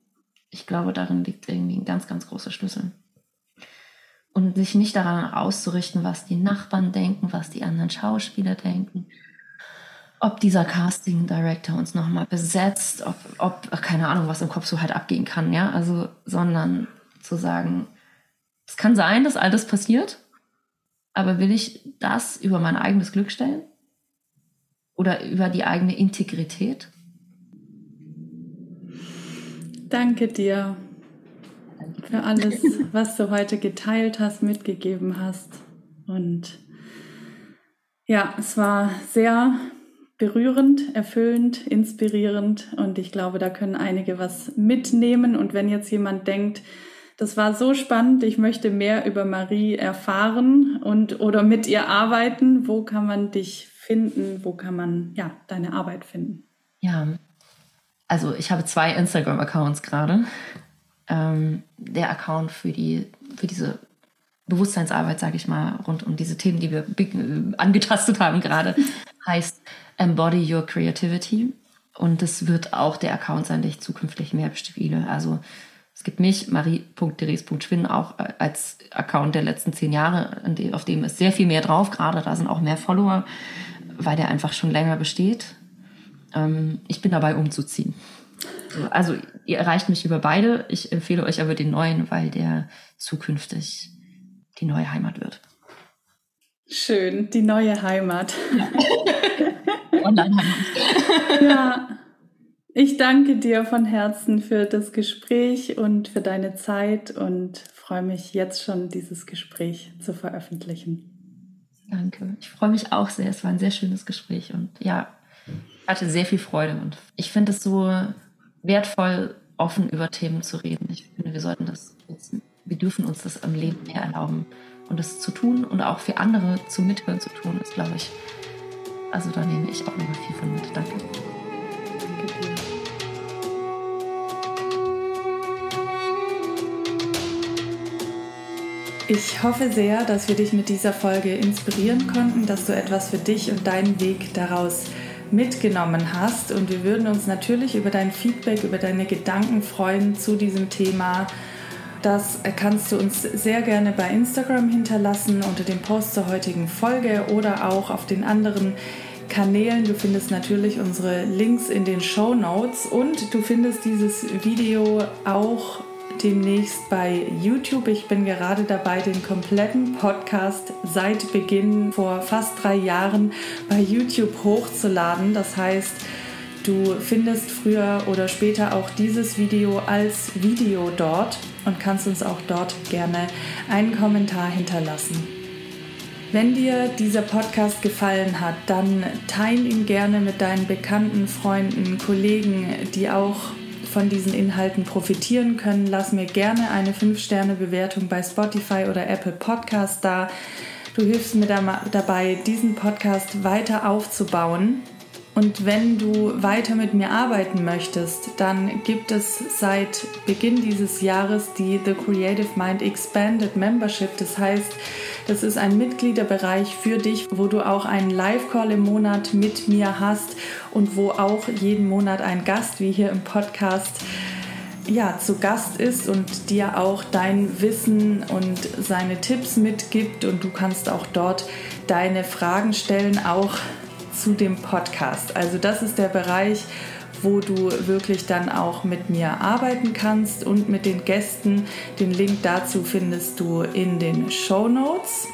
S2: Ich glaube, darin liegt irgendwie ein ganz, ganz großer Schlüssel. Und sich nicht daran auszurichten, was die Nachbarn denken, was die anderen Schauspieler denken, ob dieser Casting Director uns nochmal besetzt, ob, ob, keine Ahnung, was im Kopf so halt abgehen kann, ja, also, sondern zu sagen, es kann sein, dass all das passiert, aber will ich das über mein eigenes Glück stellen? Oder über die eigene Integrität?
S1: Danke dir für alles, was du heute geteilt hast, mitgegeben hast. Und ja, es war sehr berührend, erfüllend, inspirierend und ich glaube, da können einige was mitnehmen. Und wenn jetzt jemand denkt, das war so spannend, ich möchte mehr über Marie erfahren und oder mit ihr arbeiten, wo kann man dich finden? Wo kann man ja deine Arbeit finden?
S2: Ja, also ich habe zwei Instagram-Accounts gerade. Ähm, der Account für die, für diese Bewusstseinsarbeit, sage ich mal, rund um diese Themen, die wir äh, angetastet haben gerade, heißt Embody Your Creativity. Und das wird auch der Account sein, den ich zukünftig mehr bespiele. Also es gibt mich, marie.therese.schwinn, auch äh, als Account der letzten zehn Jahre, auf dem ist sehr viel mehr drauf. Gerade da sind auch mehr Follower, weil der einfach schon länger besteht. Ähm, ich bin dabei umzuziehen. Also ihr erreicht mich über beide. Ich empfehle euch aber den neuen, weil der zukünftig die neue Heimat wird.
S1: Schön, die neue Heimat. Online-Heimat. ja. Ich danke dir von Herzen für das Gespräch und für deine Zeit und freue mich jetzt schon, dieses Gespräch zu veröffentlichen.
S2: Danke. Ich freue mich auch sehr. Es war ein sehr schönes Gespräch und ja, hatte sehr viel Freude und ich finde es so wertvoll, offen über Themen zu reden. Ich finde, wir sollten das, wir dürfen uns das am Leben mehr erlauben und das zu tun und auch für andere zu mithören zu tun, ist, glaube ich, also da nehme ich auch nochmal viel von mit. Danke
S1: Ich hoffe sehr, dass wir dich mit dieser Folge inspirieren konnten, dass du etwas für dich und deinen Weg daraus mitgenommen hast. Und wir würden uns natürlich über dein Feedback, über deine Gedanken freuen zu diesem Thema. Das kannst du uns sehr gerne bei Instagram hinterlassen unter dem Post zur heutigen Folge oder auch auf den anderen Kanälen. Du findest natürlich unsere Links in den Show Notes und du findest dieses Video auch demnächst bei YouTube. Ich bin gerade dabei, den kompletten Podcast seit Beginn vor fast drei Jahren bei YouTube hochzuladen. Das heißt, du findest früher oder später auch dieses Video als Video dort und kannst uns auch dort gerne einen Kommentar hinterlassen. Wenn dir dieser Podcast gefallen hat, dann teile ihn gerne mit deinen Bekannten, Freunden, Kollegen, die auch von diesen Inhalten profitieren können. Lass mir gerne eine 5-Sterne-Bewertung bei Spotify oder Apple Podcast da. Du hilfst mir dabei, diesen Podcast weiter aufzubauen. Und wenn du weiter mit mir arbeiten möchtest, dann gibt es seit Beginn dieses Jahres die The Creative Mind Expanded Membership. Das heißt, das ist ein Mitgliederbereich für dich, wo du auch einen Live-Call im Monat mit mir hast und wo auch jeden Monat ein Gast, wie hier im Podcast, ja, zu Gast ist und dir auch dein Wissen und seine Tipps mitgibt und du kannst auch dort deine Fragen stellen, auch zu dem Podcast. Also das ist der Bereich, wo du wirklich dann auch mit mir arbeiten kannst und mit den Gästen. Den Link dazu findest du in den Show Notes.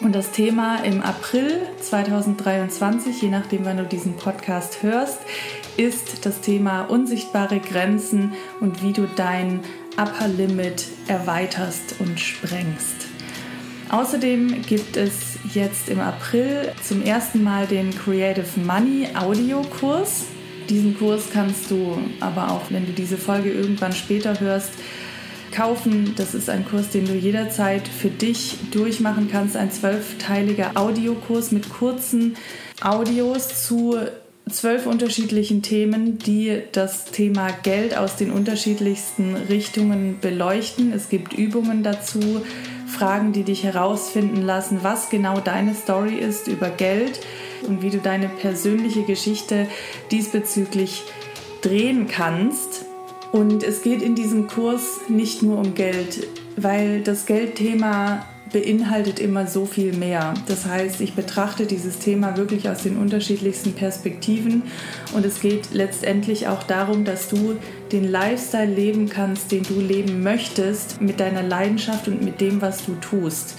S1: Und das Thema im April 2023, je nachdem, wann du diesen Podcast hörst, ist das Thema unsichtbare Grenzen und wie du dein Upper Limit erweiterst und sprengst. Außerdem gibt es jetzt im April zum ersten Mal den Creative Money Audiokurs. Diesen Kurs kannst du aber auch, wenn du diese Folge irgendwann später hörst, kaufen. Das ist ein Kurs, den du jederzeit für dich durchmachen kannst. Ein zwölfteiliger Audiokurs mit kurzen Audios zu zwölf unterschiedlichen Themen, die das Thema Geld aus den unterschiedlichsten Richtungen beleuchten. Es gibt Übungen dazu, Fragen, die dich herausfinden lassen, was genau deine Story ist über Geld und wie du deine persönliche Geschichte diesbezüglich drehen kannst. Und es geht in diesem Kurs nicht nur um Geld, weil das Geldthema beinhaltet immer so viel mehr. Das heißt, ich betrachte dieses Thema wirklich aus den unterschiedlichsten Perspektiven und es geht letztendlich auch darum, dass du den Lifestyle leben kannst, den du leben möchtest, mit deiner Leidenschaft und mit dem, was du tust.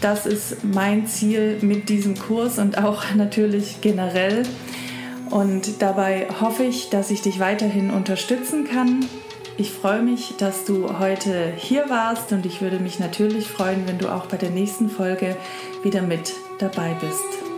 S1: Das ist mein Ziel mit diesem Kurs und auch natürlich generell. Und dabei hoffe ich, dass ich dich weiterhin unterstützen kann ich freue mich, dass du heute hier warst und ich würde mich natürlich freuen, wenn du auch bei der nächsten Folge wieder mit dabei bist.